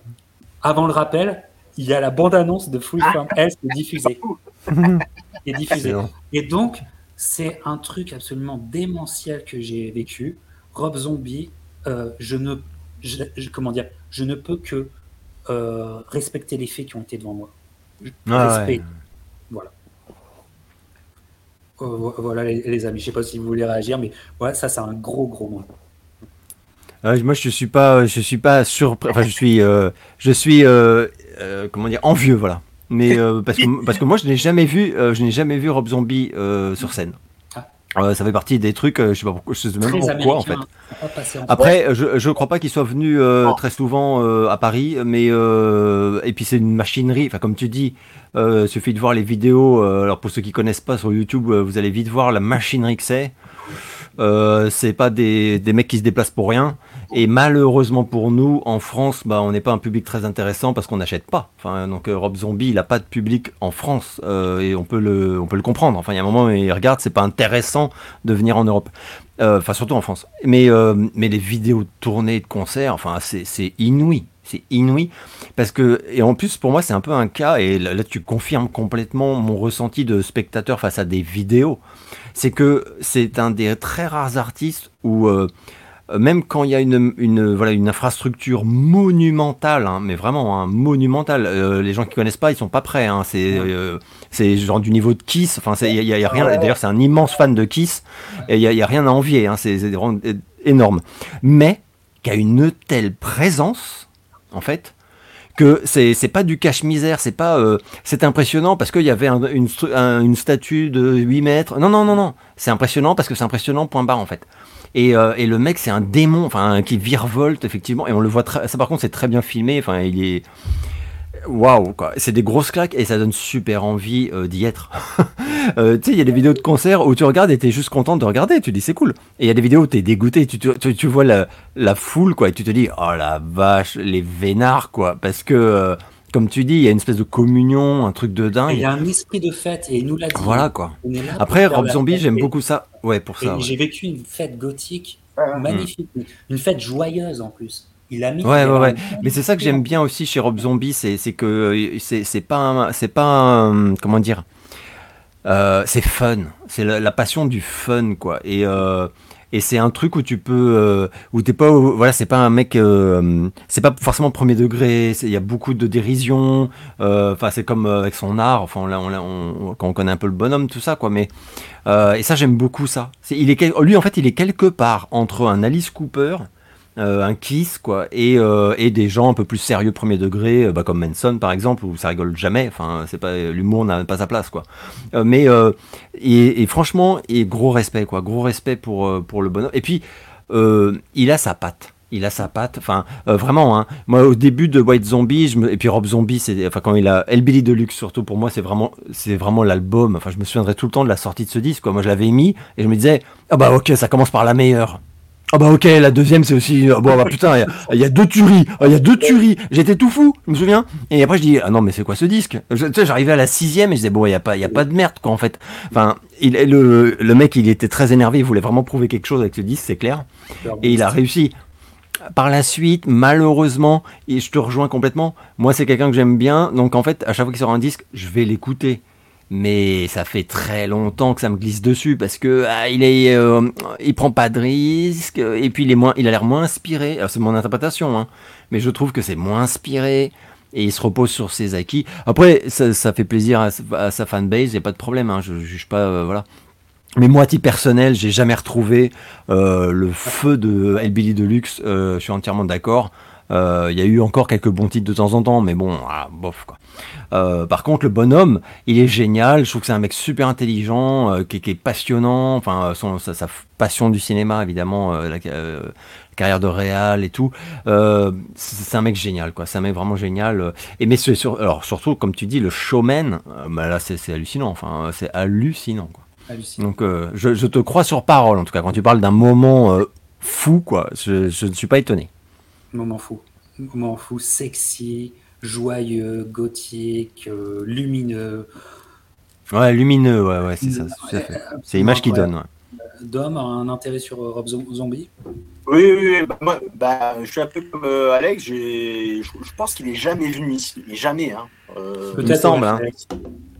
avant le rappel, il y a la bande-annonce de Free From Hells qui est diffusée. est. Et donc, c'est un truc absolument démentiel que j'ai vécu. Rob Zombie, euh, je ne, comment dire, je ne peux que euh, respecter les faits qui ont été devant moi. Ah Respect. Voilà. Euh, voilà les, amis. Je sais pas si vous voulez réagir, mais voilà, ça c'est un gros gros mot. moi, je suis pas, je suis pas surpris. Enfin, je suis, je suis, comment dire, envieux, voilà. Mais euh, parce, que, parce que moi, je n'ai jamais vu, euh, je n'ai jamais vu Rob Zombie euh, sur scène. Ah. ça fait partie des trucs, je sais pas pourquoi, je sais même pourquoi en fait. Après, je je crois pas qu'il soit venu très souvent à Paris, mais et puis c'est une machinerie. Enfin, comme tu dis, il suffit de voir les vidéos. alors pour ceux qui connaissent pas sur YouTube, vous allez vite voir la machinerie que c'est. c'est pas des, des mecs qui se déplacent pour rien. Et malheureusement pour nous, en France, bah, on n'est pas un public très intéressant parce qu'on n'achète pas. Enfin, donc euh, Rob Zombie, il n'a pas de public en France euh, et on peut le, on peut le comprendre. Enfin, il y a un moment, il regarde, c'est pas intéressant de venir en Europe. Euh, enfin, surtout en France. Mais, mais les vidéos tournées de concerts, enfin, c'est inouï. C'est inouï parce que et en plus pour moi c'est un peu un cas et là, tu confirmes complètement mon ressenti de spectateur face à des vidéos. C'est que c'est un des très rares artistes où même quand il y a une, une, voilà, une infrastructure monumentale, hein, mais vraiment hein, monumentale, euh, les gens qui connaissent pas, ils sont pas prêts. Hein, c'est euh, c'est genre du niveau de Kiss. Enfin, il y, a rien. D'ailleurs, c'est un immense fan de Kiss et il y, a rien à envier. C'est énorme. Mais qui a une telle présence, en fait, que c'est c'est pas du cache-misère, c'est pas c'est impressionnant parce qu'il y avait une, une statue de 8 mètres. Non non non non, c'est impressionnant parce que c'est impressionnant point barre en fait. Et, euh, et le mec, c'est un démon, enfin, qui virevolte, effectivement. Et on le voit très. Ça, par contre, c'est très bien filmé. Enfin, il est. Waouh. C'est des grosses claques et ça donne super envie euh, d'y être. euh, tu sais, il y a des vidéos de concerts où tu regardes et t'es juste content de regarder. Tu dis, c'est cool. Et il y a des vidéos où t'es dégoûté. Tu, tu, tu, vois la, la foule, quoi. Et tu te dis, oh la vache, les vénards, quoi. Parce que. Comme tu dis, il y a une espèce de communion, un truc de dingue. Il y a un esprit de fête et il nous l'a dit. Voilà quoi. Après, Rob Zombie, j'aime beaucoup ça. Ouais, pour ça. J'ai vécu une fête gothique magnifique, une fête joyeuse en plus. Il a mis. Ouais, ouais, ouais. Mais c'est ça que j'aime bien aussi chez Rob Zombie, c'est que euh, c'est pas, c'est pas, comment dire, euh, c'est fun. C'est la, passion du fun, quoi. Et euh, et c'est un truc où tu peux euh, où t'es pas voilà c'est pas un mec euh, c'est pas forcément premier degré il y a beaucoup de dérision euh, enfin c'est comme avec son art enfin là on, quand on connaît un peu le bonhomme tout ça quoi mais et ça j'aime beaucoup ça. Il est lui en fait il est quelque part entre un Alice Cooper euh, un kiss quoi et, euh, et, des gens un peu plus sérieux premier degré euh, bah, comme Manson par exemple où ça rigole jamais enfin c'est pas l'humour n'a pas sa place quoi mais et, franchement et gros respect quoi gros respect pour pour le bonhomme et puis il a sa patte il a sa patte, enfin vraiment. Hein. Moi, au début de White Zombie, et puis Rob Zombie, c'est, enfin quand il a Hellbilly Deluxe surtout pour moi, c'est vraiment, c'est vraiment l'album. Enfin, je me souviendrai tout le temps de la sortie de ce disque. Quoi. Moi, je l'avais mis et je me disais, ah bah ok, ça commence par la meilleure. Ah bah ok, la deuxième c'est aussi euh, bon bah putain, il y, a deux tueries, il y a deux tueries. J'étais tout fou, je me souviens. Et après je dis ah non mais c'est quoi ce disque? Tu sais j'arrivais à la sixième et je disais bon il y a pas a pas de merde quoi en fait. Enfin il le le mec il était très énervé, il voulait vraiment prouver quelque chose avec ce disque c'est clair. Et il a réussi. Par la suite, malheureusement, et je te rejoins complètement, moi c'est quelqu'un que j'aime bien, donc en fait à chaque fois qu'il sort un disque, je vais l'écouter mais ça fait très longtemps que ça me glisse dessus parce que ah, il est, euh, il prend pas de risque et puis il est moins, il a l'air moins inspiré. C'est mon interprétation, hein, mais je trouve que c'est moins inspiré et il se repose sur ses acquis. Après, ça, fait plaisir à, sa fanbase, y a pas de problème, hein, je, juge pas, euh, voilà. Mais moi, à titre personnel, j'ai jamais retrouvé euh, le feu de Hellbilly Deluxe. je suis entièrement d'accord. Il y a eu encore quelques bons titres de temps en temps, mais bon, ah, bof quoi. Euh, par contre, le bonhomme, il est génial. Je trouve que c'est un mec super intelligent, euh, qui, est passionnant. Enfin, son, sa, passion du cinéma, évidemment, euh, la, carrière de réal et tout. c'est un mec génial, quoi. C'est un mec vraiment génial. Et mais sur, alors surtout, comme tu dis, le showman, bah là, c'est hallucinant. Enfin, c'est hallucinant, quoi. Donc, je, te crois sur parole, en tout cas, quand tu parles d'un moment fou, quoi. Je, je ne suis pas étonné. Moment fou. Moment fou, sexy, joyeux, gothique, euh, lumineux. Ouais, lumineux, ouais, ouais c'est ça. C'est l'image qui donne. Dom a un intérêt sur euh, Rob Zombie? Oui, oui, oui. Bah, bah, je suis un peu comme euh, Alex. Je, pense qu'il est jamais venu ici. Il est jamais. Hein. il me semble. Hein.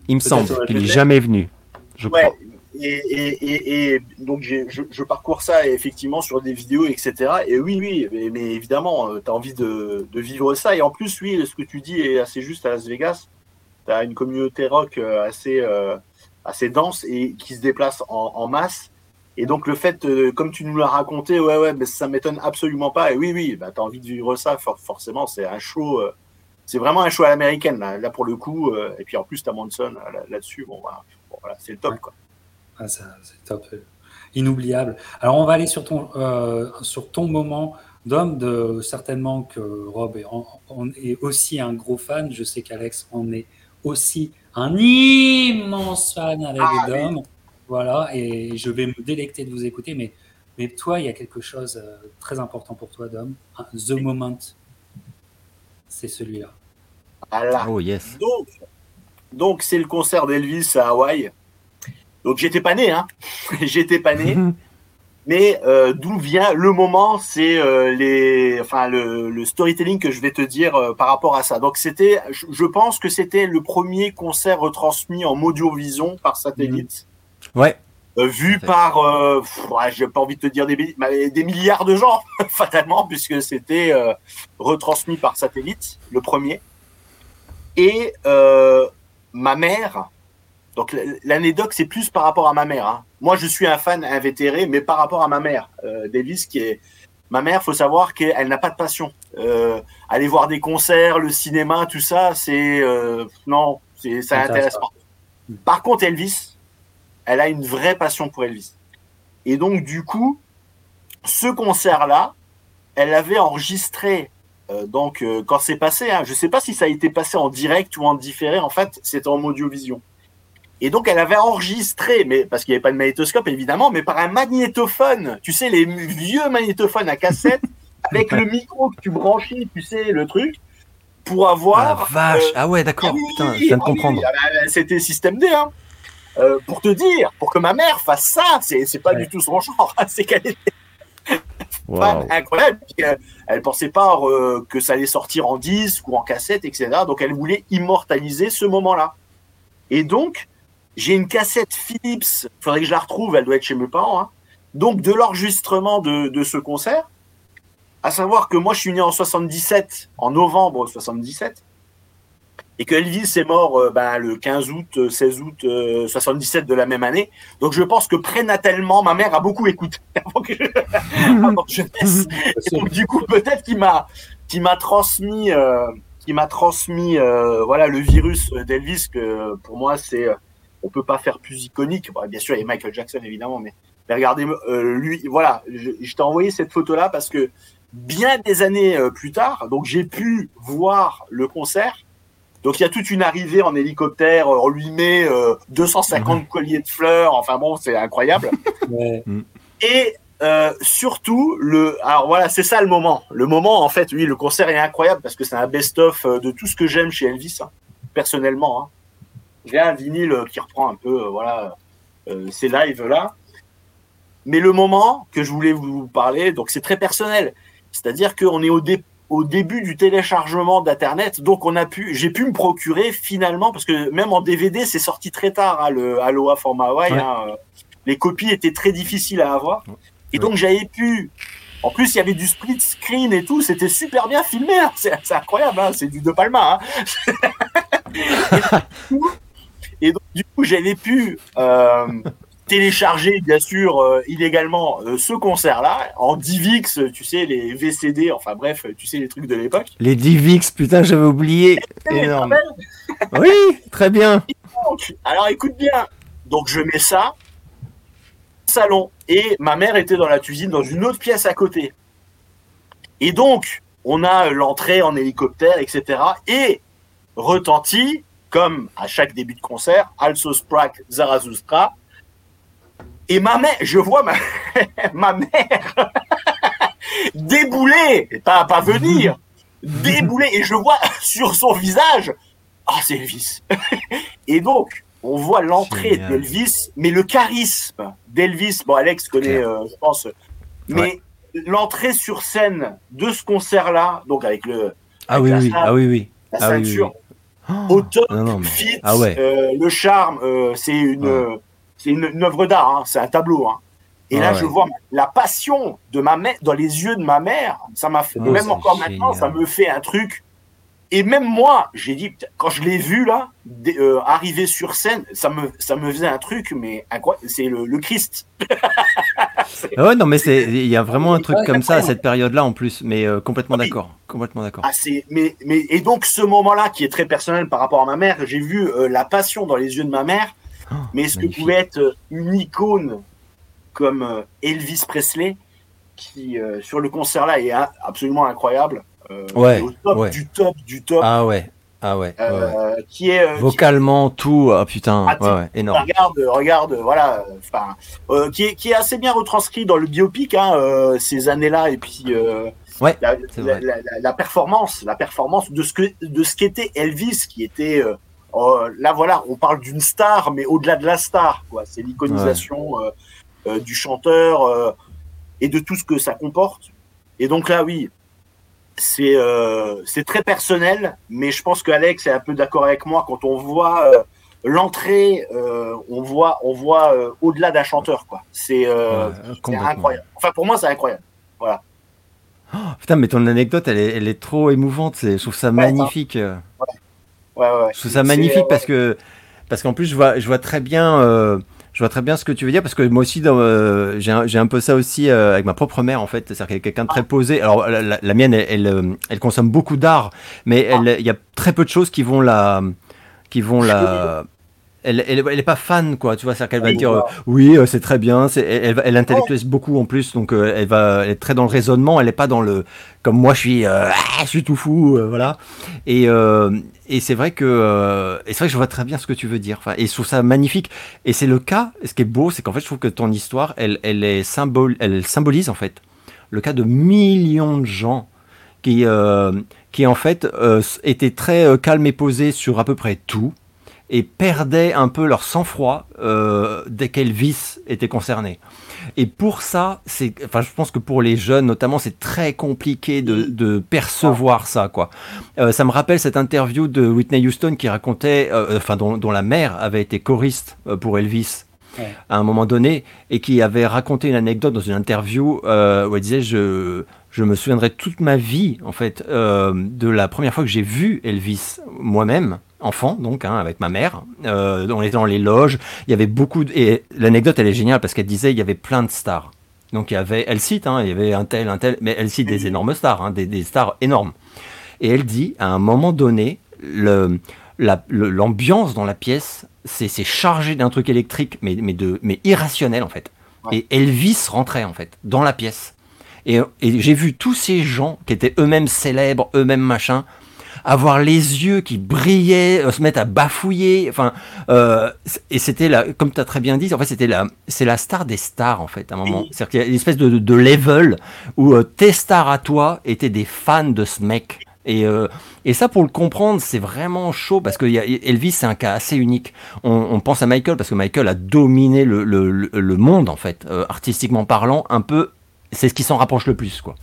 Il me semble qu'il est jamais venu. Je crois. Et, donc je, parcours ça effectivement sur des vidéos, etc. Et oui, oui, mais, évidemment, euh, tu as envie de, vivre ça. Et en plus, oui, ce que tu dis est assez juste à Las Vegas. Tu as une communauté rock euh, assez, euh, assez dense et qui se déplace en, masse. Et donc le fait, comme tu nous l'as raconté, ouais, ouais, mais ça m'étonne absolument pas. Et oui, oui, bah, tu as envie de vivre ça, forcément, c'est un show. c'est vraiment un show à l'américaine, là, pour le coup. et puis en plus, tu as Manson là-dessus. bon, voilà, c'est le top. Quoi. Ah, c'est top. Inoubliable. Alors, on va aller sur ton, euh, sur ton moment d'homme, de, certainement que Rob est, est, aussi un gros fan. Je sais qu'Alex en est aussi un immense fan avec ah, Dom. Voilà, et je vais me délecter de vous écouter, mais, mais toi, il y a quelque chose euh, très important pour toi, Dom. The Moment, c'est celui-là. Oh, yes. Donc, donc c'est le concert d'Elvis à Hawaï. Donc j'étais pas né, hein. j'étais pas né. Mais euh, d'où vient le moment, c'est euh, les, enfin le, storytelling que je vais te dire euh, par rapport à ça. Donc c'était, je, pense que c'était le premier concert retransmis en Audiovision par satellite. Ouais. vu par, euh, j'ai pas envie de te dire des, des milliards de gens, fatalement, puisque c'était retransmis par satellite, le premier. Et ma mère, donc l'anecdote, c'est plus par rapport à ma mère. Hein. Moi, je suis un fan invétéré, mais par rapport à ma mère, Davis, qui est Ma mère, faut savoir qu'elle n'a pas de passion. Euh, aller voir des concerts, le cinéma, tout ça, c'est euh, non, c'est ça intéresse pas. Par contre, Elvis, elle a une vraie passion pour Elvis. Et donc, du coup, ce concert-là, elle l'avait enregistré. Euh, donc, quand c'est passé, hein, je ne sais pas si ça a été passé en direct ou en différé. En fait, c'était en audiovision. Et donc, elle avait enregistré, mais parce qu'il n'y avait pas de magnétoscope, évidemment, mais par un magnétophone. Tu sais, les vieux magnétophones à cassette, avec le micro que tu branchais, tu sais, le truc, pour avoir. Ah, vache euh, Ah ouais, d'accord, ah putain, je viens de ah comprendre. Ah bah, c'était système D, hein. Euh, pour te dire, pour que ma mère fasse ça, c'est pas du tout son genre. Hein, c'est qu'elle était incroyable. Elle, elle, pensait pas euh, que ça allait sortir en disque ou en cassette, etc. Donc elle voulait immortaliser ce moment-là. Et donc, j'ai une cassette Philips, il faudrait que je la retrouve, elle doit être chez mes parents. Hein. Donc, de l'enregistrement de, de, ce concert, à savoir que moi, je suis né en 77, en novembre 77, et que Elvis est mort euh, ben, le 15 août, 16 août 77 euh, de la même année. Donc, je pense que prénatalement, ma mère a beaucoup écouté avant que je, naisse. Et donc, du coup, peut-être qu'il m'a, transmis, euh, m'a transmis, voilà, le virus d'Elvis, que pour moi, c'est on peut pas faire plus iconique. bien sûr, il y a Michael Jackson évidemment, mais, regardez euh, lui. Voilà, je, t'ai envoyé cette photo là parce que bien des années euh, plus tard, donc j'ai pu voir le concert. Donc il y a toute une arrivée en hélicoptère, on lui met 250 colliers de fleurs. Enfin bon, c'est incroyable. Et euh, surtout le alors voilà c'est ça le moment le moment en fait oui le concert est incroyable parce que c'est un best of de tout ce que j'aime chez Elvis hein, personnellement hein j'ai un vinyle qui reprend un peu euh, voilà euh, ces lives là. Mais le moment que je voulais vous parler, donc c'est très personnel. C'est-à-dire qu'on est au, au début du téléchargement d'Internet, donc on a pu, j'ai pu me procurer finalement, parce que même en DVD, c'est sorti très tard, hein, le Aloha Format Hawaii. Hein, euh, les copies étaient très difficiles à avoir. Et donc j'avais pu. En plus, il y avait du split screen et tout, c'était super bien filmé. Hein. C'est incroyable, c'est du De Palma. Et donc, du coup, j'avais pu euh, télécharger, bien sûr, euh, illégalement euh, ce concert-là en DivX, tu sais, les VCD, enfin bref, tu sais, les trucs de l'époque. Les DivX, putain, j'avais oublié. Énorme. oui, très bien. alors écoute bien. Donc, je mets ça salon et ma mère était dans la cuisine dans une autre pièce à côté. Et donc, on a l'entrée en hélicoptère, etc. Et retentit comme à chaque début de concert, Also Sprach Zarathustra. Et ma mère, je vois ma, ma mère débouler, pas, pas venir, débouler, et je vois sur son visage, ah, c'est Elvis. et donc, on voit l'entrée d'Elvis, mais le charisme d'Elvis, bon, Alex connaît, euh, je pense, mais l'entrée sur scène de ce concert-là, donc avec le. Ah oui, oui, ah oui, oui. La ah ceinture, au top, fit, ah euh, le charme, euh, c'est une, c'est une, œuvre d'art, hein, c'est un tableau. Hein. Et là, je vois la passion de ma mère dans les yeux de ma mère. Ça m'a fait, oh, même encore maintenant, ça me fait un truc et même moi, j'ai dit, quand je l'ai vu là, euh, arriver sur scène, ça me, ça me faisait un truc, mais c'est le, le, Christ. Ah ouais, non, mais il y a vraiment un truc comme ça à cette période-là en plus, mais euh, complètement d'accord, complètement d'accord. Ah, mais, mais, et donc ce moment-là qui est très personnel par rapport à ma mère, j'ai vu euh, la passion dans les yeux de ma mère, oh, mais ce que pouvait être une icône comme Elvis Presley, qui sur le concert là est absolument incroyable. Euh, ouais, au top du top du top. Ah ouais. Ah ouais. Euh, qui est euh, vocalement tout. Oh, putain. Ah, ouais, énorme. Regarde, regarde, voilà. Enfin, qui est qui est assez bien retranscrit dans le biopic hein, ces années-là et puis. Ouais, la, la, performance, la performance de ce que de ce qu'était Elvis, qui était oh, là voilà, on parle d'une star, mais au-delà de la star, quoi. C'est l'iconisation du chanteur et de tout ce que ça comporte. Et donc là, oui, c'est euh, c'est très personnel, mais je pense qu'Alex est un peu d'accord avec moi quand on voit euh, l'entrée, euh, on voit, on voit au-delà d'un chanteur, quoi. C'est incroyable. Enfin, pour moi, c'est incroyable. Voilà. Oh, putain, mais ton anecdote, elle est, elle est trop émouvante. Je trouve ça magnifique. Ouais. Ouais, ouais, je trouve ça magnifique parce que parce qu'en plus, je vois, je vois très bien. Je vois très bien ce que tu veux dire parce que moi aussi, j'ai un, un, peu ça aussi avec ma propre mère en fait. C'est-à-dire qu'elle est quelqu'un de très posé. Alors la, mienne, elle, elle, consomme beaucoup d'art, mais ah. il y a très peu de choses qui vont la, qui vont la, elle, elle, est pas fan, quoi. Tu vois, c'est qu'elle va dire euh, oui, euh, c'est très bien. elle, elle, intellectualise beaucoup en plus, donc euh, elle va être très dans le raisonnement. Elle est pas dans le comme moi, je suis, ah, je suis tout fou, voilà. Et, et c'est vrai que et c'est vrai que je vois très bien ce que tu veux dire. Enfin, et je trouve ça magnifique. Et c'est le cas. ce qui est beau, c'est qu'en fait, je trouve que ton histoire, elle, elle est symbole, elle symbolise en fait le cas de millions de gens qui qui en fait étaient très calmes et posés sur à peu près tout et perdaient un peu leur sang-froid euh, dès qu'Elvis était concerné. Et pour ça, c'est, enfin, je pense que pour les jeunes, notamment, c'est très compliqué de, percevoir ça, quoi. Euh, ça me rappelle cette interview de Whitney Houston qui racontait, euh, enfin, dont, la mère avait été choriste pour Elvis. à un moment donné, et qui avait raconté une anecdote dans une interview où elle disait je, je me souviendrai toute ma vie, en fait, de la première fois que j'ai vu Elvis moi-même, enfant, donc, hein, avec ma mère. Euh, on était dans les loges. Il y avait beaucoup. De... Et l'anecdote, elle est géniale parce qu'elle disait il y avait plein de stars. Donc, il y avait. Elle cite, hein, il y avait un tel, un tel. Mais elle cite des énormes stars, hein, des, stars énormes. Et elle dit à un moment donné, le, l'ambiance dans la pièce, c'est, chargé d'un truc électrique, mais, mais, de, mais irrationnel, en fait. Et Elvis rentrait, en fait, dans la pièce. Et, et j'ai vu tous ces gens qui étaient eux-mêmes célèbres, eux-mêmes machin, avoir les yeux qui brillaient, euh, se mettre à bafouiller. Enfin, euh, et c'était là, comme tu as très bien dit, en fait, c'était la, c'est la star des stars en fait, à un moment. C'est-à-dire qu'il y a une espèce de, de level où euh, tes stars à toi étaient des fans de ce mec. Et, et ça, pour le comprendre, c'est vraiment chaud parce que y a, Elvis, c'est un cas assez unique. On, on, pense à Michael parce que Michael a dominé le, le, le monde, en fait, artistiquement parlant, un peu. C'est ce qui s'en rapproche le plus, quoi.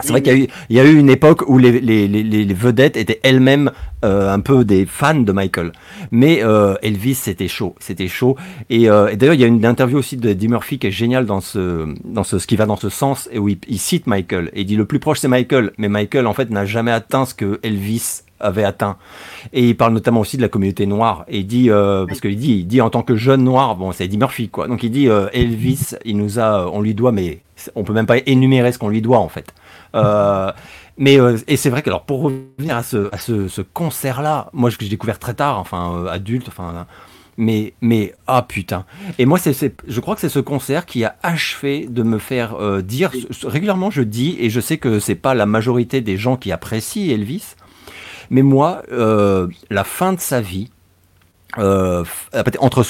C'est vrai qu'il y, a eu une époque où les, vedettes étaient elles-mêmes euh, un peu des fans de Michael. Mais euh, Elvis, c'était chaud. C'était chaud. Euh, et, d'ailleurs, il y a une interview aussi de Eddie Murphy qui est géniale dans ce, dans ce, ce qui va dans ce sens et où il, cite Michael. Et il dit le plus proche, c'est Michael. Mais Michael, en fait, n'a jamais atteint ce que Elvis avait atteint. Et il parle notamment aussi de la communauté noire. Et il dit, parce qu'il dit, il dit en tant que jeune noir, bon, c'est Eddie Murphy, quoi. Donc il dit, Elvis, il nous a, on lui doit, mais on peut même pas énumérer ce qu'on lui doit en fait. Euh, mais euh, et c'est vrai que alors pour revenir à ce, à ce, concert là, moi je j'ai découvert très tard, enfin euh, adulte, enfin mais mais ah putain. Et moi c'est je crois que c'est ce concert qui a achevé de me faire dire régulièrement je dis et je sais que c'est pas la majorité des gens qui apprécient Elvis, mais moi la fin de sa vie entre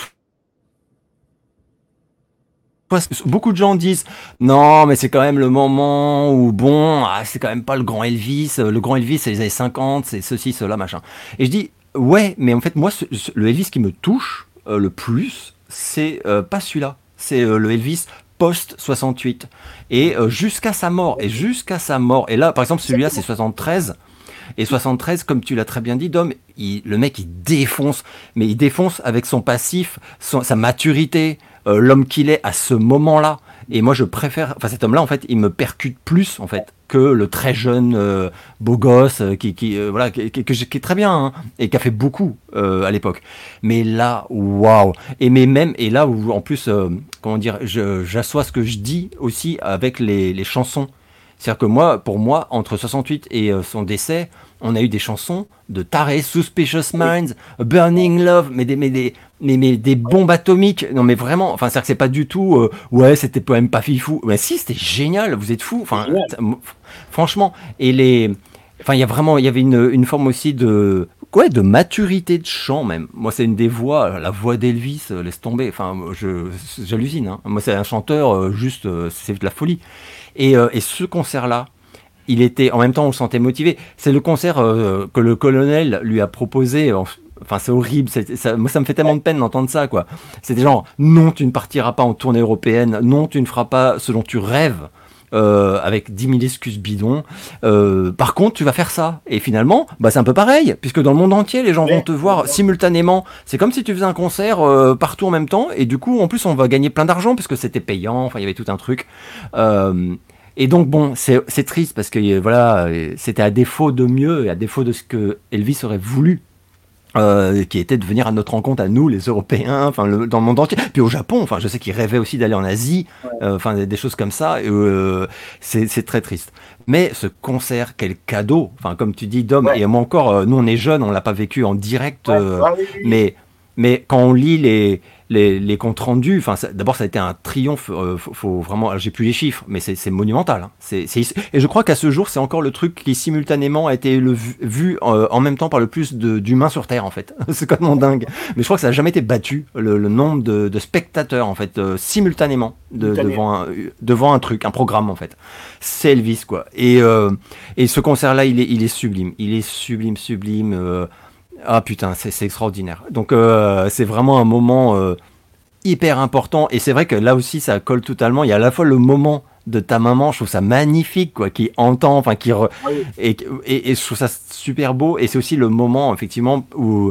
Beaucoup de gens disent non, mais c'est quand même le moment où bon, ah, c'est quand même pas le grand Elvis. Le grand Elvis, c'est les années 50, c'est ceci, cela, machin. Et je dis ouais, mais en fait, moi, le Elvis qui me touche euh, le plus, c'est euh, pas celui-là. C'est euh, le Elvis post 68 et jusqu'à sa mort. Et jusqu'à sa mort. Et là, par exemple, celui-là, c'est 73. Et 73, comme tu l'as très bien dit, Dom, le mec, il défonce, mais il défonce avec son passif, sa maturité, euh, l'homme qu'il est à ce moment-là. Et moi, je préfère. Enfin, cet homme-là, en fait, il me percute plus, en fait, que le très jeune euh, beau gosse euh, qui, qui voilà, qui, est très bien hein, et qui a fait beaucoup à l'époque. Mais là, waouh Et mais même et là où en plus, comment dire, j'assois ce que je dis aussi avec les, les chansons. C'est-à-dire que moi, pour moi, entre 68 et son décès, on a eu des chansons de Taré, Suspicious Minds, Burning Love, mais des, mais des, mais, des bombes atomiques. Non, mais vraiment, enfin, c'est-à-dire que c'est pas du tout, euh, ouais, c'était quand même pas fifou. Mais si, c'était génial, vous êtes fous. Enfin, franchement, et les, enfin, il y a vraiment, il y avait une, une forme aussi de, ouais, de maturité de chant même. Moi, c'est une des voix, la voix d'Elvis, euh, laisse tomber. Enfin, je, j'hallucine. Hein. Moi, c'est un chanteur, euh, juste, c'est de la folie. Et, et ce concert-là, il était, en même temps, on le sentait motivé. C'est le concert euh, que le colonel lui a proposé. Enfin, c'est horrible. Ça, moi, ça me fait tellement de peine d'entendre ça, quoi. C'était genre, non, tu ne partiras pas en tournée européenne. Non, tu ne feras pas ce dont tu rêves. euh, avec 10 000 excuses bidons. Euh, par contre, tu vas faire ça. Et finalement, bah, c'est un peu pareil, puisque dans le monde entier, les gens vont te voir simultanément. C'est comme si tu faisais un concert euh, partout en même temps, et du coup, en plus, on va gagner plein d'argent, puisque c'était payant, enfin, il y avait tout un truc. Et donc, bon, c'est triste, parce que voilà, c'était à défaut de mieux, et à défaut de ce que Elvis aurait voulu euh, qui était de venir à notre rencontre à nous, les Européens, enfin dans le monde entier, puis au Japon. Enfin, je sais qu'il rêvait aussi d'aller en Asie, euh, enfin des, choses comme ça. Euh, c'est très triste. Mais ce concert, quel cadeau Enfin, comme tu dis, Dom, et moi encore, nous on est jeunes, on l'a pas vécu en direct, ah mais mais quand on lit les les, comptes rendus, enfin, d'abord ça a été un triomphe. Euh, faut, vraiment, j'ai plus les chiffres, mais c'est monumental. Hein. et je crois qu'à ce jour, c'est encore le truc qui simultanément a été le, vu, euh, en même temps par le plus d'humains sur Terre, en fait. c'est complètement dingue. Mais je crois que ça n'a jamais été battu le, nombre de, spectateurs, en fait, euh, simultanément devant un, devant un truc, un programme, en fait. C'est Elvis, quoi. Et, et ce concert-là, il est, il est sublime. Il est sublime, sublime. Ah putain, c'est extraordinaire. Donc euh, c'est vraiment un moment euh, hyper important. Et c'est vrai que là aussi, ça colle totalement. Il y a à la fois le moment de ta maman, je trouve ça magnifique, quoi, qui entend, enfin qui et, et, je trouve ça super beau. Et c'est aussi le moment, effectivement, où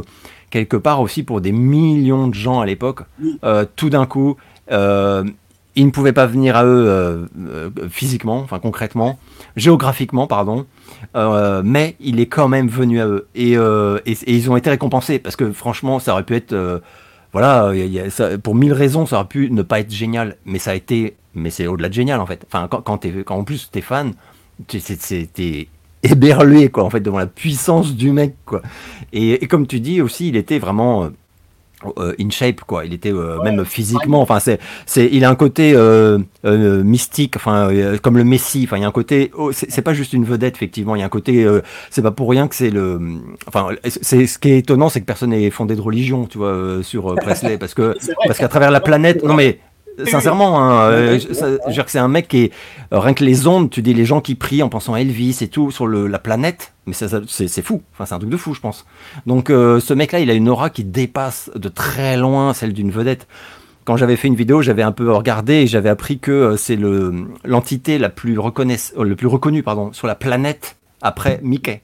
quelque part aussi pour des millions de gens à l'époque, euh, tout d'un coup, ils ne pouvaient pas venir à eux physiquement, enfin concrètement, géographiquement, pardon. Euh, mais il est quand même venu à eux. Euh, et, ils ont été récompensés parce que franchement, ça aurait pu être. Euh, voilà, pour mille raisons, ça aurait pu ne pas être génial, mais ça a été. Mais c'est au-delà de génial en fait. Enfin, quand, quand, es, quand en plus t'es fan, t'es éberlué quoi en fait devant la puissance du mec quoi. Et, comme tu dis aussi, il était vraiment euh, in shape quoi. Il était euh, même physiquement. enfin c'est c'est il a un côté euh, mystique enfin comme le Messi. Enfin il y a un côté oh, c'est pas juste une vedette effectivement. Il y a un côté c'est pas pour rien que c'est le enfin c'est ce qui est étonnant c'est que personne n'est fondé de religion tu vois sur Presley. Parce que parce qu'à travers la planète non mais Sincèrement, hein, euh, je veux dire que c'est un mec qui est euh, rien que les ondes. Tu dis les gens qui prient en pensant à Elvis et tout sur le, la planète, mais c'est fou. Enfin, c'est un truc de fou, je pense. Donc, euh, ce mec-là, il a une aura qui dépasse de très loin celle d'une vedette. Quand j'avais fait une vidéo, j'avais un peu regardé et j'avais appris que c'est l'entité la plus le plus reconnue pardon sur la planète après Mickey.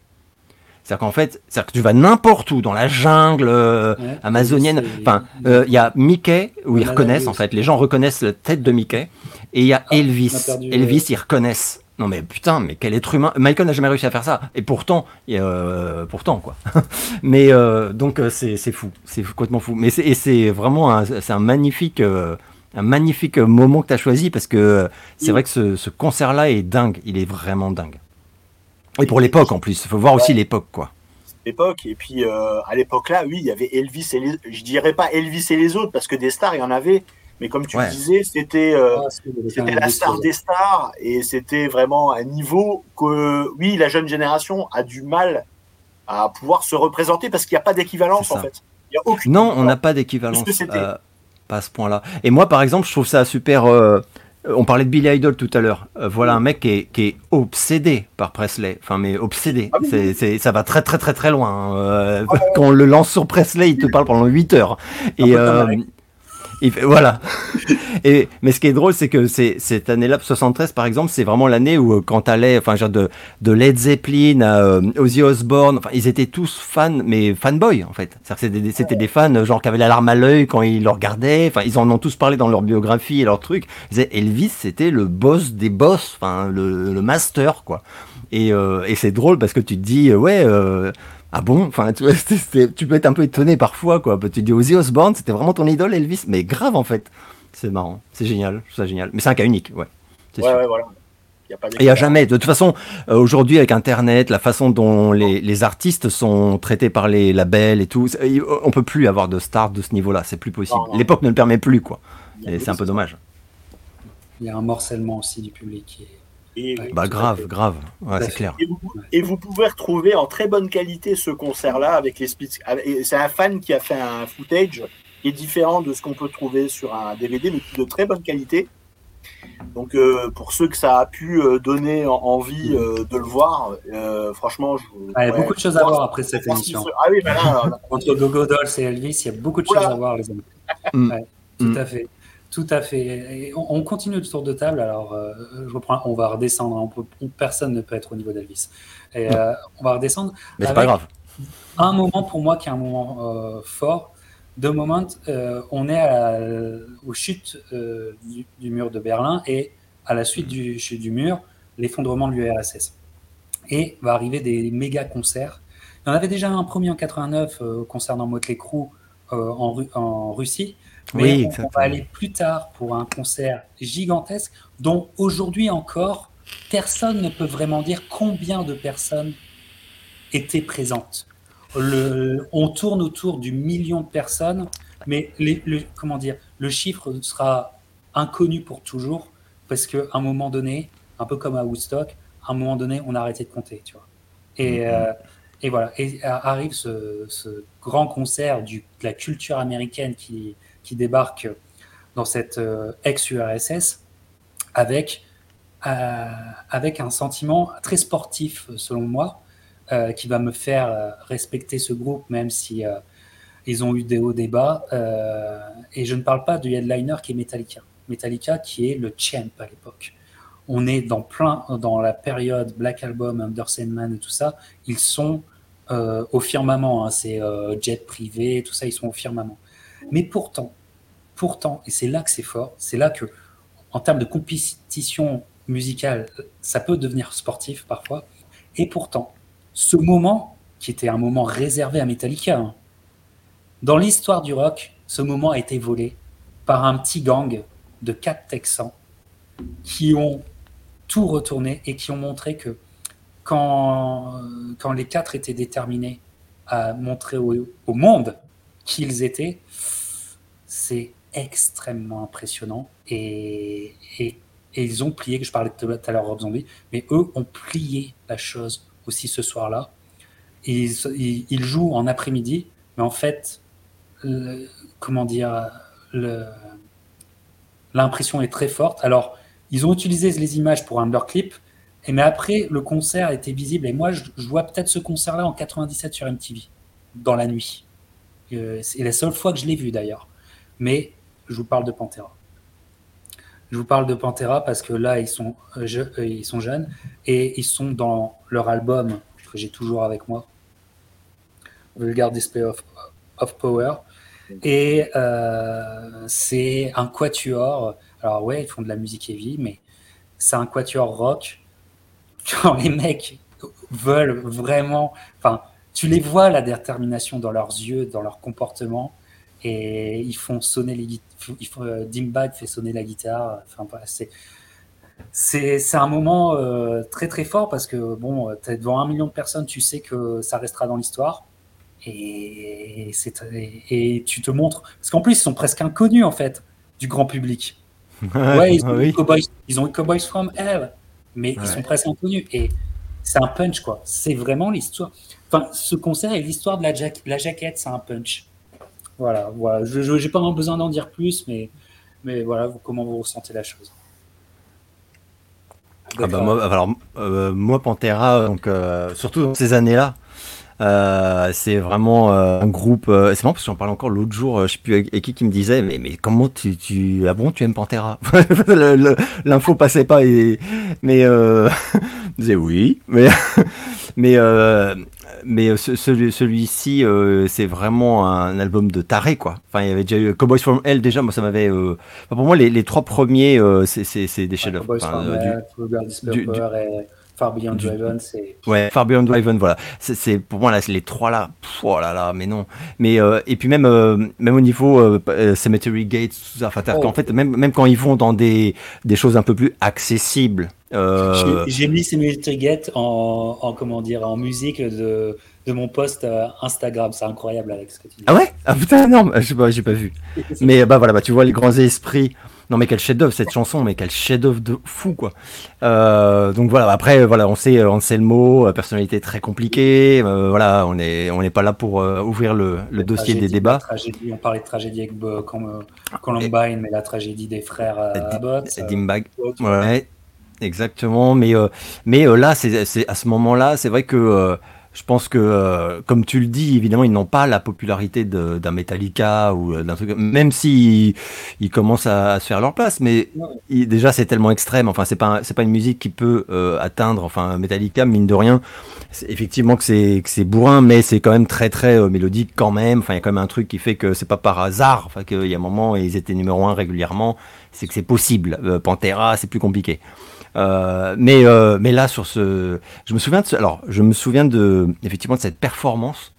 C'est-à-dire qu'en fait, c'est que tu vas n'importe où, dans la jungle euh, amazonienne. Enfin, euh, il y a Mickey, où ils reconnaissent, en fait, les gens reconnaissent la tête de Mickey. Et il y a ah, Elvis. Elvis, ils reconnaissent. Non mais putain, mais quel être humain Michael n'a jamais réussi à faire ça. Et pourtant, euh, pourtant quoi. mais donc c'est fou, c'est complètement fou. Mais c'est vraiment un, un magnifique, un magnifique moment que tu as choisi parce que c'est vrai que ce, ce concert-là est dingue. Il est vraiment dingue. Et pour l'époque en plus, il faut voir aussi l'époque quoi. L'époque, et puis euh, à l'époque là, oui, il y avait Elvis et les... Je dirais pas Elvis et les autres, parce que des stars, il y en avait, mais comme tu disais, c'était euh, ah, la star des stars, et c'était vraiment un niveau que, oui, la jeune génération a du mal à pouvoir se représenter parce qu'il n'y a pas d'équivalence en fait. Y a aucune non, on n'a pas d'équivalence. Euh, pas à ce point-là. Et moi, par exemple, je trouve ça super euh, on parlait de Billy Idol tout à l'heure. Euh, voilà un mec qui est, obsédé par Presley. Enfin, mais obsédé. Ah c'est, ça va très très très très loin. Hein. Euh, ah quand on le lance sur Presley, il te parle pendant 8 heures. Et, voilà. Mais ce qui est drôle, c'est que cette année-là, 73 par exemple, c'est vraiment l'année où, euh, quand t'allais, enfin, genre de, de Led Zeppelin à euh, Ozzy Osbourne, enfin, ils étaient tous fans, mais fanboys, en fait. c'était des, fans, genre, qui avaient la larme à l'œil quand ils le regardaient. Ils en ont tous parlé dans leur biographie et leur truc. Ils disaient, Elvis, c'était le boss des boss, enfin, le, master, quoi. Et, euh, et c'est drôle parce que tu te dis, ouais, ah bon? Enfin, tu, tu, peux être un peu étonné parfois, quoi. Tu dis Ozzy Osbourne, c'était vraiment ton idole, Elvis, mais grave en fait. C'est marrant, c'est génial, c'est génial. Mais c'est un cas unique, ouais. Ouais, ouais, voilà. Il n'y a, jamais. De toute façon, euh, aujourd'hui, avec Internet, la façon dont les, artistes sont traités par les labels et tout, on peut plus avoir de stars de ce niveau-là. C'est plus possible. L'époque ne le permet plus, quoi. Et c'est un peu dommage. Il y a un morcellement aussi du public qui est bah grave, grave, c'est clair. Et vous, pouvez retrouver en très bonne qualité ce concert-là avec les C'est un fan qui a fait un footage qui est différent de ce qu'on peut trouver sur un DVD, mais qui est de très bonne qualité. Donc euh, pour ceux que ça a pu euh, donner envie euh, de le voir, franchement, je, il y a beaucoup de choses à voir après cette émission. Ah oui, Entre Gogo Dolls et Elvis, il y a beaucoup de choses à voir, les amis. Mm. tout mm. à fait. Tout à fait. on, continue le tour de table. Alors, euh, je reprends. On va redescendre. personne ne peut être au niveau d'Elvis. Et euh, on va redescendre. Mais c'est pas grave. Un moment pour moi qui est un moment euh, fort. De moment, on est à aux chutes du, mur de Berlin et à la suite du chute du mur, l'effondrement de l'URSS. Et va arriver des méga concerts. Il y en avait déjà un premier en 89 concernant Motley Crue en, en Russie. Mais on, va aller plus tard pour un concert gigantesque dont aujourd'hui encore, personne ne peut vraiment dire combien de personnes étaient présentes. Le, on tourne autour du million de personnes, mais les, le, comment dire, le chiffre sera inconnu pour toujours parce qu'à un moment donné, un peu comme à Woodstock, à un moment donné, on a arrêté de compter, tu vois. Et, mm-hmm. euh, et voilà. Et arrive ce, ce grand concert du, de la culture américaine qui, qui débarque dans cette euh, ex-URSS avec, euh, avec un sentiment très sportif, selon moi, euh, qui va me faire respecter ce groupe, même si ils ont eu des hauts débats. et je ne parle pas du headliner qui est Metallica. Metallica qui est le champ à l'époque. On est dans plein dans la période Black Album, Under Sandman et tout ça. Ils sont au firmament. Hein. c'est jet privé, tout ça, ils sont au firmament. Mais pourtant, pourtant, et c'est là que c'est fort, c'est là que, en termes de compétition musicale, ça peut devenir sportif parfois. Et pourtant, ce moment, qui était un moment réservé à Metallica, hein, dans l'histoire du rock, ce moment a été volé par un petit gang de quatre Texans qui ont tout retourné et qui ont montré que quand, quand les quatre étaient déterminés à montrer au monde qui ils étaient, c'est extrêmement impressionnant et, ils ont plié, que je parlais tout à l'heure Rob Zombie, mais eux ont plié la chose aussi ce soir-là. Ils, ils, jouent en après-midi, mais en fait, comment dire, l'impression est très forte. Alors, ils ont utilisé les images pour un leur clip, et mais après, le concert était visible. Et moi, je, je vois peut-être ce concert-là en 97 sur MTV, dans la nuit. C'est la seule fois que je l'ai vu d'ailleurs. Mais je vous parle de Pantera. Je vous parle de Pantera parce que là, ils sont, euh, euh, ils sont jeunes et ils sont dans leur album que j'ai toujours avec moi, Vulgar Display of, of Power. Et euh, c'est un quatuor. Alors ouais, ils font de la musique heavy, mais c'est un quatuor rock. Quand les mecs veulent vraiment, tu les vois la détermination dans leurs yeux, dans leur comportement et ils font sonner les guitares. Euh, Dimbag fait sonner la guitare. Enfin, c'est c'est un moment euh, très très fort parce que bon, tu es devant un million de personnes, tu sais que ça restera dans l'histoire et, et, tu te montres parce qu'en plus ils sont presque inconnus en fait du grand public. ouais, ils ont, eu Cowboys, ils ont Cowboys from Hell, mais ils sont presque inconnus et c'est un punch quoi. C'est vraiment l'histoire. Enfin, ce concert est l'histoire de la, la jaquette, c'est un punch. Voilà, voilà. Je n'ai pas besoin d'en dire plus, mais, mais voilà, comment vous ressentez la chose. Ah bah moi, alors, euh, moi, Pantera, donc, euh, surtout dans ces années-là, euh, c'est vraiment un groupe. c'est marrant parce que j'en parlais encore l'autre jour. je sais plus avec qui qui me disait, mais, mais comment tu, tu ah bon tu aimes Pantera? L'info passait pas et mais je disais oui, mais mais mais euh, celui-ci, euh, c'est vraiment un album de taré, quoi. Enfin, il y avait déjà eu Cowboys from Hell, déjà, moi, ça m'avait. Euh, pour moi, les, trois premiers, c'est des chefs-d'œuvre. du, Far Beyond Driven, c'est. Ouais, Far Beyond Driven, voilà. C'est pour moi là, les trois là. oh là là, mais non. Mais et puis même même au niveau Cemetery Gates, tout ça. Enfin, oh. en fait, même même quand ils vont dans des des choses un peu plus accessibles. Euh... J'ai mis ces Gate en, en, comment dire, en musique de, de mon post euh, Instagram. C'est incroyable, Alex. ah ouais? Ah putain, non, je sais pas, j'ai pas vu. mais bah voilà, bah, tu vois les grands esprits. Non mais quel chef-d'œuvre cette chanson, mais quel chef-d'œuvre de fou quoi. Euh, donc voilà, après voilà, on sait Anselmo, euh, personnalité très compliquée. Euh, voilà, on est on n'est pas là pour euh, ouvrir le, le dossier des débats. Tragédie, on parlait de tragédie avec Columbine, mais la tragédie des frères Abbott. Dimbag. Ouais. Exactement, mais, mais là, c'est à ce moment-là, c'est vrai que je pense que, euh, comme tu le dis, évidemment, ils n'ont pas la popularité d'un Metallica ou euh, d'un truc, même si ils, commencent à, se faire leur place. Mais déjà, c'est tellement extrême. Enfin, c'est pas, c'est pas une musique qui peut euh, atteindre. Enfin, Metallica, mine de rien, effectivement que c'est, que c'est bourrin, mais c'est quand même très, très mélodique quand même. Enfin, il y a quand même un truc qui fait que c'est pas par hasard. Enfin, qu'il y a un moment, ils étaient numéro un régulièrement. C'est que c'est possible. Pantera, c'est plus compliqué. Euh, mais, euh, mais là, sur ce, je me souviens de, alors, je me souviens de, effectivement, de cette performance.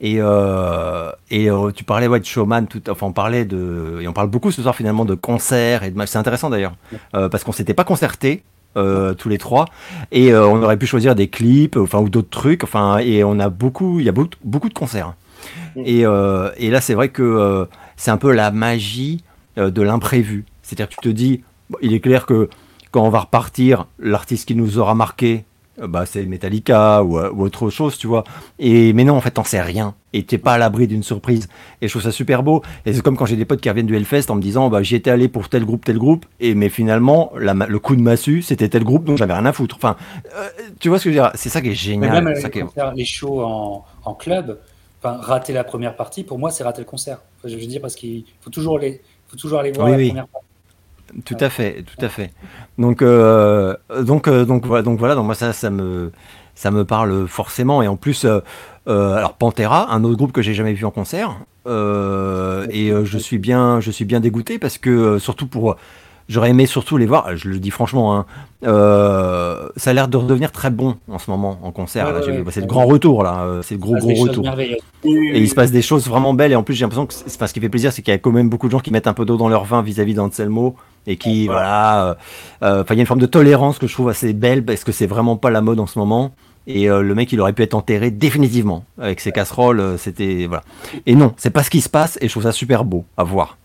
Et, euh, et tu parlais ouais, de showman, tout, enfin on parlait de, et on parle beaucoup ce soir finalement de concerts et C'est intéressant d'ailleurs parce qu'on s'était pas concerté tous les trois et on aurait pu choisir des clips, enfin ou d'autres trucs, enfin et on a beaucoup, il y a beaucoup, de concerts. Et, et là c'est vrai que c'est un peu la magie de l'imprévu. C'est-à-dire que tu te dis, il est clair que quand on va repartir, l'artiste qui nous aura marqué, euh, bah, c'est Metallica ou, euh, ou, autre chose, tu vois. Et, mais non, en fait, t'en sais rien. Et t'es pas à l'abri d'une surprise. Et je trouve ça super beau. Et c'est comme quand j'ai des potes qui reviennent du Hellfest en me disant, bah, j'y étais allé pour tel groupe, tel groupe. Et, mais finalement, le coup de massue, c'était tel groupe, donc j'avais rien à foutre. Enfin, euh, tu vois ce que je veux dire? C'est ça qui est génial. même ça les, les shows en, en club, enfin, rater la première partie, pour moi, c'est rater le concert. je veux dire, parce qu'il faut toujours les, faut toujours aller voir la première partie. Tout à fait, tout à fait. Donc, euh, donc, euh, donc, voilà, donc voilà, donc moi ça, ça me, ça me parle forcément. Et en plus, euh, alors Pantera, un autre groupe que j'ai jamais vu en concert, et je suis bien, je suis bien dégoûté parce que surtout pour J'aurais aimé surtout les voir, je le dis franchement, hein, euh, ça a l'air de redevenir très bon en ce moment en concert. c'est le grand retour là, c'est le gros gros retour. Et il se passe des choses vraiment belles et en plus j'ai l'impression que c'est ce qui fait plaisir, c'est qu'il y a quand même beaucoup de gens qui mettent un peu d'eau dans leur vin vis-à-vis d'Anselmo et qui voilà, euh, enfin il y a une forme de tolérance que je trouve assez belle parce que c'est vraiment pas la mode en ce moment. Et le mec, il aurait pu être enterré définitivement avec ses casseroles. C'était voilà. Et non, c'est pas ce qui se passe. Et je trouve ça super beau à voir.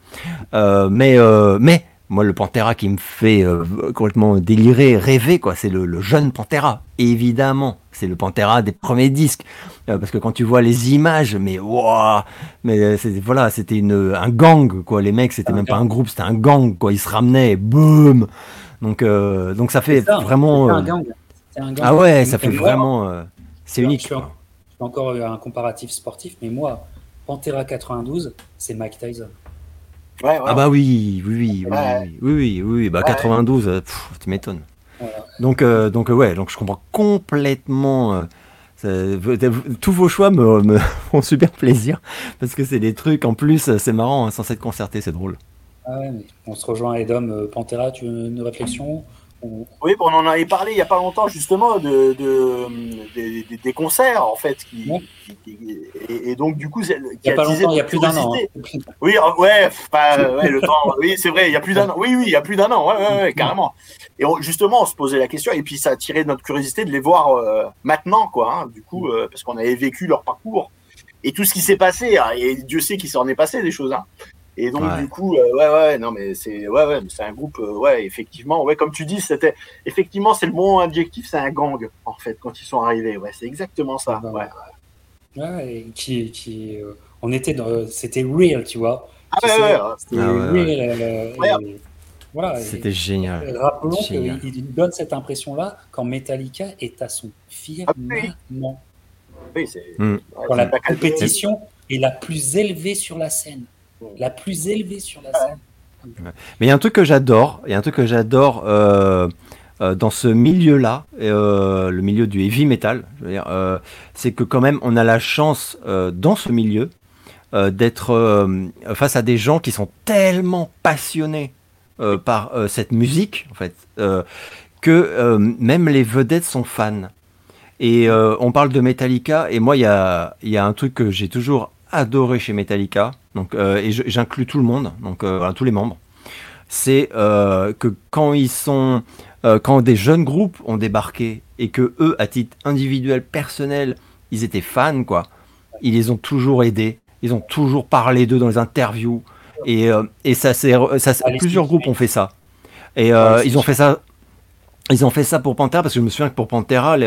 mais mais moi, le Pantera qui me fait euh, complètement délirer, rêver, quoi, c'est le, jeune Pantera. Évidemment, c'est le Pantera des premiers disques. Euh, parce que quand tu vois les images, mais waouh, mais euh, voilà, c'était une un gang, quoi. Les mecs, c'était même pas un groupe, c'était un gang, quoi. Ils se ramenaient, boum. Donc, donc ça fait vraiment. Un gang. Un gang. Ah ouais, ça fait vraiment. c'est unique. Je fais, encore un comparatif sportif, mais moi, Pantera 92, c'est Mike Tyson. Ah bah oui, oui, oui, oui, oui, oui, oui, bah 92, euh, tu m'étonnes. Donc, euh, donc euh, ouais, donc je comprends complètement. Tous vos choix me, font super plaisir parce que c'est des trucs en plus, c'est marrant, hein, sans être concerté, c'est drôle. Ah on se rejoint, Edom. Pantera, tu veux une réflexion? Oui, on en avait parlé il n'y a pas longtemps justement de, des concerts en fait. Qui, et, donc du coup, il n'y a pas longtemps, il y a plus d'un an. Hein. Oui, euh, ouais, le temps. Oui, c'est vrai, il y a plus d'un an. Oui, oui, il y a plus d'un an. Ouais, ouais, carrément. Et justement, on se posait la question et puis ça a tiré notre curiosité de les voir euh, maintenant, quoi. Hein, du coup, euh, parce qu'on avait vécu leur parcours et tout ce qui s'est passé. Hein, et Dieu sait qu'il s'en est passé des choses. Hein. Et donc du coup, euh, ouais, ouais, non, mais c'est, ouais, ouais, c'est un groupe, euh, ouais, effectivement, ouais, comme tu dis, c'était, effectivement, c'est le bon adjectif, c'est un gang, en fait, quand ils sont arrivés, ouais, c'est exactement ça, ouais. Ouais, qui, qui, euh, on était dans, c'était real, tu vois. Ah ouais, ouais, C'était real. voilà. C'était génial. Rappelons qu'il donne cette impression-là quand Metallica est à son firmament. Ah oui, c'est. Hmm. Quand la compétition est la plus élevée sur la scène la plus élevée sur la scène. Mais il y a un truc que j'adore, il y a un truc que j'adore euh, euh, dans ce milieu-là, euh, le milieu du heavy metal, c'est que quand même on a la chance dans ce milieu d'être face à des gens qui sont tellement passionnés par cette musique, en fait, que même les vedettes sont fans. Et on parle de Metallica, et moi, il y a, y a un truc que j'ai toujours adoré chez Metallica, donc, euh, et j'inclus tout le monde, donc euh, tous les membres, c'est euh, que quand ils sont, quand des jeunes groupes ont débarqué et que eux, à titre individuel, personnel, ils étaient fans, quoi, ils les ont toujours aidés, ils ont toujours parlé d'eux dans les interviews, et, et ça, c'est, plusieurs groupes ont fait ça. Et ils ont fait ça ils ont fait ça pour Pantera parce que je me souviens que pour Pantera,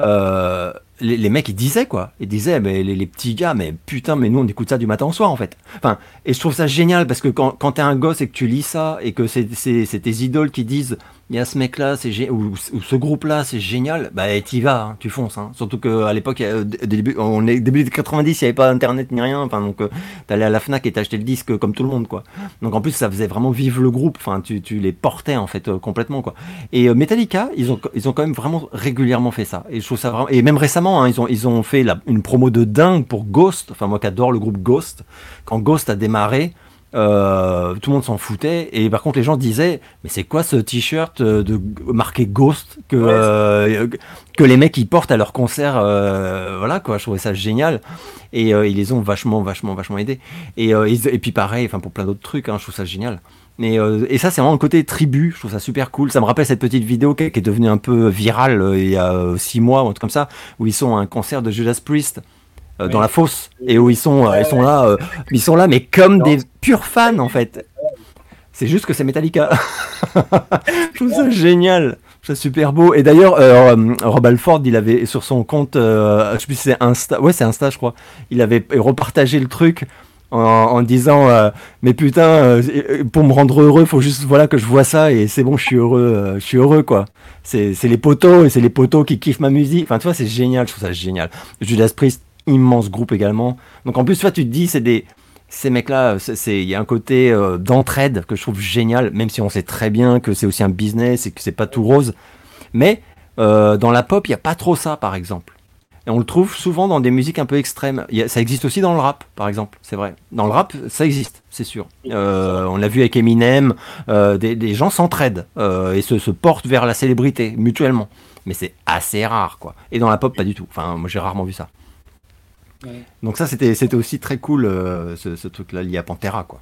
euh, les, mecs ils disaient quoi. Ils disaient mais les, petits gars mais putain mais nous on écoute ça du matin au soir en fait. Enfin et je trouve ça génial parce que quand, quand t'es un gosse et que tu lis ça et que c'est tes idoles qui disent il y a ce mec là c'est ou, ou, ce groupe là c'est génial bah t'y vas hein, tu fonces hein. surtout qu'à l'époque début on est début de 90 il n'y avait pas internet ni rien enfin donc euh, t'allais à la Fnac et t'achetais le disque comme tout le monde quoi. Donc en plus ça faisait vraiment vivre le groupe enfin tu, tu les portais en fait euh, complètement quoi. Et euh, Metallica ils ont ils ont quand même vraiment régulièrement fait ça trouve ça vraiment et même récemment hein, ils ont ils ont fait la, une promo de dingue pour Ghost enfin moi qui adore le groupe Ghost. Quand Ghost a démarré euh, tout le monde s'en foutait et par contre les gens disaient mais c'est quoi ce t-shirt euh, de marqué Ghost que euh, que les mecs ils portent à leur concert voilà quoi. Je trouvais ça génial. Et ils les ont vachement vachement vachement aidés. Et, et, puis pareil enfin pour plein d'autres trucs hein, je trouve ça génial mais, et ça c'est vraiment le côté tribu je trouve ça super cool ça me rappelle cette petite vidéo qui, est devenue un peu virale il y a six mois ou un truc comme ça où ils sont à un concert de Judas Priest euh, dans la fosse et où ils sont, euh, ils sont là, euh, ils sont là, mais comme des purs fans en fait. C'est juste que c'est Metallica. je trouve ça génial. C'est super beau. Et d'ailleurs, Rob Alford, il avait sur son compte, je sais plus si c'est Insta, ouais c'est Insta, je crois. Il avait repartagé le truc en, disant mais putain pour me rendre heureux faut juste voilà que je vois ça et c'est bon je suis heureux je suis heureux quoi c'est les poteaux et c'est les poteaux qui kiffent ma musique enfin tu vois c'est génial je trouve ça génial Judas Priest immense groupe également. Donc en plus, toi, tu te dis, c'est des ces mecs-là, il y a un côté euh, d'entraide que je trouve génial, même si on sait très bien que c'est aussi un business et que c'est pas tout rose. Mais euh, dans la pop, il n'y a pas trop ça, par exemple. Et on le trouve souvent dans des musiques un peu extrêmes. ça existe aussi dans le rap, par exemple, c'est vrai. Dans le rap, ça existe, c'est sûr. Euh, on l'a vu avec Eminem, des, gens s'entraident et se, se, portent vers la célébrité mutuellement. Mais c'est assez rare, quoi. Et dans la pop, pas du tout. Enfin, moi, j'ai rarement vu ça. Donc ça, c'était, c'était aussi très cool, euh, ce, truc-là lié à Pantera, quoi.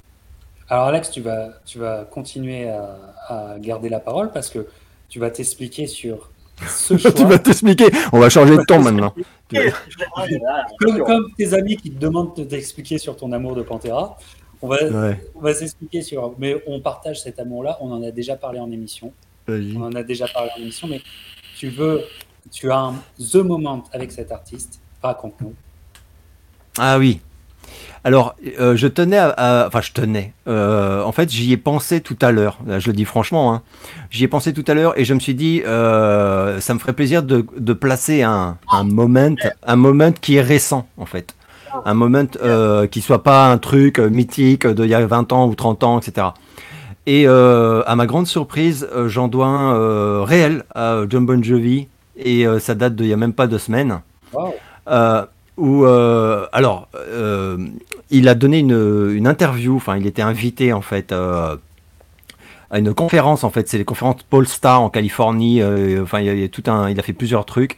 Alors Alex, tu vas, tu vas continuer à, garder la parole parce que tu vas t'expliquer sur ce choix. tu vas t'expliquer. On va changer de ton maintenant. comme, tes amis qui te demandent de t'expliquer sur ton amour de Pantera, on va, on va s'expliquer sur. Mais on partage cet amour-là. On en a déjà parlé en émission. On en a déjà parlé en émission, mais tu veux, tu as un the moment avec cet artiste. Raconte-nous. Ah oui. Alors, euh, je tenais à, Enfin, je tenais. Euh, en fait, j'y ai pensé tout à l'heure. Je le dis franchement. Hein. J'y ai pensé tout à l'heure et je me suis dit, euh, ça me ferait plaisir de, placer un, moment, un moment qui est récent, en fait. Un moment qui soit pas un truc mythique d'il y a 20 ans ou 30 ans, etc. Et à ma grande surprise, j'en dois un réel à John Bon Jovi et ça date d'il y a même pas deux semaines. Wow où euh, alors euh, il a donné une, une, interview, enfin il était invité en fait euh, à une conférence en fait, c'est les conférences Polestar en Californie, enfin il a fait plusieurs trucs.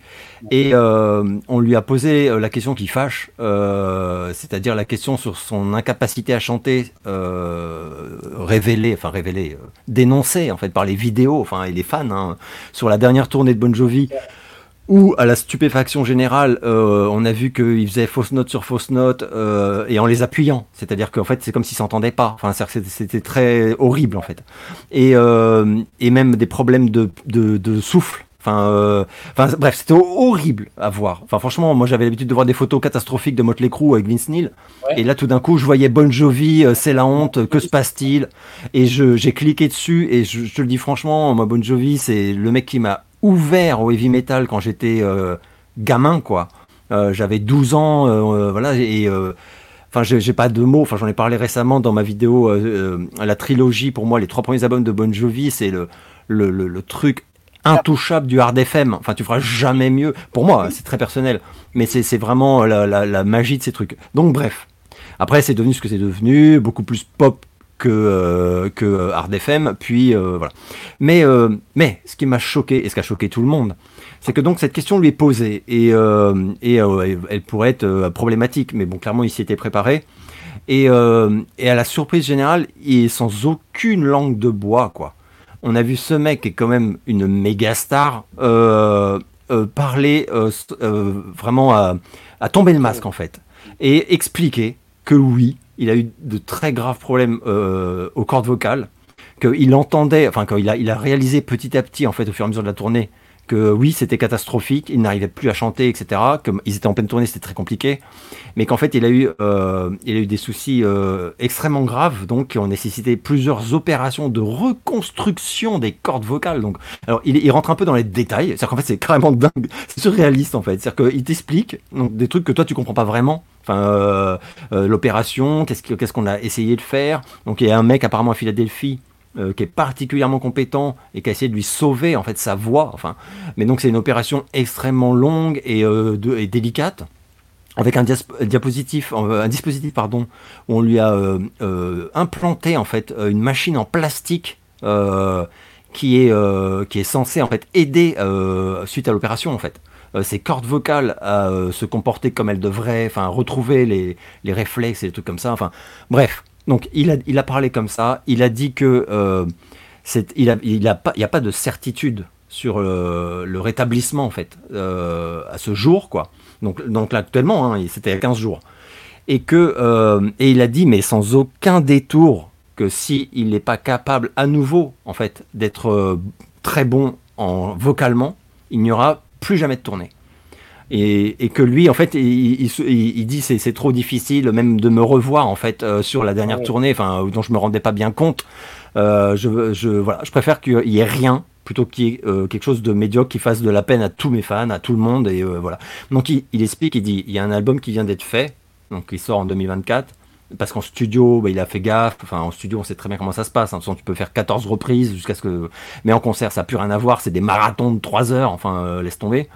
Et on lui a posé la question qui fâche, c'est-à-dire la question sur son incapacité à chanter révélée, enfin révélée, dénoncée en fait par les vidéos, enfin et les fans hein, sur la dernière tournée de Bon Jovi ou à la stupéfaction générale, euh, on a vu qu'il faisait fausse note sur fausse note euh, et en les appuyant. C'est-à-dire qu'en fait, c'est comme s'ils s'entendaient pas. Enfin, c'était très horrible en fait. Et, euh, et même des problèmes de, de, de souffle. Enfin, enfin bref, c'était horrible à voir. Enfin, franchement, moi j'avais l'habitude de voir des photos catastrophiques de Motley Crue avec Vince Neil. Et là, tout d'un coup, je voyais Bon Jovi, c'est la honte, que se passe-t-il? Et j'ai cliqué dessus et je, je, te le dis franchement, moi Bon Jovi, c'est le mec qui m'a ouvert au heavy metal quand j'étais euh, gamin, quoi. Euh, j'avais 12 ans, euh, voilà, et enfin j'ai pas de mots enfin j'en ai parlé récemment dans ma vidéo la trilogie pour moi les trois premiers albums de Bon Jovi c'est le le, le, truc intouchable du hard FM enfin tu feras jamais mieux. Pour moi c'est très personnel mais c'est vraiment la, la, la, magie de ces trucs. Donc bref. Après c'est devenu ce que c'est devenu beaucoup plus pop que, euh, que Hard FM. Puis euh, voilà. Mais, euh, mais ce qui m'a choqué, et ce qui a choqué tout le monde, c'est que donc cette question lui est posée et, et elle pourrait être problématique, mais bon, clairement il s'y était préparé. Et, et, à la surprise générale, il est sans aucune langue de bois, quoi. On a vu ce mec qui est quand même une méga star parler vraiment à, à tomber le masque en fait et expliquer que oui, il a eu de très graves problèmes euh, aux cordes vocales, qu'il entendait, enfin qu'il a, a réalisé petit à petit, en fait, au fur et à mesure de la tournée, que oui, c'était catastrophique, il n'arrivait plus à chanter, etc. Ils étaient en pleine tournée, c'était très compliqué, mais qu'en fait, il a eu, euh, a eu des soucis euh, extrêmement graves, donc qui ont nécessité plusieurs opérations de reconstruction des cordes vocales. Donc, alors, il, rentre un peu dans les détails, c'est-à-dire qu'en fait, c'est carrément dingue, c'est surréaliste en fait, c'est-à-dire qu'il t'explique des trucs que toi tu comprends pas vraiment. Enfin, euh, l'opération, qu'est-ce qu'on a essayé de faire. Donc, il y a un mec apparemment à Philadelphie euh, qui est particulièrement compétent et qui a essayé de lui sauver en fait sa voix. Enfin, mais donc c'est une opération extrêmement longue et, euh, délicate avec un, euh, un dispositif pardon, où on lui a implanté en fait une machine en plastique qui est qui est censée en fait aider suite à l'opération en fait ses cordes vocales à se comporter comme elles devraient, enfin retrouver les, les réflexes et des trucs comme ça. Enfin bref, donc il a, il parlé comme ça, il a dit que euh, il n'y a, il pas, de certitude sur le, rétablissement en fait euh, à ce jour quoi. Donc, actuellement, hein, c'était à 15 jours. Et, que, euh, il a dit, mais sans aucun détour, que s'il il n'est pas capable à nouveau en fait d'être très bon en vocalement, il n'y aura plus jamais de tournée et, que lui en fait il, il, dit c'est, c'est trop difficile même de me revoir en fait euh, sur la dernière tournée enfin dont je me rendais pas bien compte. Euh, je, je, voilà, je préfère qu'il y ait rien plutôt qu'il y ait euh, quelque chose de médiocre qui fasse de la peine à tous mes fans à tout le monde et voilà. Donc il, explique il dit il y a un album qui vient d'être fait donc il sort en 2024 parce qu'en studio, bah, il a fait gaffe. Enfin, en studio, on sait très bien comment ça se passe. Hein. tu peux faire 14 reprises jusqu'à ce que. Mais en concert, ça n'a plus rien à voir. C'est des marathons de 3 heures. Enfin, laisse tomber.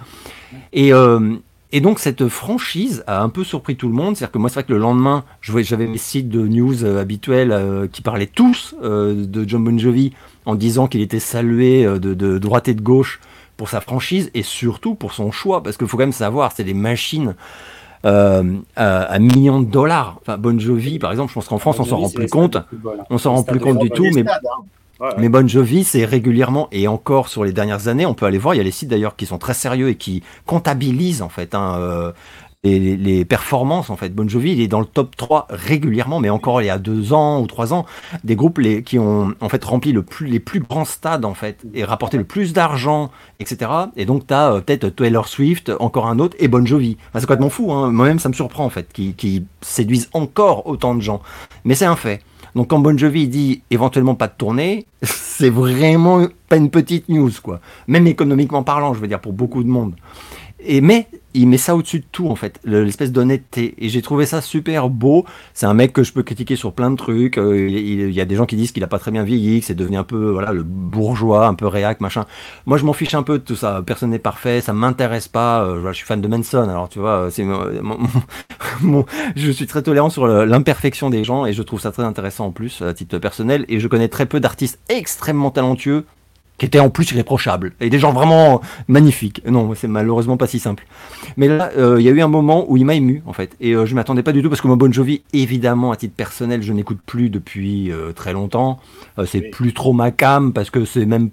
Et, euh, et donc cette franchise a un peu surpris tout le monde. C'est-à-dire que moi, c'est vrai que le lendemain, j'avais mes sites de news euh, habituels euh, qui parlaient tous de John Bon Jovi en disant qu'il était salué de, droite et de gauche pour sa franchise et surtout pour son choix. Parce qu'il faut quand même savoir, c'est des machines à, millions de dollars. Enfin, Bon Jovi, par exemple, je pense qu'en France, on s'en rend plus compte. On s'en rend plus compte du tout. Mais, mais Bon Jovi, c'est régulièrement, et encore sur les dernières années, on peut aller voir, il y a les sites d'ailleurs qui sont très sérieux et qui comptabilisent en fait hein, euh, les, performances en fait. Bon Jovi, il est dans le top 3 régulièrement, mais encore il y a deux ans ou trois ans, des groupes les, qui ont en fait rempli les plus grands stades en fait et rapporté le plus d'argent, etc. Et donc tu as euh, peut-être Taylor Swift, encore un autre, et Bon Jovi. Enfin, c'est complètement fou, hein. moi-même ça me surprend en fait, qui, qui séduisent encore autant de gens. Mais c'est un fait. Donc quand Bon Jovi dit éventuellement pas de tournée, c'est vraiment pas une petite news, quoi. Même économiquement parlant, je veux dire, pour beaucoup de monde. Et mais il met ça au-dessus de tout en fait, l'espèce d'honnêteté. Et j'ai trouvé ça super beau. C'est un mec que je peux critiquer sur plein de trucs. Euh, il, y a des gens qui disent qu'il a pas très bien vieilli, que c'est devenu un peu voilà le bourgeois, un peu réac, machin. Moi je m'en fiche un peu de tout ça. Personne n'est parfait, ça m'intéresse pas. Euh, je suis fan de Manson, alors tu vois, c'est je suis très tolérant sur l'imperfection des gens et je trouve ça très intéressant en plus à titre personnel. Et je connais très peu d'artistes extrêmement talentueux qui était en plus irréprochable. Et des gens vraiment magnifiques. Non, c'est malheureusement pas si simple. Mais là, euh, il y a eu un moment où il m'a ému, en fait. Et euh, je m'attendais pas du tout, parce que mon Bon Jovi, évidemment, à titre personnel, je n'écoute plus depuis euh, très longtemps. c'est plus trop ma cam, parce que c'est même...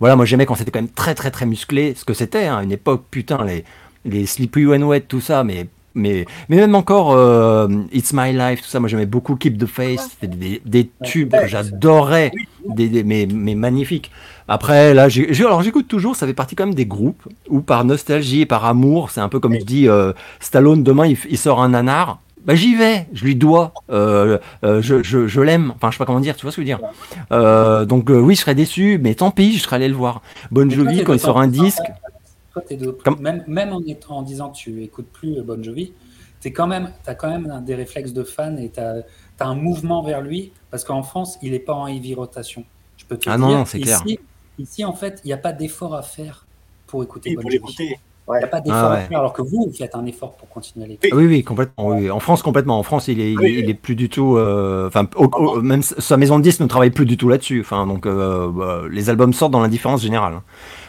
Voilà, moi j'aimais quand c'était quand même très très très musclé, ce que c'était, hein, une époque, putain, les, les Sleepy When Wet, tout ça, mais mais, mais même encore It's My Life, tout ça, moi j'aimais beaucoup Keep the Face, c'était des, des, tubes que j'adorais, des, mais, mais magnifiques. Après, là, alors j'écoute toujours, ça fait partie quand même des groupes où par nostalgie et par amour, c'est un peu comme je dis, euh, Stallone, demain il, sort un nanar. Bah, j'y vais, je lui dois, euh, euh, je, je, je l'aime, enfin je sais pas comment dire, tu vois ce que je veux dire. donc oui, je serais déçu, mais tant pis, je serais allé le voir. Bon Jovi, quand il sort un disque. même, même en, étant, en disant que tu écoutes plus Bon Jovi, tu quand même, as quand même des réflexes de fan et tu as, un mouvement vers lui, parce qu'en France, il n'est pas en heavy rotation. Je peux te ah non, c'est clair. Ici, en fait, il n'y a pas d'effort à faire pour écouter. Il n'y a pas d'effort ah à faire, alors que vous, vous faites un effort pour continuer à l'écouter. Oui, oui, complètement. En France, complètement. En France, il est, il est, plus du tout. Euh, enfin, même sa maison de disques ne travaille plus du tout là-dessus. Enfin, donc, euh, bah, les albums sortent dans l'indifférence générale. Hein.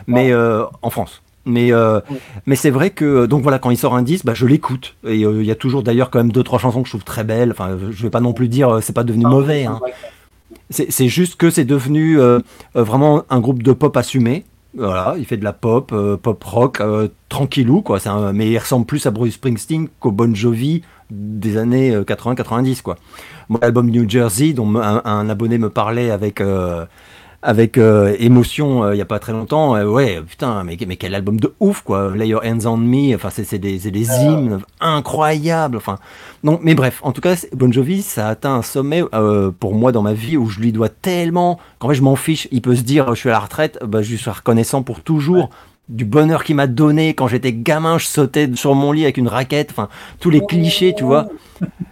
Mais euh, en France. Mais, mais c'est vrai que donc voilà quand il sort un disque, bah, je l'écoute et il y a toujours d'ailleurs quand même deux trois chansons que je trouve très belles. Enfin, je vais pas non plus dire c'est pas devenu mauvais. Hein. C'est juste que c'est devenu euh, euh, vraiment un groupe de pop assumé. Voilà, il fait de la pop, euh, pop rock, tranquillou, quoi. Mais il ressemble plus à Bruce Springsteen qu'au Bon Jovi des années 80-90, quoi. Mon album New Jersey, dont un, abonné me parlait avec, avec euh, émotion euh, il y a pas très longtemps. Euh, ouais, putain, mais, mais quel album de ouf quoi. Lay Your Hands on Me, enfin c'est des, des hymnes incroyables. Enfin, non, mais bref, en tout cas, Bon Jovi, ça a atteint un sommet pour moi dans ma vie où je lui dois tellement qu'en fait je m'en fiche. Il peut se dire, je suis à la retraite, bah, je suis reconnaissant pour toujours du bonheur qu'il m'a donné quand j'étais gamin, je sautais sur mon lit avec une raquette, enfin tous les clichés, tu vois.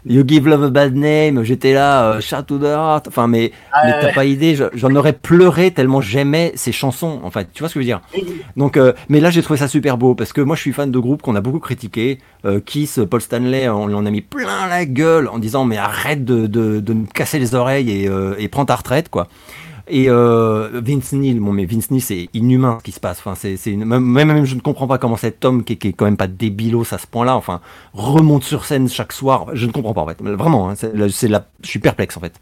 You give love a bad name, j'étais là, euh, Shout to the heart, enfin mais, mais t'as pas idée, j'en aurais pleuré tellement j'aimais ces chansons, en fait, tu vois ce que je veux dire. Donc, euh, mais là j'ai trouvé ça super beau parce que moi je suis fan de groupes qu'on a beaucoup critiqué, euh, Kiss, Paul Stanley, on lui en a mis plein la gueule en disant mais arrête de, de, de me casser les oreilles et, et prends ta retraite quoi. Et euh, Vince Neil, bon, mais Vince Neil, c'est inhumain ce qui se passe. Enfin, c'est, même, même, je ne comprends pas comment cet homme qui, qui est quand même pas débilos à ce point-là, enfin, remonte sur scène chaque soir. Je ne comprends pas en fait. Vraiment, hein, c'est, la, je suis perplexe en fait.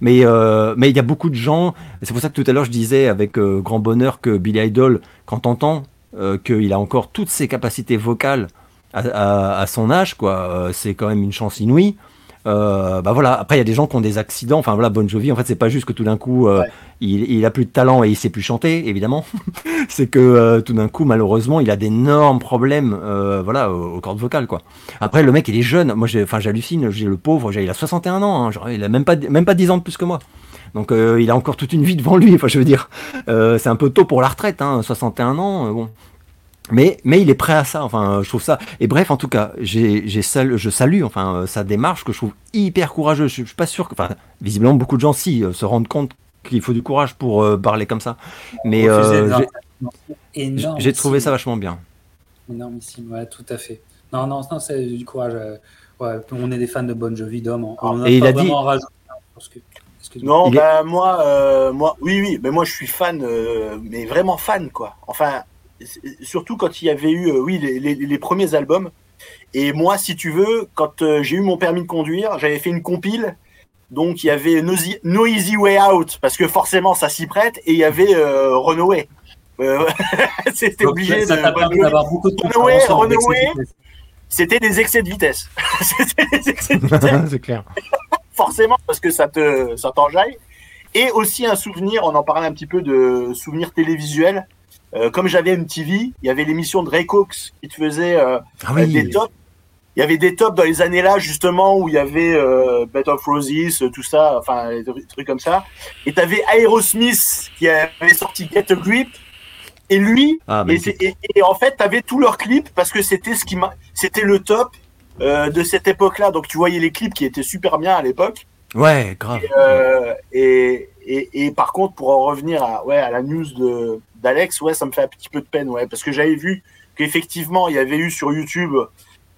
Mais euh, mais il y a beaucoup de gens. C'est pour ça que tout à l'heure je disais avec euh, grand bonheur que Billy Idol, quand t'entends euh, qu'il a encore toutes ses capacités vocales à, à, son âge, quoi, c'est quand même une chance inouïe. Euh, bah voilà. Après, il y a des gens qui ont des accidents. Enfin voilà, Bon Jovi, en fait, c'est pas juste que tout d'un coup, euh, il, il, a plus de talent et il sait plus chanter, évidemment. c'est que euh, tout d'un coup, malheureusement, il a d'énormes problèmes, euh, voilà, aux, cordes vocales, quoi. Après, le mec, il est jeune. Moi, j'ai, enfin, j'hallucine. J'ai le pauvre. il a 61 ans. Hein, genre, il a même pas, même pas 10 ans de plus que moi. Donc, il a encore toute une vie devant lui. Enfin, je veux dire, c'est un peu tôt pour la retraite. Hein, 61 ans. bon. Mais, mais il est prêt à ça, enfin, je trouve ça. Et bref, en tout cas, j'ai, j'ai sal, je salue enfin, euh, sa démarche que je trouve hyper courageuse. Je, je suis pas sûr que, enfin, visiblement, beaucoup de gens, si, euh, se rendent compte qu'il faut du courage pour euh, parler comme ça. Mais euh, j'ai, j'ai trouvé ça vachement bien. Énormissime, ouais, tout à fait. Non, non, non c'est du courage. Ouais, on est des fans de Bon Jovi, d'homme. On, on Et il a dit. Non, bah, est... moi, moi, oui, oui, mais moi je suis fan, mais vraiment fan, quoi. Enfin, surtout quand il y avait eu, euh, oui, les, les, les, premiers albums. Et moi, si tu veux, quand euh, j'ai eu mon permis de conduire, j'avais fait une compile. Donc il y avait No, Easy Way Out parce que forcément ça s'y prête et il y avait euh, Runaway. Euh, c'était obligé d'avoir beaucoup de Runaway, Runaway c'était des excès de vitesse. c'était des excès de vitesse. C'est clair. Forcément parce que ça te ça t'enjaille. Et aussi un souvenir, on en parlait un petit peu de souvenirs télévisuels. Euh, comme j'avais MTV, il y avait l'émission de Ray Cox qui te faisait euh, ah oui. des tops. Il y avait des tops dans les années là justement où il y avait euh, Bed of Roses, tout ça, enfin des trucs comme ça. Et tu avais Aerosmith qui avait sorti Get a Grip. Et lui, ah, et, et, et, en fait, tu avais tous leurs clips parce que c'était ce qui c'était le top euh, de cette époque-là. Donc tu voyais les clips qui étaient super bien à l'époque. Ouais, grave. Et, euh, et, et, et, par contre, pour en revenir à, ouais, à la news de, d'Alex, ouais, ça me fait un petit peu de peine, ouais, parce que j'avais vu qu'effectivement, il y avait eu sur YouTube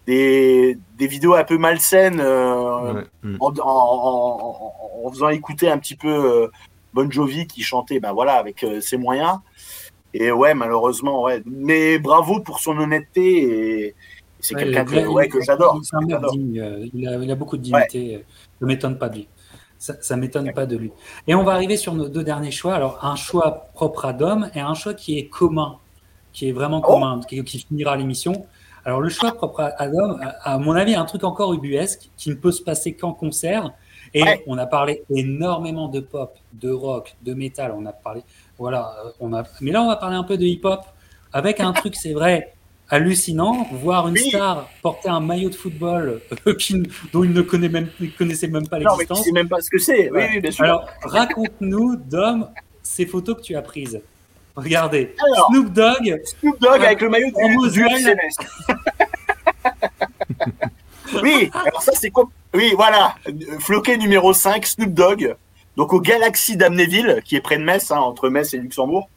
des, des vidéos un peu malsaines euh, ouais. Mm. en, en, en, en, faisant écouter un petit peu euh, Bon Jovi qui chantait, ben voilà, avec euh, ses moyens. Et ouais, malheureusement, ouais. Mais bravo pour son honnêteté et c'est ouais, quelqu'un que, ouais, que j'adore. Il, il, a, il a beaucoup de dignité. Ne m'étonne pas de lui. Ça, ça m'étonne pas de lui. Et on va arriver sur nos deux derniers choix. Alors, un choix propre à Dom et un choix qui est commun, qui est vraiment commun, oh qui, qui, finira l'émission. Alors, le choix propre à, à Dom, à, à, mon avis, un truc encore ubuesque qui ne peut se passer qu'en concert. Et ouais. on a parlé énormément de pop, de rock, de métal. On a parlé, voilà, on a. Mais là, on va parler un peu de hip-hop avec un truc, c'est vrai, hallucinant, voir une oui. star porter un maillot de football euh, qui, dont il ne connaît même, connaissait même pas l'existence. Non, mais même pas ce que c'est. Oui, oui, bien sûr. Alors, raconte-nous, Dom, ces photos que tu as prises. Regardez, alors, Snoop Dogg. Snoop Dogg avec le maillot du, du oui, alors ça c'est quoi? Oui, voilà, floqué numéro 5, Snoop Dogg. Donc au Galaxy d'Amnéville, qui est près de Metz, hein, entre Metz et Luxembourg.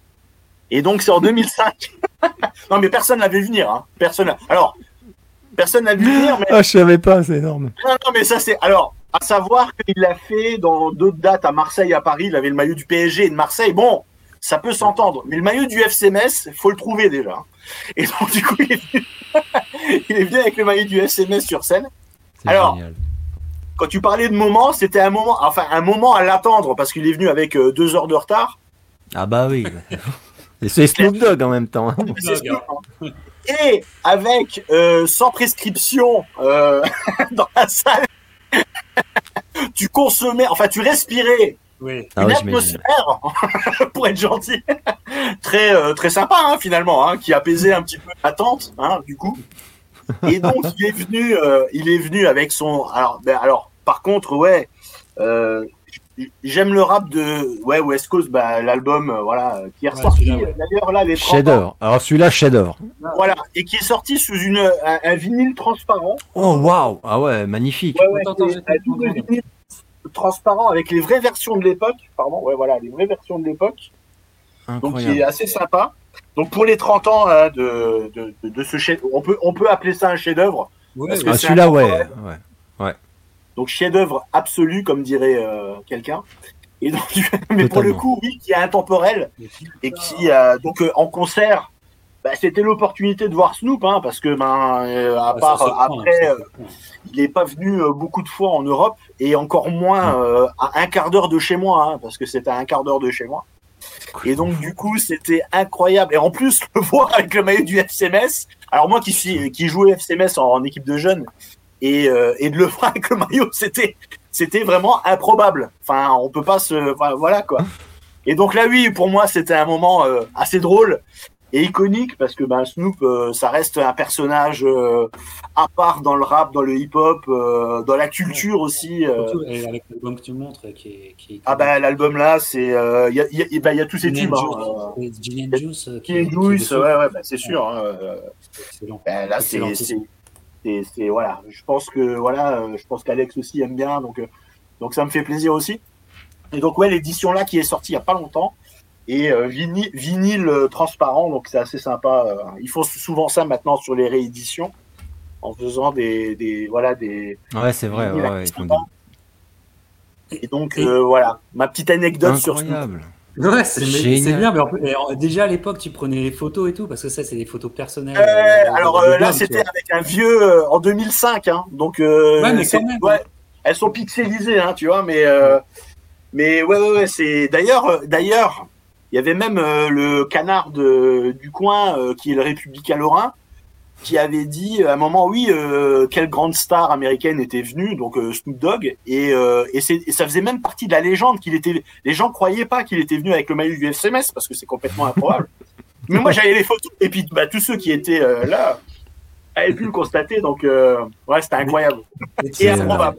Et donc c'est en 2005. non mais personne l'avait vu venir. Hein. Personne. Alors personne l'a vu venir. Mais... Ah je savais pas, c'est énorme. Non non mais ça c'est alors à savoir qu'il l'a fait dans d'autres dates à Marseille, à Paris. Il avait le maillot du PSG et de Marseille. Bon, ça peut s'entendre. Mais le maillot du FC Metz, faut le trouver déjà. Et donc du coup il est venu, il est venu avec le maillot du FC Metz sur scène. Alors. Génial. Quand tu parlais de moment, c'était un moment, enfin un moment à l'attendre parce qu'il est venu avec euh, deux heures de retard. Ah bah oui. Et c'est Snoop Dogg en même temps. Hein. Et avec euh, sans prescription euh, dans la salle, tu consommais, enfin tu respirais Oui. Ah une atmosphère, pour être gentil, très euh, très sympa hein, finalement, hein, qui apaisait un petit peu l'attente, hein, du coup. Et donc il est venu, euh, il est venu avec son. Alors, ben, alors par contre, ouais, euh, j'aime le rap de ouais West Coast, bah, l'album, euh, voilà, qui est ressorti ouais. d'ailleurs là les 30 ans, Chef-d'œuvre. Alors celui-là, chef-d'œuvre. voilà, et qui est sorti sous une un, un vinyle transparent. Oh waouh Ah ouais, magnifique. Ouais, ouais, Attends, c'est attends, un vinyle transparent avec les vraies versions de l'époque, pardon, ouais voilà, les vraies versions de l'époque. donc qui est assez sympa. Donc pour les 30 ans hein, de, de, de, de ce chef, on peut, on peut appeler ça un que ouais. Ah celui-là, ouais. ouais. Donc chef-d'œuvre absolu, comme dirait euh, quelqu'un. Et donc, mais pour le coup, oui, qui est intemporel et qui, euh, donc euh, en concert, bah, c'était l'opportunité de voir Snoop, hein, parce que ben, euh, à Ah, part ça euh, après, euh, prend. il n'est pas venu euh, beaucoup de fois en Europe et encore moins euh, à un quart d'heure de chez moi, hein, parce que c'était à un quart d'heure de chez moi. Et donc du coup c'était incroyable. Et en plus le voir avec le maillot du FCMS. Alors moi qui suis qui jouais FCMS en, en équipe de jeunes et, euh, et de le voir avec le maillot c'était c'était vraiment improbable. Enfin on peut pas se enfin, voilà quoi. Et donc là oui pour moi c'était un moment euh, assez drôle et iconique parce que ben Snoop euh, ça reste un personnage à part dans le rap, dans le hip-hop, dans la culture aussi. Surtout, et avec l'album que tu montres, qui est. Qui est ah ben l'album là, c'est il y, a, y, a, ben, y a tous ces tubes. and Hein, Juice, Juice, Juice, ouais ouais, ben, c'est sûr. Hein, ben, là c'est. C'est voilà. Je pense que voilà, euh, je pense qu'Alex aussi aime bien, donc euh, donc ça me fait plaisir aussi. Et donc ouais, l'édition là qui est sortie il y a pas longtemps et euh, vinyle, vinyle euh, transparent, donc c'est assez sympa. ils font souvent ça maintenant sur les rééditions en faisant des des voilà des Ouais, c'est vrai. Ouais. Et donc Et- voilà, ma petite anecdote sur. Incroyable. Ouais, c'est mais Génial. c'est bien. Mais déjà à l'époque, tu prenais les photos et tout, parce que ça, c'est des photos personnelles. Euh, euh, alors euh, là, c'était avec un vieux euh, en 2005, hein, donc euh, Ouais, mais c'est- quand même. ouais, elles sont pixelisées, hein, tu vois, mais euh, mais ouais, ouais, ouais, c'est d'ailleurs, euh, d'ailleurs, il y avait même euh, le canard de, du coin euh, qui est le Républicain Lorrain qui avait dit à un moment, oui, euh, quelle grande star américaine était venue, donc euh, Snoop Dogg, et, euh, et, ça faisait même partie de la légende qu'il était. Les gens croyaient pas qu'il était venu avec le maillot du FCMS parce que c'est complètement improbable. Mais moi, j'avais les photos, et puis bah, tous ceux qui étaient euh, là avaient pu le constater, donc euh, ouais, c'était incroyable. Et improbable.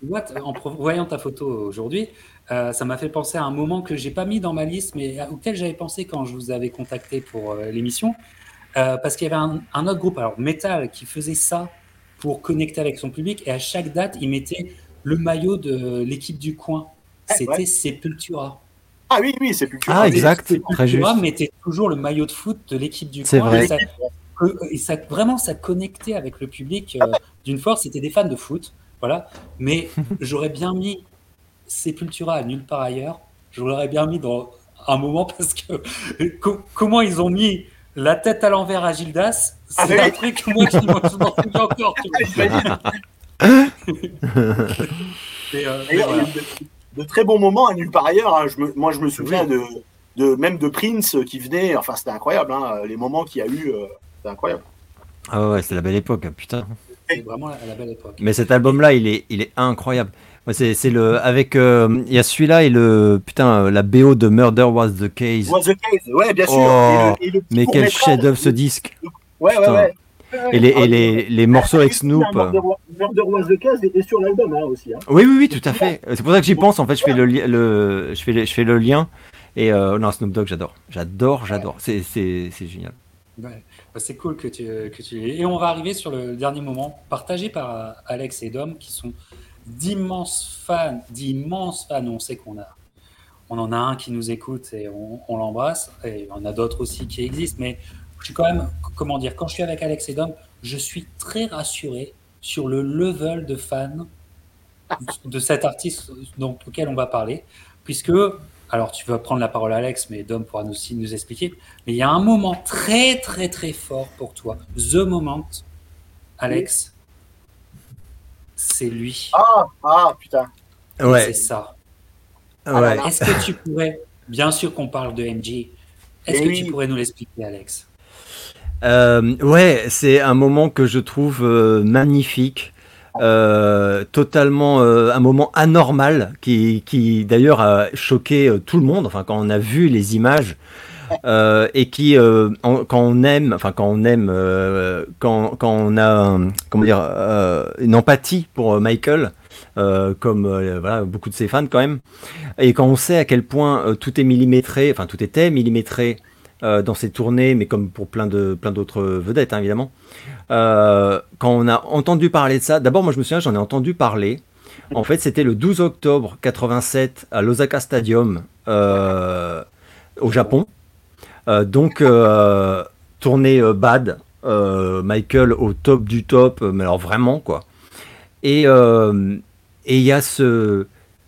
Tu vois, t- en voyant ta photo aujourd'hui, euh, ça m'a fait penser à un moment que j'ai pas mis dans ma liste, mais auquel j'avais pensé quand je vous avais contacté pour euh, l'émission, Euh, parce qu'il y avait un, un autre groupe, alors Metal, qui faisait ça pour connecter avec son public, et à chaque date, il mettait le maillot de l'équipe du coin. Ouais, C'était ouais. Sepultura. Ah oui, oui, c'est plus Ah, exact. Sepultura Très juste. mettait toujours le maillot de foot de l'équipe du C'est coin. vrai. Et ça, que- et ça- vraiment, ça connectait avec le public euh, d'une force. C'était des fans de foot, voilà. Mais j'aurais bien mis Sepultura à nulle part ailleurs. Je l'aurais bien mis dans un moment parce que co- comment ils ont mis la tête à l'envers à Gildas, Ah, c'est un truc moi qui m'en je m'en souviens encore. Et, euh, voilà. de, de très bons moments à nulle part ailleurs. hein. Je me- moi, je me souviens de, de même de Prince qui venait. Enfin, c'était incroyable. hein. Les moments qu'il y a eu, euh, c'était incroyable. Ah ouais, c'est la belle époque, putain. C'est vraiment la belle époque. Mais cet album-là, il est, il est incroyable. Moi, c'est, c'est le, avec, euh, il y a celui-là et le, putain, euh, la BO de Murder Was the Case. Was the case, ouais, bien sûr. Oh, Et le- et le petit Mais quel chef-d'œuvre ce disque. Ouais, ouais, putain. ouais. Et les, Ah, et les, les morceaux avec Snoop. Murder, Murder Was the Case était sur l'album hein, aussi. Hein. Oui, oui, oui, tout à fait. C'est pour ça que j'y pense. En fait, je fais le, li- le, je fais, le- je fais le lien. Et euh, non, Snoop Dogg, j'adore, j'adore, j'adore. C'est, c'est, c'est génial. Ouais. Bah, c'est cool que tu, que tu Et on va arriver sur le dernier moment, partagé par Alex et Dom, qui sont d'immenses fans, d'immenses fans. On sait qu'on a, on en a un qui nous écoute et on, l'embrasse. Et on a d'autres aussi qui existent. Mais je suis quand même, comment dire, quand je suis avec Alex et Dom, je suis très rassuré sur le level de fans de cet artiste dont, auquel on va parler, puisque alors, tu vas prendre la parole, Alex, mais Dom pourra aussi nous expliquer. Mais il y a un moment très, très, très fort pour toi. The moment, Alex, c'est lui. Ah, ah, putain. Ouais, C'est ça. ouais. Est-ce que tu pourrais, bien sûr qu'on parle de MJ, est-ce Eh que oui. tu pourrais nous l'expliquer, Alex? Euh, ouais, c'est un moment que je trouve euh, magnifique. totalement un moment anormal qui, qui d'ailleurs a choqué tout le monde. Enfin, quand on a vu les images, euh, et qui, euh, quand on aime, enfin quand on aime, euh, quand, quand, on a, comment dire, une empathie pour Michael, comme beaucoup de ses fans quand même, et quand on sait à quel point tout est millimétré, enfin tout était millimétré dans ses tournées, mais comme pour plein de plein d'autres vedettes hein, évidemment. quand on a entendu parler de ça, d'abord moi je me souviens, j'en ai entendu parler. En fait, c'était le 12 octobre 87 à l'Osaka Stadium au Japon. Euh, donc, euh, tournée euh, bad, Michael au top du top, mais alors vraiment, quoi. Et il y a ce,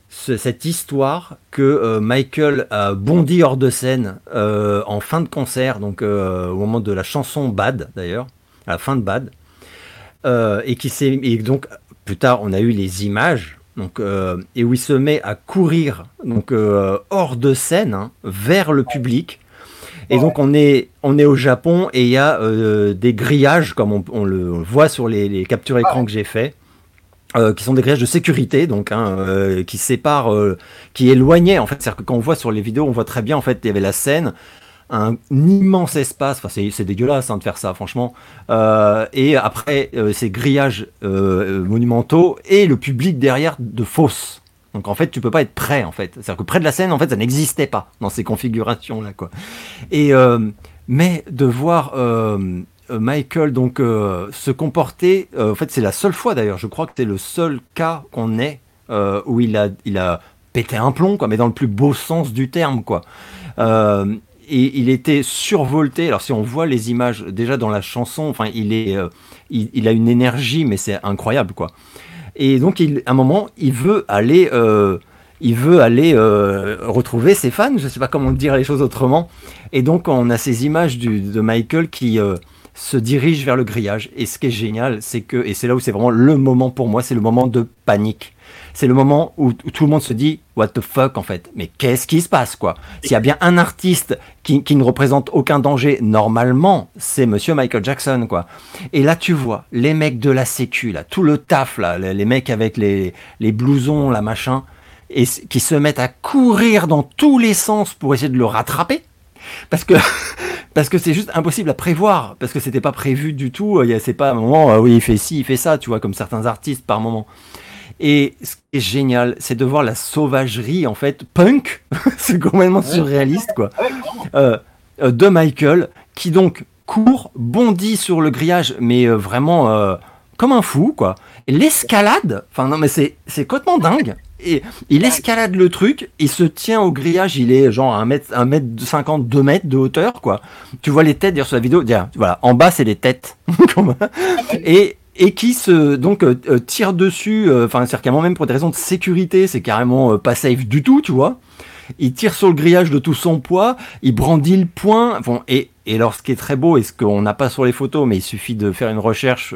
cette histoire que Michael a bondi hors de scène en fin de concert, donc au moment de la chanson Bad d'ailleurs, à la fin de Bad, et qui s'est donc plus tard on a eu les images. Et où il se met à courir hors de scène hein, vers le public et donc on est, on est au Japon et il y a euh, des grillages, comme on, le voit sur les, captures écran que j'ai fait. Euh, qui sont des grillages de sécurité, donc hein, euh, qui séparent, qui éloignaient en fait. C'est-à-dire que quand on voit sur les vidéos, on voit très bien en fait, il y avait la scène, un immense espace. Enfin, c'est dégueulasse hein, de faire ça, franchement. et après, ces grillages monumentaux et le public derrière de fausses. Donc en fait, tu peux pas être prêt en fait. C'est-à-dire que près de la scène, en fait, ça n'existait pas dans ces configurations là quoi. Et euh, mais de voir euh, Michael donc euh, se comporter, en fait, c'est la seule fois d'ailleurs. Je crois que c'est le seul cas qu'on ait où il a il a pété un plomb quoi, mais dans le plus beau sens du terme quoi. et il était survolté. Alors si on voit les images déjà dans la chanson, enfin il est, il, a une énergie, mais c'est incroyable quoi. Et donc, il, à un moment, il veut aller, euh, il veut aller euh, retrouver ses fans. Je ne sais pas comment dire les choses autrement. Et donc, on a ces images de Michael qui euh, se dirige vers le grillage. Et ce qui est génial, c'est que, et c'est là où c'est vraiment le moment pour moi, c'est le moment de panique c'est le moment où, tout le monde se dit what the fuck en fait. Mais qu'est-ce qui se passe quoi? S'il y a bien un artiste qui, ne représente aucun danger normalement, c'est Monsieur Michael Jackson quoi. Et là tu vois les mecs de la Sécu là, tout le taf là, les, mecs avec les, les blousons la machin, et qui se mettent à courir dans tous les sens pour essayer de le rattraper, parce que parce que c'est juste impossible à prévoir, parce que c'était pas prévu du tout. C'est pas un moment, oui, il fait ci, il fait ça, tu vois, comme certains artistes par moment. Et ce qui est génial, c'est de voir la sauvagerie, en fait, punk, c'est complètement surréaliste, quoi, euh, euh, de Michael, qui donc court, bondit sur le grillage, mais euh, vraiment comme un fou, quoi. L'escalade, enfin non, mais c'est, c'est complètement dingue. Et il escalade le truc, il se tient au grillage, il est genre un mètre, un mètre 50, 2 mètres de hauteur, quoi. Tu vois les têtes, dire sur la vidéo, voilà, en bas c'est les têtes. et, et qui se donc euh, euh, tire dessus, euh, enfin c'est carrément même pour des raisons de sécurité, c'est carrément pas safe du tout, tu vois. Il tire sur le grillage de tout son poids, il brandit le poing, bon, et, et alors ce qui est très beau, et ce qu'on n'a pas sur les photos, mais il suffit de faire une recherche,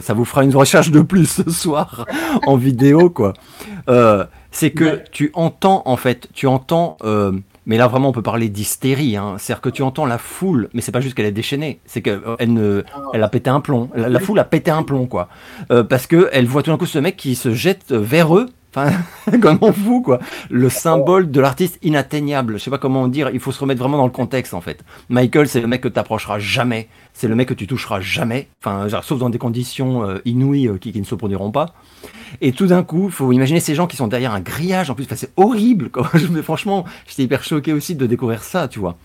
ça vous fera une recherche de plus ce soir en vidéo, quoi. c'est que tu entends, en fait, tu entends mais là, vraiment, on peut parler d'hystérie. Hein. C'est-à-dire que tu entends la foule, mais c'est pas juste qu'elle est déchaînée, c'est qu'elle ne, elle a pété un plomb. La, foule a pété un plomb, quoi. Euh, parce que elle voit tout d'un coup ce mec qui se jette vers eux. Enfin, comment fou, quoi. Le symbole de l'artiste inatteignable. Je sais pas comment dire. Il faut se remettre vraiment dans le contexte, en fait. Michael, c'est le mec que t'approcheras jamais. C'est le mec que tu toucheras jamais. Enfin, sauf dans des conditions euh, inouïes euh, qui, qui, ne se produiront pas. Et tout d'un coup, faut imaginer ces gens qui sont derrière un grillage. En plus, c'est horrible. Quoi. Mais franchement, j'étais hyper choqué aussi de découvrir ça, tu vois.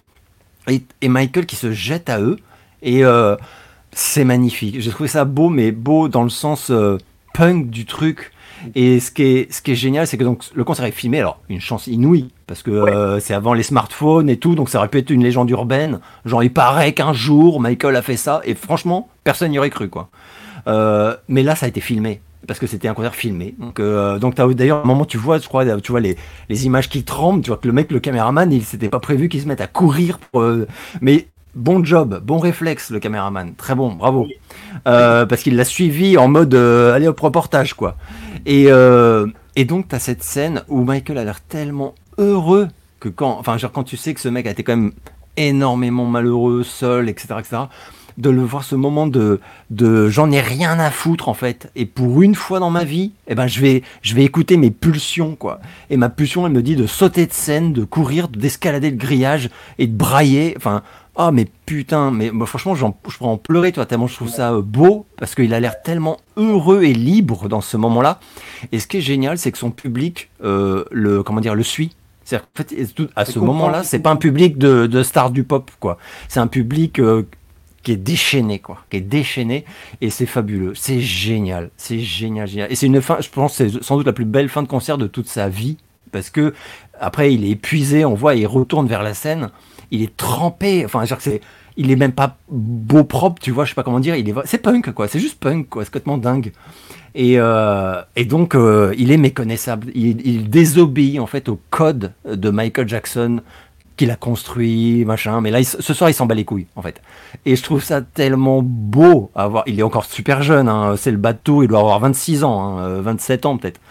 Et, Michael qui se jette à eux. Et euh, c'est magnifique. J'ai trouvé ça beau, mais beau dans le sens punk du truc. Et ce qui est, ce qui est génial, c'est que donc le concert est filmé. Alors, une chance inouïe, parce que euh, c'est avant les smartphones et tout, donc ça aurait pu être une légende urbaine. Genre, il paraît qu'un jour, Michael a fait ça, et franchement, personne n'y aurait cru, quoi. mais là, ça a été filmé parce que c'était un concert filmé. Donc, euh, donc d'ailleurs, à un moment, tu vois, je crois, tu vois les, les images qui tremblent, tu vois que le mec, le caméraman, il s'était pas prévu qu'il se mette à courir. Pour, euh, mais bon job, bon réflexe, le caméraman, très bon, bravo. Euh, parce qu'il l'a suivi en mode, allez au reportage, quoi. Et, et donc, tu as cette scène où Michael a l'air tellement heureux que quand, enfin, genre, quand tu sais que ce mec a été quand même énormément malheureux, seul, etc., etc., de le voir ce moment de, de j'en ai rien à foutre en fait. Et pour une fois dans ma vie, eh ben, je, vais, je vais écouter mes pulsions quoi. Et ma pulsion, elle me dit de sauter de scène, de courir, d'escalader le grillage et de brailler. Enfin, oh mais putain, mais moi, franchement, je pourrais en pleurer, toi, tellement je trouve ça euh, beau parce qu'il a l'air tellement heureux et libre dans ce moment-là. Et ce qui est génial, c'est que son public euh, le, comment dire, le suit. C'est-à-dire fait, à ce moment-là, c'est pas un public de, de stars du pop, quoi. C'est un public euh, qui est déchaîné, quoi, qui est déchaîné, et c'est fabuleux, c'est génial, c'est génial, génial. Et c'est une fin, je pense, c'est sans doute la plus belle fin de concert de toute sa vie, parce que après il est épuisé, on voit, il retourne vers la scène, il est trempé, enfin, c'est, il est même pas beau propre, tu vois, je sais pas comment dire, il est, c'est punk, quoi, c'est juste punk, quoi, c'est complètement dingue. Et, euh, donc, euh, il est méconnaissable. Il, désobéit en fait au code de Michael Jackson qu'il a construit, machin. Mais là, ce soir, il s'en bat les couilles, en fait. Et je trouve ça tellement beau à voir. Il est encore super jeune, hein. c'est le bateau, il doit avoir 26 ans, hein, 27 ans peut-être.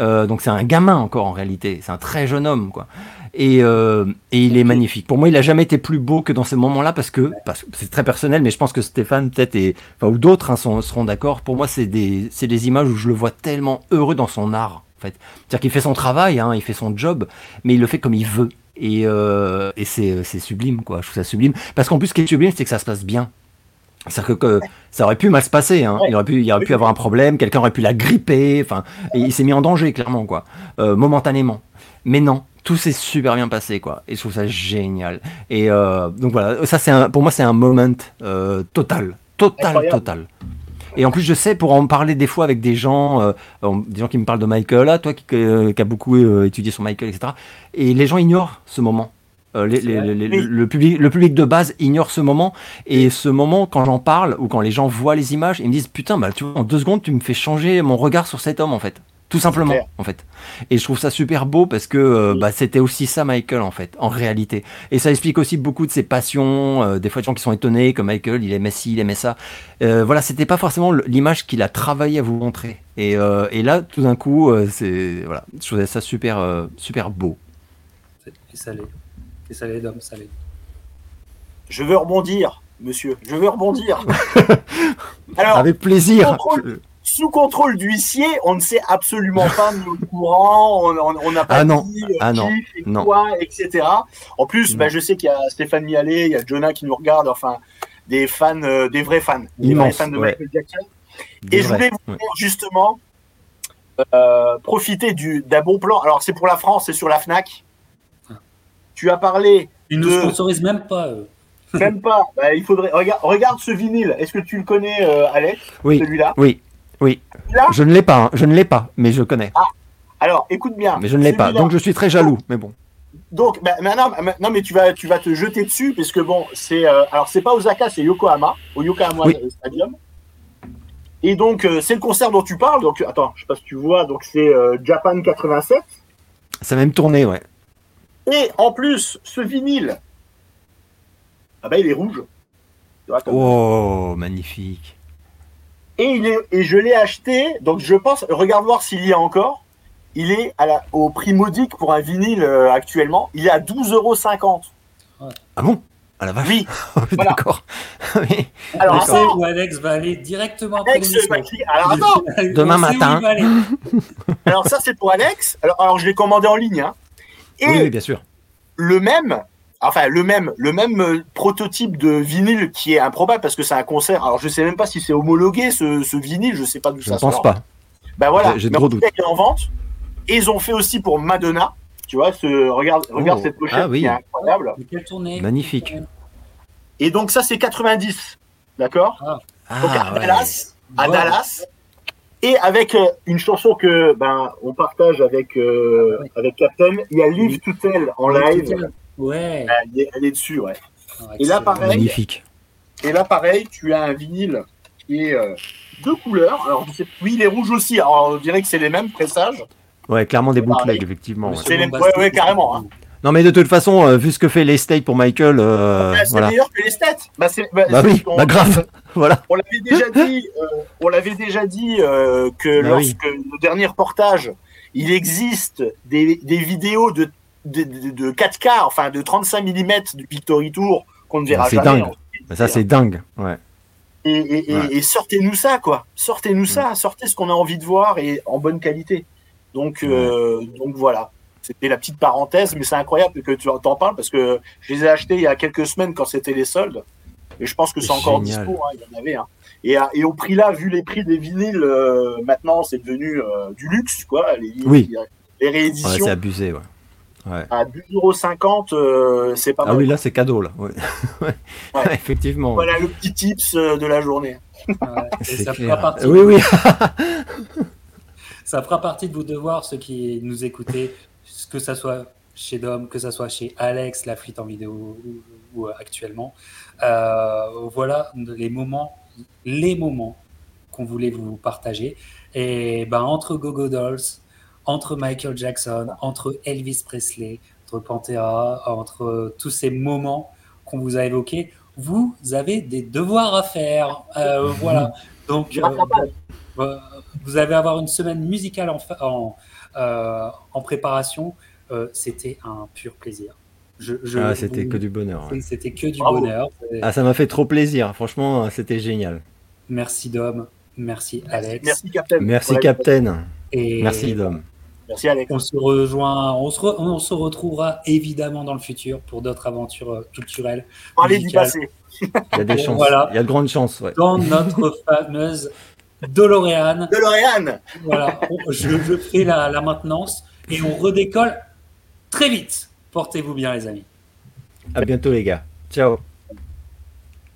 Euh, donc c'est un gamin encore en réalité, c'est un très jeune homme, quoi. Et, euh, et, il est magnifique. Pour moi, il a jamais été plus beau que dans ces moments-là parce que, c'est très personnel, mais je pense que Stéphane peut-être et enfin, ou d'autres hein, seront d'accord. Pour moi, c'est des images où je le vois tellement heureux dans son art. En fait, c'est-à-dire qu'il fait son travail, hein, il fait son job, mais il le fait comme il veut. Et, euh, et c'est sublime, quoi. Je trouve ça sublime. Parce qu'en plus, ce qui est sublime, c'est que ça se passe bien. C'est-à-dire que, ça aurait pu mal se passer. Hein. Il aurait pu, il aurait pu avoir un problème. Quelqu'un aurait pu la gripper. Enfin, et il s'est mis en danger clairement, quoi, euh, momentanément. Mais non, tout s'est super bien passé, quoi. Et je trouve ça génial. Et euh, donc voilà, ça c'est pour moi c'est un moment euh, total, total, total. Et en plus, je sais, pour en parler des fois avec des gens, euh, des gens qui me parlent de Michael, là, toi qui, qui a beaucoup étudié sur Michael, etc. Et les gens ignorent ce moment. le, public, le public de base ignore ce moment. Et ce moment, quand j'en parle ou quand les gens voient les images, ils me disent Putain, bah, tu vois, en deux secondes, tu me fais changer mon regard sur cet homme, en fait. Tout simplement, en fait. Et je trouve ça super beau parce que euh, bah, c'était aussi ça, Michael, en fait, en réalité. Et ça explique aussi beaucoup de ses passions. Euh, des fois, des gens qui sont étonnés que Michael, il aimait ci, il aimait ça. Euh, voilà, c'était pas forcément l'image qu'il a travaillé à vous montrer. Et, euh, et là, tout d'un coup, c'est voilà, je trouvais ça super, super beau. Et salé. Et salé d'homme, salé. Je veux rebondir, monsieur. Je veux rebondir. Alors, Avec plaisir sous contrôle d'huissier, on ne sait absolument pas mis au courant, on n'a pas ah dit euh, ah non. et quoi, etc. En plus, bah, je sais qu'il y a Stéphane Mialet, il y a Jonah qui nous regarde, enfin, des fans, euh, des vrais fans, des vrais fans de Michael Jackson. et je voulais vous justement euh, profiter d'un bon plan. Alors, c'est pour la France, c'est sur la Fnac. Tu as parlé. Ils ne sponsorisent même pas. Même pas. Bah, il faudrait. Regarde, regarde ce vinyle. Est-ce que tu le connais, Alex Oui. Celui-là? Oui. Oui. je ne l'ai pas, hein. je ne l'ai pas, mais je connais. Ah, alors écoute bien. Mais je ne l'ai pas, donc je suis très jaloux, mais bon. Donc, bah, non, mais tu vas, tu vas te jeter dessus, parce que bon, c'est. Euh, alors, c'est pas Osaka, c'est Yokohama, au Yokohama Stadium. Et donc, euh, c'est le concert dont tu parles. Donc, attends, je sais pas si tu vois, donc c'est euh, Japan 87. Ça a même tourné, ouais. Et en plus, ce vinyle, ah bah, il est rouge. Oh, magnifique. Et, il est, et je l'ai acheté, donc je pense, regarde voir s'il y a encore. Il est à la, au prix modique pour un vinyle euh, actuellement. Il est à 12,50 euros. Ah bon? À la vache Oui. D'accord. Alors, où Alex va aller directement Alex Alors attends Demain matin. alors ça, c'est pour Alex. Alors, alors je l'ai commandé en ligne. Hein. Et oui, bien sûr. Le même, enfin le même, le même euh, prototype de vinyle qui est improbable parce que c'est un concert. Alors je sais même pas si c'est homologué ce, vinyle, je sais pas d'où ça sort. Je pense pas. Ben voilà, j'ai trop doute. en vente. Et ils ont fait aussi pour Madonna. Tu vois, ce, regarde, regarde oh. cette pochette ah, oui. qui est incroyable. Magnifique. Et donc ça c'est 90, d'accord ah. Donc à Dallas, à Dallas. Et avec euh, une chanson que ben on partage avec euh, avec Captain, il y a Live to Tell en live. Ouais. Elle est, dessus, ouais. Ah, et là, pareil. Magnifique. Et là, pareil, tu as un vinyle qui est euh, deux couleurs. Alors, oui, il est rouge aussi. Alors, on dirait que c'est les mêmes pressages. Ouais, clairement des bootlegs, effectivement. Ouais. Les... ouais, ouais, carrément. Hein. Non, mais de toute façon, euh, vu ce que fait l'estate pour Michael. Euh, bah, c'est meilleur que l'estate. Bah, bah, bah oui, bah grave. voilà. On l'avait déjà dit, euh, on l'avait déjà dit euh, que bah lorsque le dernier reportage, il existe des, des vidéos de de, 4K, enfin de 35 mm du Victory Tour qu'on ne verra c'est jamais. Dingue. ça, c'est dingue. Ouais. et, sortez-nous ça, quoi. Sortez-nous ça, sortez ce qu'on a envie de voir et en bonne qualité. Donc, euh, donc voilà. C'était la petite parenthèse, mais c'est incroyable que tu en parles parce que je les ai achetés il y a quelques semaines quand c'était les soldes. Et je pense que c'est encore dispo, hein, il y en avait. Hein. Et, et, au prix là, vu les prix des vinyles, euh, maintenant c'est devenu euh, du luxe, quoi. Les, oui. les rééditions. c'est abusé, ouais. Ouais. À 2,50€, c'est pas mal. Ah oui, là c'est cadeau, là. Effectivement. Voilà le petit tips de la journée. ça fera partie oui, oui. ça fera partie de vos devoirs, ceux qui nous écoutez, que ça soit chez Dom, que ça soit chez Alex, la fuite en vidéo ou, actuellement. Euh, voilà les moments, les moments qu'on voulait vous partager. Et ben, entre Gogo Dolls, entre Michael Jackson, entre Elvis Presley, entre Pantera, entre tous ces moments qu'on vous a évoqués, vous avez des devoirs à faire. Euh, voilà. Donc, euh, vous allez avoir une semaine musicale en, en préparation. Euh, c'était un pur plaisir. Je, ah, c'était que du bonheur. C'était que du bonheur. Ah, ça m'a fait trop plaisir. Franchement, c'était génial. Merci Dom. Merci Alex. Merci Captain. Merci Captain. Et merci Dom. Merci Alex. On se rejoint, on se, on se retrouvera évidemment dans le futur pour d'autres aventures euh, culturelles. Parler du passé. Il y a des chances. Il y a de grandes chances. Dans notre fameuse DeLorean. DeLorean. Voilà. Je, je fais la, la maintenance et on redécolle très vite. Portez-vous bien, les amis. À bientôt, les gars. Ciao.